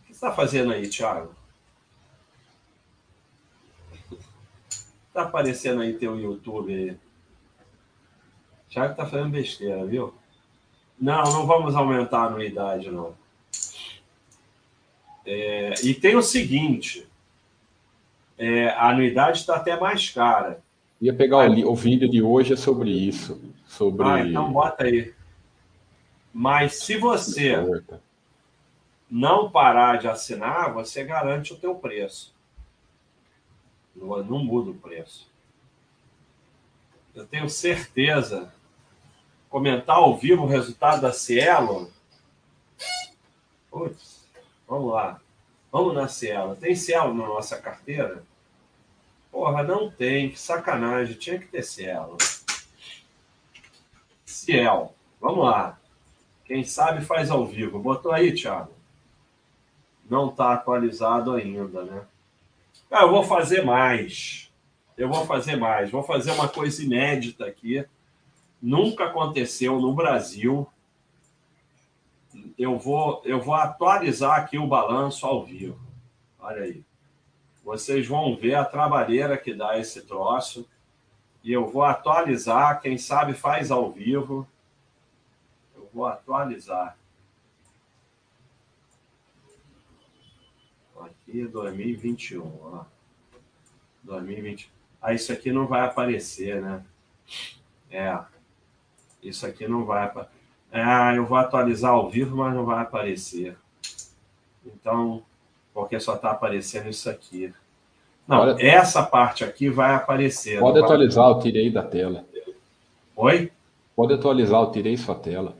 O que você está fazendo aí, Thiago? Está aparecendo aí teu YouTube aí. Thiago está fazendo besteira, viu? Não, não vamos aumentar a anuidade, não. É, e tem o seguinte: é, a anuidade está até mais cara. Ia pegar o, o vídeo de hoje é sobre isso. Sobre... Ah, então bota aí. Mas se você não parar de assinar, você garante o teu preço. Não, não muda o preço. Eu tenho certeza. Comentar ao vivo o resultado da Cielo. Putz, vamos lá. Vamos na Cielo. Tem Cielo na nossa carteira? Porra, não tem. Que sacanagem. Tinha que ter Cielo. Ciel. Vamos lá. Quem sabe faz ao vivo. Botou aí, Thiago? Não está atualizado ainda, né? Ah, eu vou fazer mais. Eu vou fazer mais. Vou fazer uma coisa inédita aqui. Nunca aconteceu no Brasil. Eu vou, eu vou atualizar aqui o balanço ao vivo. Olha aí. Vocês vão ver a trabalheira que dá esse troço. E eu vou atualizar. Quem sabe faz ao vivo. Vou atualizar. Aqui, 2021. Ó. 2020. Ah, isso aqui não vai aparecer, né? É. Isso aqui não vai aparecer. É, eu vou atualizar ao vivo, mas não vai aparecer. Então, porque só está aparecendo isso aqui. Não, Olha, essa parte aqui vai aparecer. Pode atualizar, vai... eu tirei da tela. Oi? Pode atualizar, eu tirei sua tela.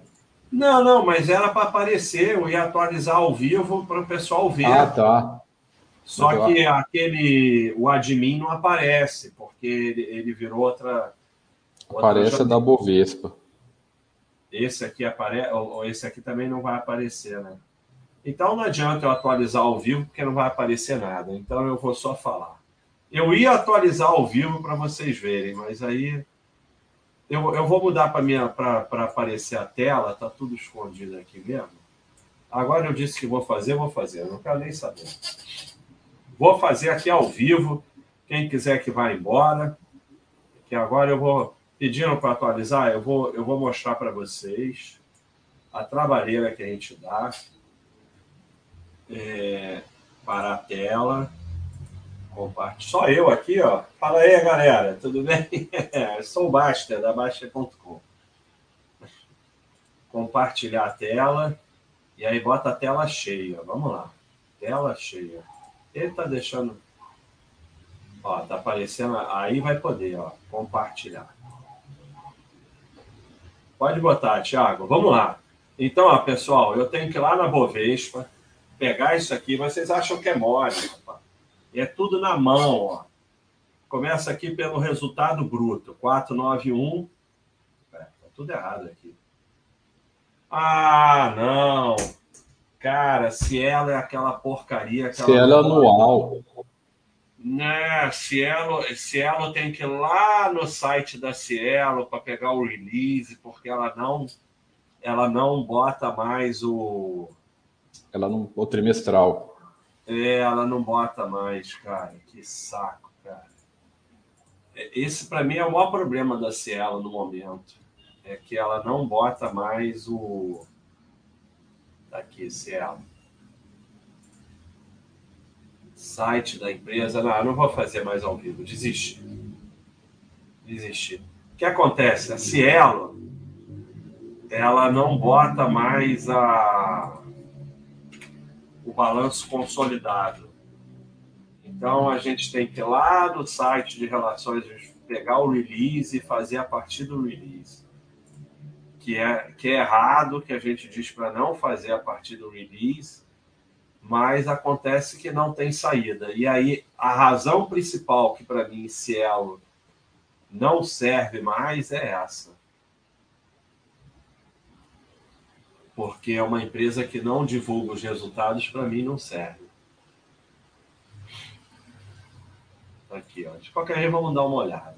Não, não, mas era para aparecer, eu ia atualizar ao vivo para o pessoal ver. Ah, tá. Só Muito que aquele, o admin não aparece, porque ele, ele virou outra. outra aparece a da Bovespa. Esse aqui aparece, ou esse aqui também não vai aparecer, né? Então não adianta eu atualizar ao vivo, porque não vai aparecer nada. Então eu vou só falar. Eu ia atualizar ao vivo para vocês verem, mas aí eu, eu vou mudar para aparecer a tela, tá tudo escondido aqui mesmo. Agora eu disse que vou fazer, vou fazer, não quero nem saber. Vou fazer aqui ao vivo. Quem quiser que vá embora, que agora eu vou pedindo para atualizar, eu vou, eu vou mostrar para vocês a trabalheira que a gente dá é, para a tela. Compartilhe. Só eu aqui, ó. Fala aí, galera, tudo bem? *laughs* Sou o Basta, da Basta.com. Compartilhar a tela. E aí bota a tela cheia. Vamos lá. Tela cheia. Ele tá deixando. Ó, tá aparecendo. Aí vai poder, ó. Compartilhar. Pode botar, Thiago. Vamos lá. Então, ó, pessoal, eu tenho que ir lá na Bovespa, pegar isso aqui. Vocês acham que é mole, rapaz. É tudo na mão, ó. Começa aqui pelo resultado bruto, 491. É, tá tudo errado aqui. Ah, não. Cara, Cielo é aquela porcaria. Aquela Cielo anual. Né, Cielo, Cielo tem que ir lá no site da Cielo para pegar o release, porque ela não ela não bota mais o ela não o trimestral. É, ela não bota mais, cara. Que saco, cara. É, esse, para mim, é o maior problema da Cielo no momento. É que ela não bota mais o. Daqui, Cielo. Site da empresa. Não, não vou fazer mais ao vivo. Desisti. Desisti. O que acontece? A Cielo, ela não bota mais a o balanço consolidado. Então a gente tem que ir lá no site de relações, pegar o release e fazer a partir do release. Que é, que é errado, que a gente diz para não fazer a partir do release, mas acontece que não tem saída. E aí a razão principal que para mim Cielo não serve mais é essa. porque é uma empresa que não divulga os resultados, para mim não serve. Aqui, ó. De qualquer jeito, vamos dar uma olhada.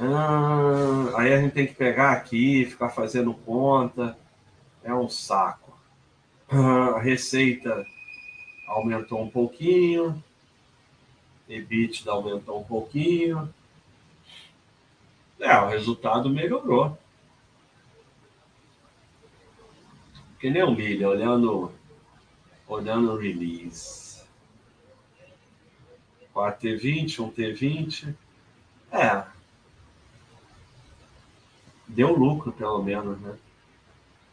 Ah, aí a gente tem que pegar aqui, ficar fazendo conta. É um saco. A receita aumentou um pouquinho. EBITDA aumentou um pouquinho. É, o resultado melhorou. Que nem o olhando, olhando o release. 4T20, um T20. É. Deu lucro, pelo menos, né?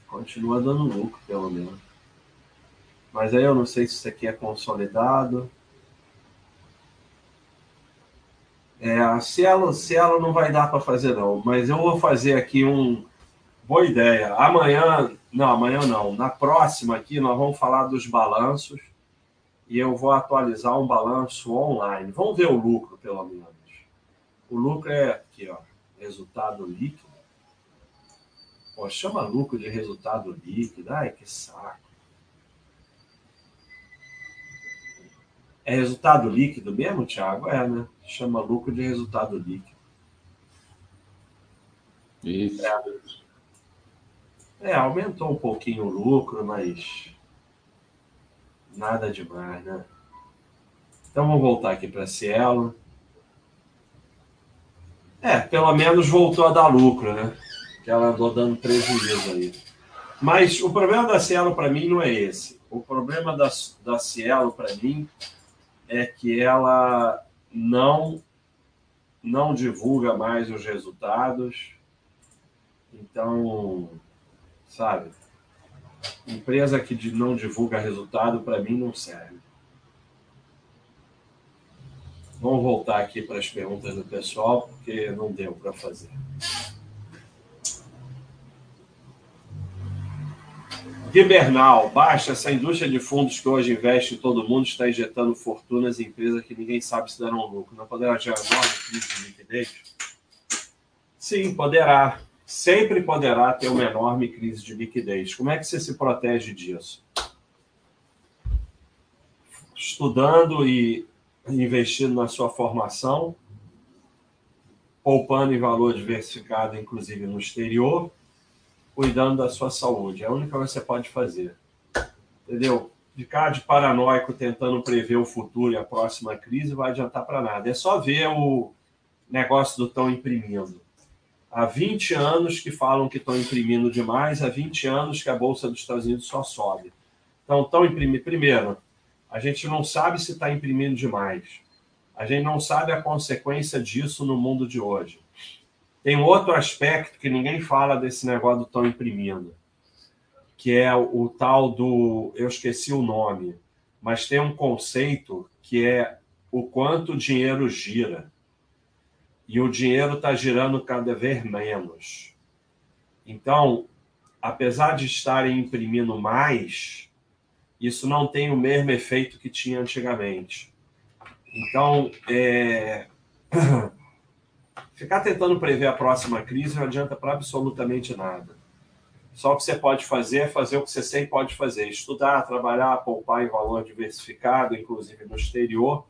Continua dando lucro, pelo menos. Mas aí eu não sei se isso aqui é consolidado. É, a Cielo, Cielo não vai dar para fazer, não. Mas eu vou fazer aqui um. Boa ideia. Amanhã, não, amanhã não. Na próxima aqui, nós vamos falar dos balanços e eu vou atualizar um balanço online. Vamos ver o lucro, pelo menos. O lucro é aqui, ó. Resultado líquido. Pô, chama lucro de resultado líquido. Ai, que saco. É resultado líquido mesmo, Thiago? É, né? Chama lucro de resultado líquido. Isso. É. é, aumentou um pouquinho o lucro, mas nada demais, né? Então vamos voltar aqui para a Cielo. É, pelo menos voltou a dar lucro, né? Que ela andou dando prejuízo aí. Mas o problema da Cielo para mim não é esse. O problema da, da Cielo para mim é que ela não não divulga mais os resultados. Então, sabe? Empresa que não divulga resultado, para mim, não serve. Vamos voltar aqui para as perguntas do pessoal, porque não deu para fazer. Gibernal, baixa essa indústria de fundos que hoje investe em todo mundo está injetando fortunas em empresas que ninguém sabe se darão lucro. Não poderá gerar enorme crise de liquidez? Sim, poderá. Sempre poderá ter uma enorme crise de liquidez. Como é que você se protege disso? Estudando e investindo na sua formação, poupando em valor diversificado, inclusive no exterior cuidando da sua saúde. É a única que você pode fazer. Entendeu? Ficar de paranoico tentando prever o futuro e a próxima crise vai adiantar para nada. É só ver o negócio do estão imprimindo. Há 20 anos que falam que estão imprimindo demais, há 20 anos que a Bolsa dos Estados Unidos só sobe. Então, estão imprimindo. Primeiro, a gente não sabe se está imprimindo demais. A gente não sabe a consequência disso no mundo de hoje. Tem outro aspecto que ninguém fala desse negócio do estão imprimindo, que é o, o tal do. Eu esqueci o nome, mas tem um conceito que é o quanto o dinheiro gira. E o dinheiro está girando cada vez menos. Então, apesar de estarem imprimindo mais, isso não tem o mesmo efeito que tinha antigamente. Então, é... *clears throat* Ficar tentando prever a próxima crise não adianta para absolutamente nada. Só o que você pode fazer é fazer o que você sempre pode fazer: estudar, trabalhar, poupar em valor diversificado, inclusive no exterior,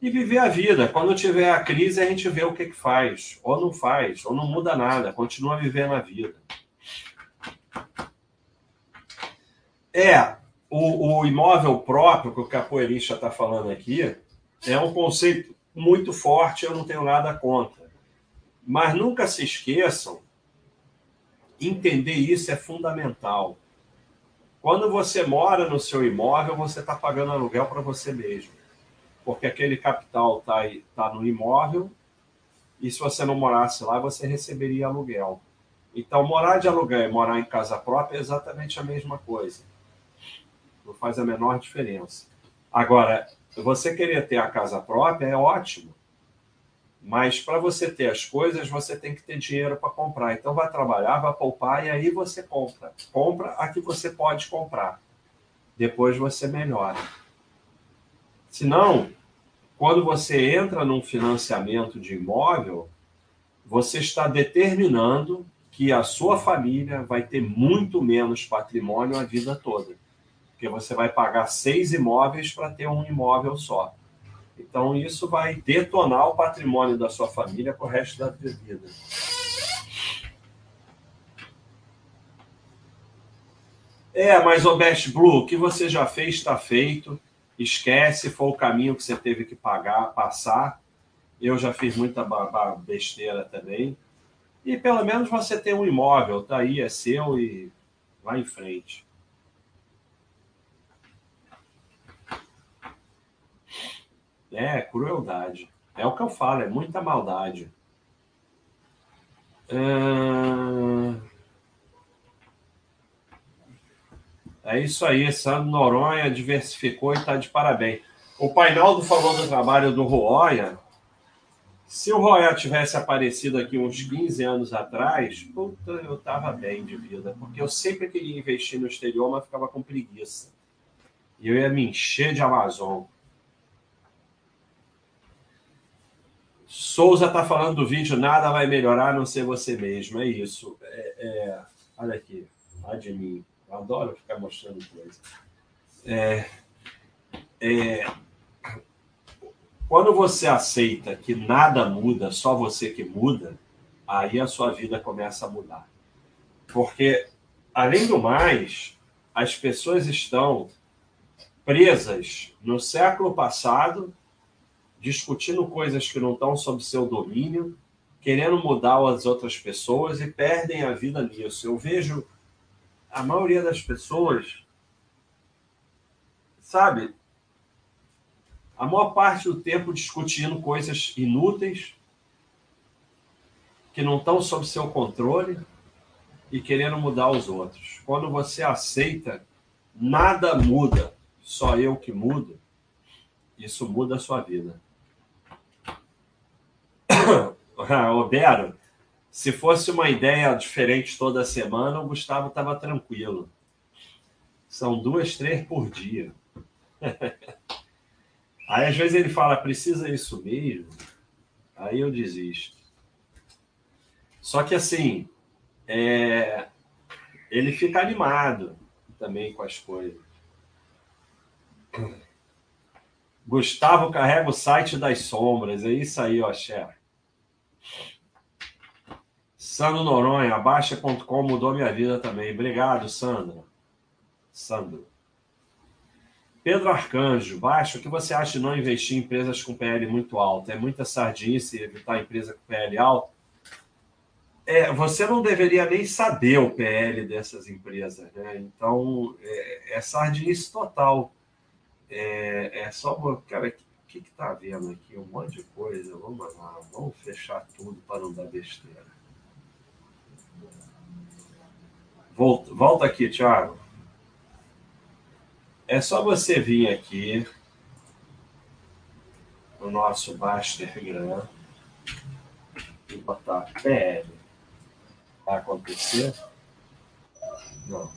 e viver a vida. Quando tiver a crise, a gente vê o que, que faz, ou não faz, ou não muda nada, continua vivendo a vida. É, o, o imóvel próprio, que o capoeirista está falando aqui, é um conceito muito forte, eu não tenho nada contra. Mas nunca se esqueçam, entender isso é fundamental. Quando você mora no seu imóvel, você está pagando aluguel para você mesmo. Porque aquele capital está tá no imóvel e se você não morasse lá, você receberia aluguel. Então, morar de aluguel e morar em casa própria é exatamente a mesma coisa. Não faz a menor diferença. Agora, você querer ter a casa própria é ótimo. Mas para você ter as coisas, você tem que ter dinheiro para comprar. Então vai trabalhar, vai poupar e aí você compra. Compra a que você pode comprar. Depois você melhora. Senão, quando você entra num financiamento de imóvel, você está determinando que a sua família vai ter muito menos patrimônio a vida toda. Porque você vai pagar seis imóveis para ter um imóvel só. Então, isso vai detonar o patrimônio da sua família para o resto da vida. É, mas o Best Blue, o que você já fez está feito. Esquece, foi o caminho que você teve que pagar, passar. Eu já fiz muita besteira também. E pelo menos você tem um imóvel, tá aí, é seu e vai em frente. É, crueldade. É o que eu falo, é muita maldade. É isso aí, Sandro Noronha diversificou e está de parabéns. O Painaldo falou do trabalho do Roya. Se o Roya tivesse aparecido aqui uns 15 anos atrás, puta, eu estava bem de vida, porque eu sempre queria investir no exterior, mas ficava com preguiça. E eu ia me encher de Amazon. Souza está falando do vídeo, nada vai melhorar a não ser você mesmo. É isso. É, é, olha aqui, lá de mim. Eu adoro ficar mostrando coisa. É, é, quando você aceita que nada muda, só você que muda, aí a sua vida começa a mudar. Porque, além do mais, as pessoas estão presas no século passado, discutindo coisas que não estão sob seu domínio, querendo mudar as outras pessoas e perdem a vida nisso. Eu vejo a maioria das pessoas, sabe, a maior parte do tempo discutindo coisas inúteis, que não estão sob seu controle e querendo mudar os outros. Quando você aceita, nada muda, só eu que mudo, isso muda a sua vida. *laughs* Obero, se fosse uma ideia diferente toda semana, o Gustavo estava tranquilo. São duas, três por dia. *laughs* Aí às vezes ele fala, precisa isso mesmo? Aí eu desisto. Só que assim, é... ele fica animado também com as coisas. Gustavo carrega o site das sombras. É isso aí, ó, chefe. Sandro Noronha, Baixa.com mudou minha vida também. Obrigado, Sandra. Sandro. Pedro Arcanjo, Baixa, o que você acha de não investir em empresas com PL muito alto? É muita sardinice evitar empresa com PL alto? É, você não deveria nem saber o PL dessas empresas, né? Então, é, é sardinice total. É, é só, cara, que está vendo aqui? Um monte de coisa. Vamos lá, vamos fechar tudo para não dar besteira. Volta, volta aqui, Thiago. É só você vir aqui no nosso Bastergram e botar PL. Vai acontecer? Não.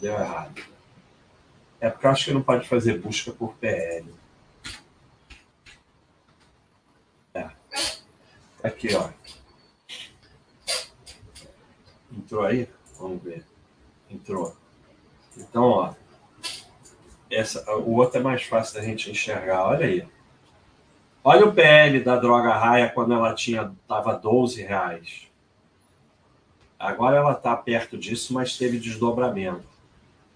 Deu errado. É porque eu acho que não pode fazer busca por PL. É. Aqui, ó. Entrou aí? Vamos ver. Entrou. Então, ó. Essa, o outro é mais fácil da gente enxergar. Olha aí. Olha o PL da droga raia quando ela tinha tava 12 reais. Agora ela está perto disso, mas teve desdobramento.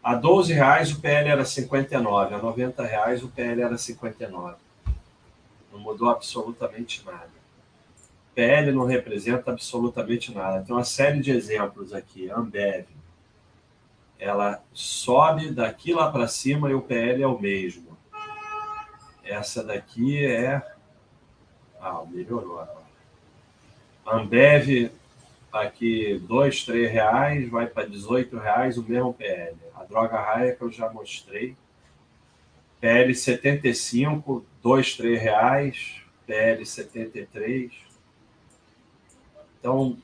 A 12 reais o PL era 59, a 90 reais o PL era 59. Não mudou absolutamente nada. PL não representa absolutamente nada. Tem uma série de exemplos aqui. Ambev. Ela sobe daqui lá para cima e o PL é o mesmo. Essa daqui é. Ah, melhorou agora. Ambev, aqui, dois, três reais, vai para 18 reais, o mesmo PL. A droga raia que eu já mostrei. PL 75, dois, três reais. PL 73 então,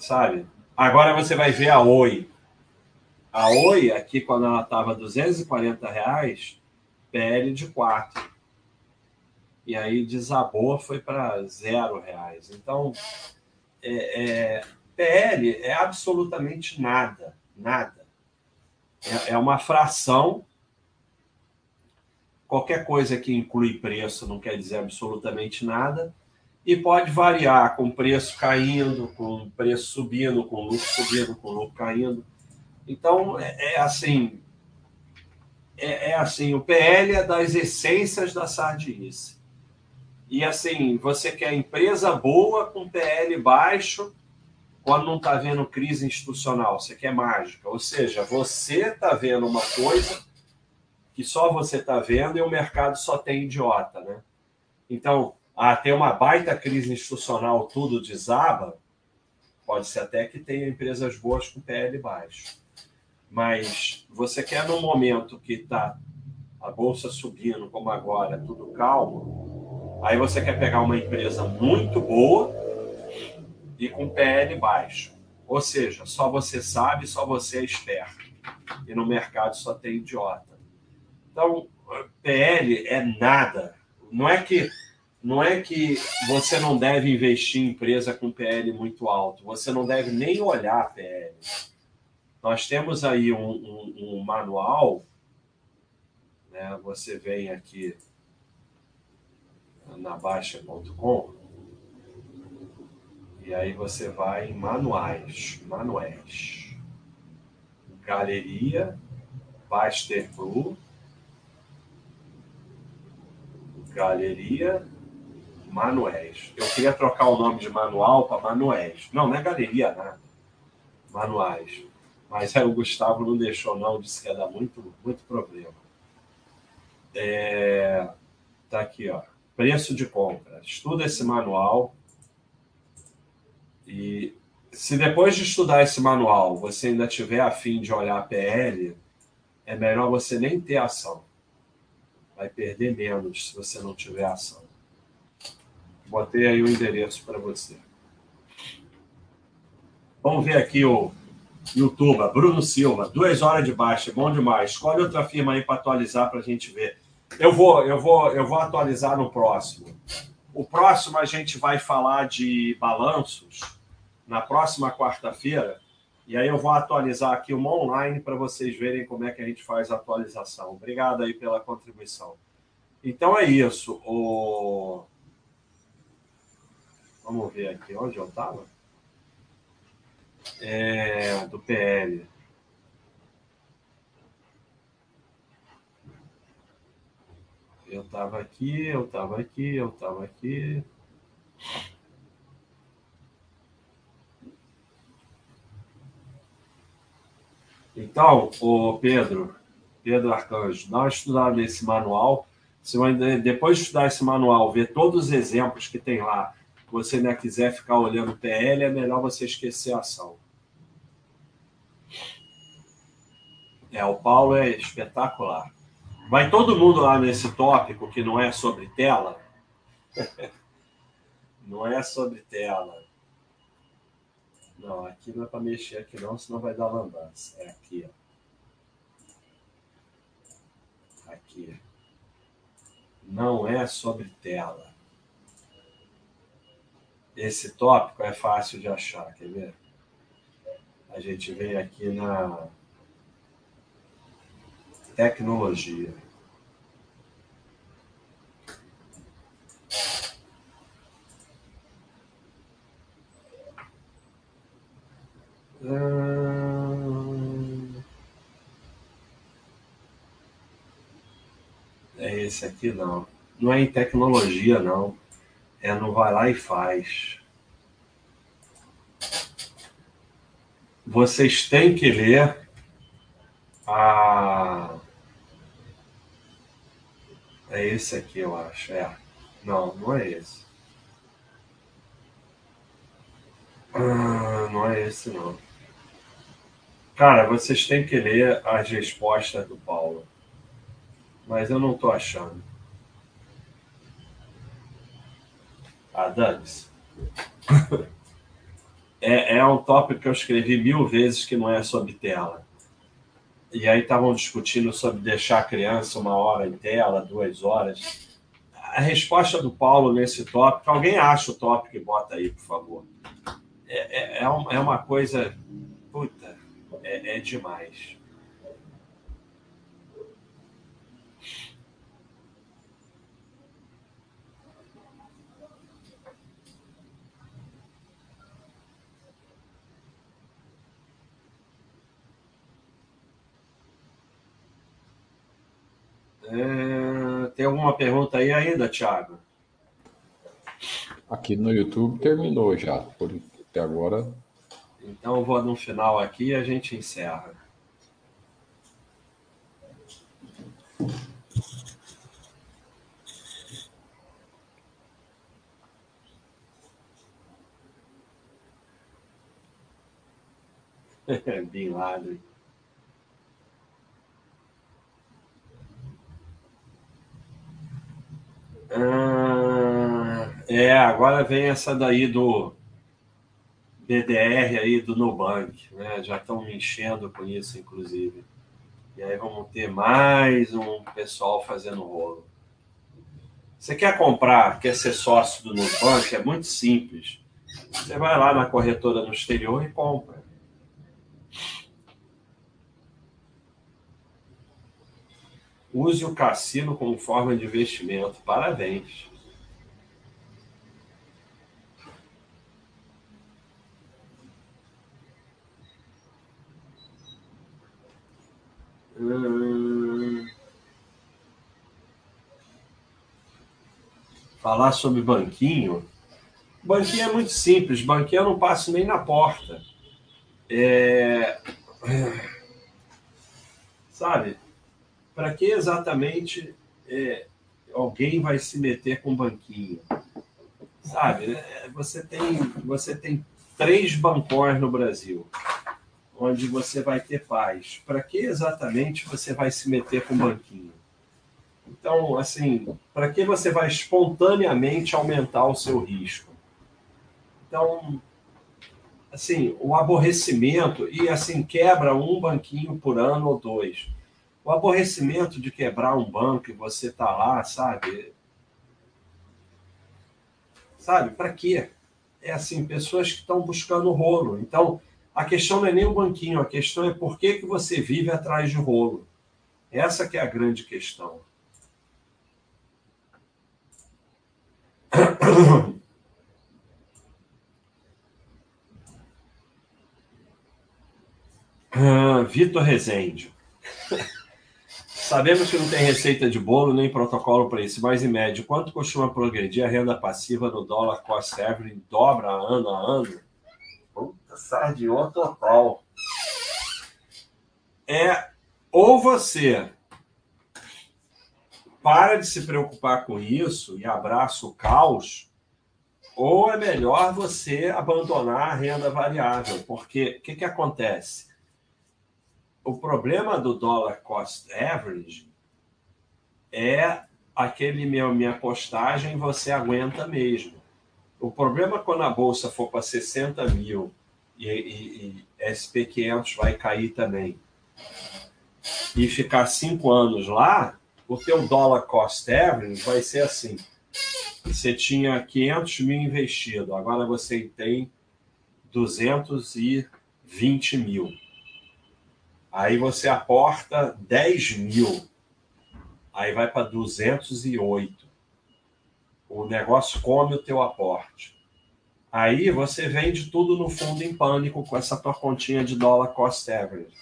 sabe? Agora você vai ver a Oi. A Oi, aqui, quando ela estava 240 reais, PL de 4. E aí desabou, foi para zero reais. Então, é, é, PL é absolutamente nada, nada. É, é uma fração. Qualquer coisa que inclui preço não quer dizer absolutamente nada e pode variar com preço caindo, com preço subindo, com lucro subindo, com lucro caindo. Então, é, é assim, é, é, assim, o PL é das essências da sardinice. E assim, você quer empresa boa com PL baixo quando não está vendo crise institucional, você quer mágica. Ou seja, você está vendo uma coisa que só você está vendo e o mercado só tem idiota, né? Então, ah, tem uma baita crise institucional, tudo desaba, pode ser até que tenha empresas boas com PL baixo. Mas você quer num momento que está a bolsa subindo, como agora, tudo calmo, aí você quer pegar uma empresa muito boa e com PL baixo. Ou seja, só você sabe, só você é esperto. E no mercado só tem idiota. Então, PL é nada. Não é que não é que você não deve investir em empresa com PL muito alto, você não deve nem olhar PL. Nós temos aí um, um, um manual, né? você vem aqui na Baixa.com e aí você vai em manuais, manuais, galeria, Baster Blue, galeria, Manuéis. Eu queria trocar o nome de manual para Manuéis. Não, não é galeria nada. Manuais. Mas aí o Gustavo não deixou, não, disse que ia dar muito, muito problema. É... Tá aqui, ó. Preço de compra. Estuda esse manual. E se depois de estudar esse manual você ainda tiver afim de olhar a PL, é melhor você nem ter ação. Vai perder menos se você não tiver ação. Botei aí o endereço para você. Vamos ver aqui o YouTube, Bruno Silva, duas horas de baixa, bom demais. Escolhe outra firma aí para atualizar para a gente ver. Eu vou, eu vou, eu vou atualizar no próximo. O próximo a gente vai falar de balanços na próxima quarta-feira. E aí eu vou atualizar aqui uma online para vocês verem como é que a gente faz a atualização. Obrigado aí pela contribuição. Então é isso. O... Vamos ver aqui onde eu estava. É, do PL. Eu estava aqui, eu estava aqui, eu estava aqui. Então, o Pedro, Pedro Arcanjo, dá uma estudada nesse manual. Se depois de estudar esse manual, ver todos os exemplos que tem lá você ainda quiser ficar olhando PL, é melhor você esquecer a ação. É, o Paulo é espetacular. Vai todo mundo lá nesse tópico que não é sobre tela? *laughs* não é sobre tela. Não, aqui não é para mexer aqui não, senão vai dar lambança. É aqui, ó. Aqui. Não é sobre tela. Esse tópico é fácil de achar, quer ver? A gente vem aqui na tecnologia. É esse aqui não. Não é em tecnologia, não. É no vai lá e faz. Vocês têm que ler a. É esse aqui, eu acho. É. Não, não é esse. Ah, não é esse, não. Cara, vocês têm que ler as respostas do Paulo. Mas eu não estou achando. Ah, dane-se. *laughs* é, é um tópico que eu escrevi mil vezes que não é sobre tela. E aí estavam discutindo sobre deixar a criança uma hora em tela, duas horas. A resposta do Paulo nesse tópico, alguém acha o tópico e bota aí, por favor. É, é, é uma é coisa. Puta, é, é demais. É, tem alguma pergunta aí ainda, Thiago? Aqui no YouTube terminou já, por até agora. Então eu vou no final aqui e a gente encerra. *laughs* Bin Laden. Ah, é, agora vem essa daí do BDR aí do Nubank, né? Já estão me enchendo com isso, inclusive. E aí vamos ter mais um pessoal fazendo rolo. Você quer comprar, quer ser sócio do Nubank, é muito simples. Você vai lá na corretora no exterior e compra. Use o cassino como forma de investimento. Parabéns. Hum... Falar sobre banquinho. Banquinho é muito simples. Banquinho eu não passo nem na porta. É... Sabe? Para que exatamente é, alguém vai se meter com banquinho? Sabe? É, você tem, você tem três bancões no Brasil onde você vai ter paz. Para que exatamente você vai se meter com banquinho? Então, assim, para que você vai espontaneamente aumentar o seu risco? Então, assim, o aborrecimento e assim quebra um banquinho por ano ou dois. O aborrecimento de quebrar um banco e você tá lá, sabe? Sabe, para quê? É assim, pessoas que estão buscando rolo. Então, a questão não é nem o banquinho, a questão é por que, que você vive atrás de rolo. Essa que é a grande questão. *coughs* Ah, Vitor Rezende. Sabemos que não tem receita de bolo nem protocolo para isso, mas em média, quanto costuma progredir a renda passiva no dólar cost average? Dobra ano a ano? Puta, sardinha total. É, ou você para de se preocupar com isso e abraça o caos, ou é melhor você abandonar a renda variável, porque o que, que acontece? O problema do dólar cost average é aquele meu minha postagem você aguenta mesmo. O problema quando a bolsa for para 60 mil e, e, e SP500 vai cair também e ficar cinco anos lá, o teu dólar cost average vai ser assim. Você tinha 500 mil investido, agora você tem 220 mil Aí você aporta 10 mil. Aí vai para 208. O negócio come o teu aporte. Aí você vende tudo no fundo em pânico com essa tua continha de dólar cost average.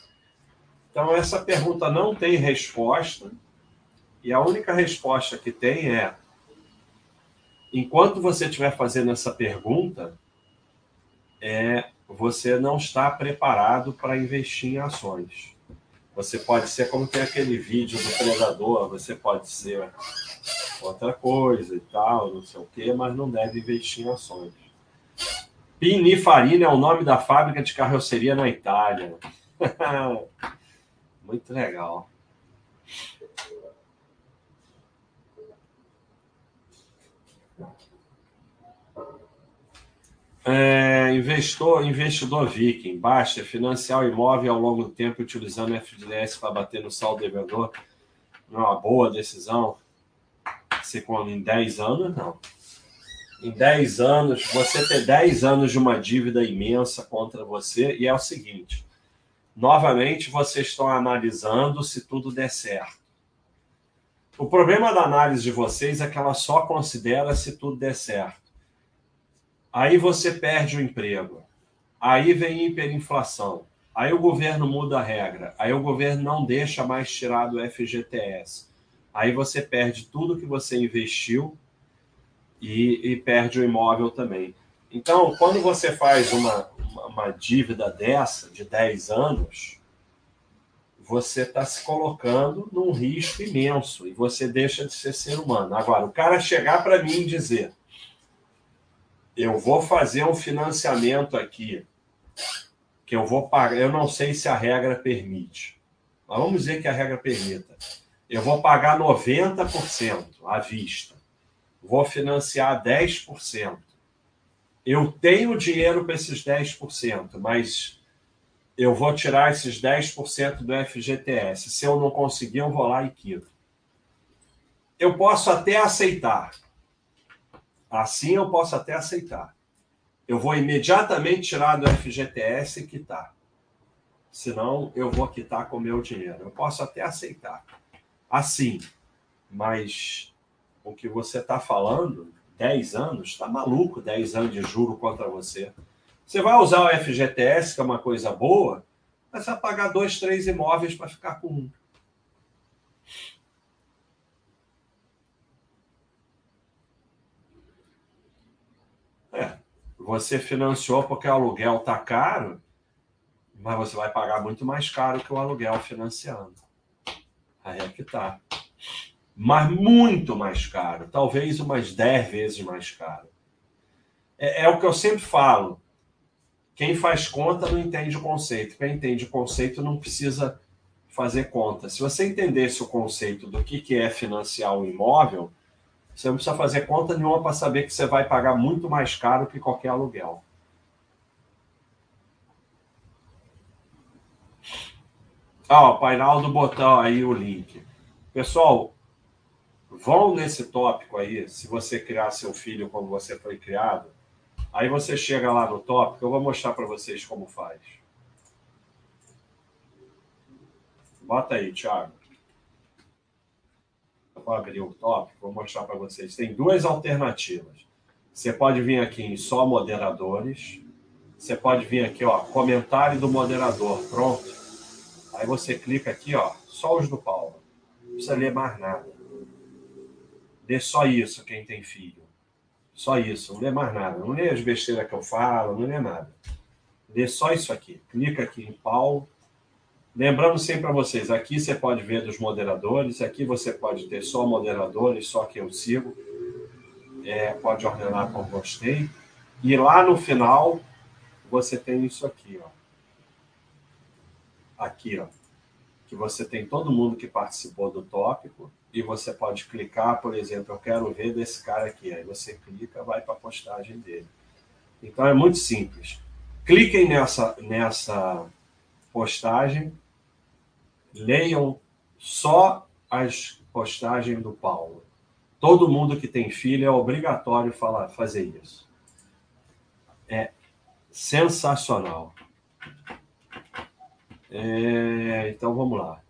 Então essa pergunta não tem resposta. E a única resposta que tem é: enquanto você estiver fazendo essa pergunta, é você não está preparado para investir em ações. Você pode ser como tem aquele vídeo do predador, você pode ser outra coisa e tal, não sei o quê, mas não deve investir em ações. Pininfarina é o nome da fábrica de carroceria na Itália. *laughs* Muito legal. É, investidor viking, baixa, financiar o imóvel ao longo do tempo utilizando FDS para bater no saldo devedor. Não é uma boa decisão. Se quando em 10 anos, não. Em 10 anos, você ter 10 anos de uma dívida imensa contra você, e é o seguinte: novamente, vocês estão analisando se tudo der certo. O problema da análise de vocês é que ela só considera se tudo der certo. Aí você perde o emprego. Aí vem hiperinflação. Aí o governo muda a regra. Aí o governo não deixa mais tirar do FGTS. Aí você perde tudo que você investiu e, e perde o imóvel também. Então, quando você faz uma, uma, uma dívida dessa, de 10 anos, você está se colocando num risco imenso e você deixa de ser ser humano. Agora, o cara chegar para mim e dizer: eu vou fazer um financiamento aqui, que eu vou pagar, eu não sei se a regra permite, mas vamos dizer que a regra permita. Eu vou pagar 90% à vista, vou financiar 10%. Eu tenho dinheiro para esses 10%, mas eu vou tirar esses 10% do FGTS. Se eu não conseguir, eu vou lá e quito. Eu posso até aceitar. Assim eu posso até aceitar. Eu vou imediatamente tirar do FGTS e quitar. Senão eu vou quitar com o meu dinheiro. Eu posso até aceitar. Assim. Mas o que você está falando, 10 anos, está maluco 10 anos de juro contra você. Você vai usar o FGTS, que é uma coisa boa, mas vai pagar dois, três imóveis para ficar com um. É, você financiou porque o aluguel está caro, mas você vai pagar muito mais caro que o aluguel financiando. Aí é que está. Mas muito mais caro, talvez umas 10 vezes mais caro. É, é o que eu sempre falo. Quem faz conta não entende o conceito. Quem entende o conceito não precisa fazer conta. Se você entendesse o conceito do que é financiar um imóvel, você não precisa fazer conta nenhuma para saber que você vai pagar muito mais caro que qualquer aluguel. Ah, o Painaldo botou aí o link. Pessoal, vão nesse tópico aí, se você criar seu filho como você foi criado, Aí você chega lá no tópico, eu vou mostrar para vocês como faz. Bota aí, Thiago. Vou abrir o tópico, vou mostrar para vocês. Tem duas alternativas. Você pode vir aqui em só moderadores. Você pode vir aqui, ó, comentário do moderador. Pronto. Aí você clica aqui, ó, só os do Paulo. Não precisa ler mais nada. Dê só isso quem tem filho. Só isso, não lê mais nada. Não lê as besteiras que eu falo, não lê nada. Lê só isso aqui. Clica aqui em Paulo. Lembrando sempre para vocês, aqui você pode ver dos moderadores, aqui você pode ter só moderadores, só que eu sigo. É, pode ordenar como gostei. E lá no final, você tem isso aqui, ó. Aqui, ó. Que você tem todo mundo que participou do tópico e você pode clicar, por exemplo, eu quero ver desse cara aqui. Aí você clica, vai para a postagem dele. Então é muito simples. Cliquem nessa, nessa postagem, leiam só as postagens do Paulo. Todo mundo que tem filho é obrigatório falar, fazer isso. É sensacional. É, então vamos lá.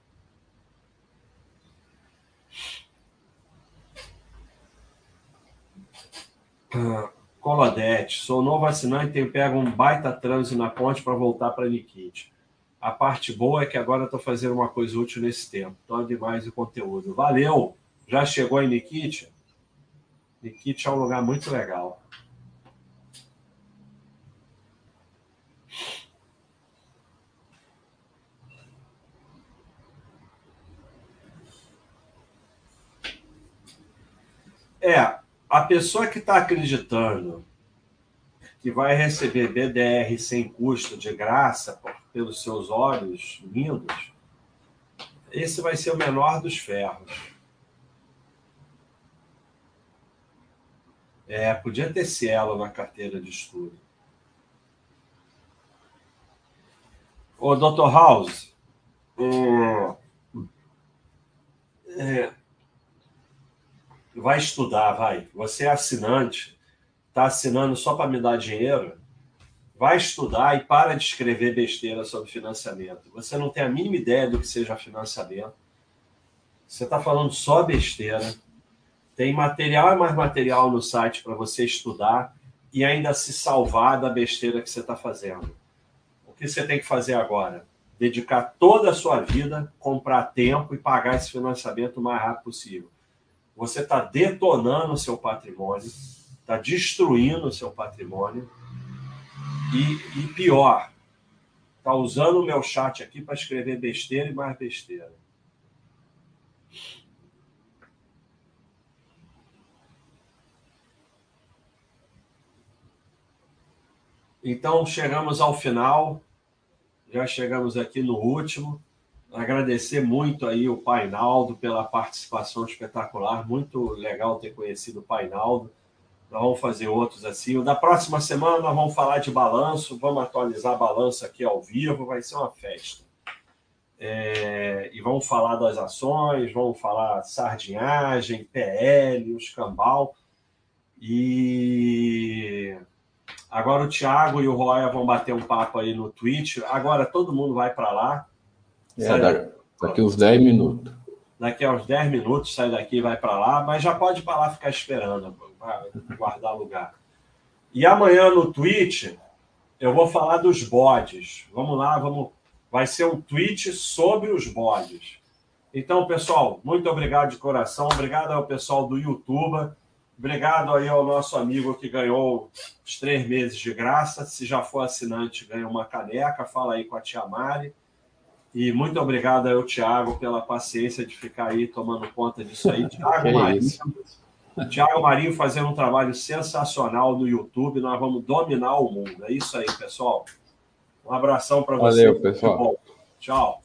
Colodete, sou novo assinante e pego um baita trânsito na ponte para voltar para Nikit. A parte boa é que agora estou fazendo uma coisa útil nesse tempo. Então demais o conteúdo. Valeu! Já chegou em Nikit? Nikit é um lugar muito legal. É, a pessoa que está acreditando que vai receber BDR sem custo, de graça, pelos seus olhos lindos, esse vai ser o menor dos ferros. É, podia ter Cielo na carteira de estudo. Ô, Dr. House, é, é vai estudar, vai. Você é assinante, está assinando só para me dar dinheiro, vai estudar e para de escrever besteira sobre financiamento. Você não tem a mínima ideia do que seja financiamento. Você está falando só besteira. Tem material e mais material no site para você estudar e ainda se salvar da besteira que você está fazendo. O que você tem que fazer agora? Dedicar toda a sua vida, comprar tempo e pagar esse financiamento o mais rápido possível você está detonando o seu patrimônio, está destruindo o seu patrimônio. E, e pior, Está usando o meu chat aqui para escrever besteira e mais besteira. Então, chegamos ao final, já chegamos aqui no último. Agradecer muito aí o Painaldo pela participação espetacular, muito legal ter conhecido o Painaldo. Nós vamos fazer outros assim. Da próxima semana nós vamos falar de balanço, vamos atualizar balanço aqui ao vivo, vai ser uma festa. É, e vamos falar das ações, vamos falar sardinhagem, PL, os cambal. E Agora o Thiago e o Roya vão bater um papo aí no Twitch. Agora todo mundo vai para lá. É, daqui, daqui uns 10 minutos. Daqui a uns 10 minutos sai daqui e vai para lá, mas já pode ir para lá ficar esperando, guardar lugar. E amanhã no Twitch eu vou falar dos bodes. Vamos lá, vamos. Vai ser um tweet sobre os bodes. Então, pessoal, muito obrigado de coração. Obrigado ao pessoal do YouTube. Obrigado aí ao nosso amigo que ganhou os três meses de graça. Se já for assinante, ganha uma caneca. Fala aí com a tia Mari. E muito obrigado ao Tiago pela paciência de ficar aí tomando conta disso aí. *laughs* Tiago Marinho, Tiago Marinho fazendo um trabalho sensacional no YouTube. Nós vamos dominar o mundo. É isso aí, pessoal. Um abração para vocês. Valeu, pessoal. Tchau.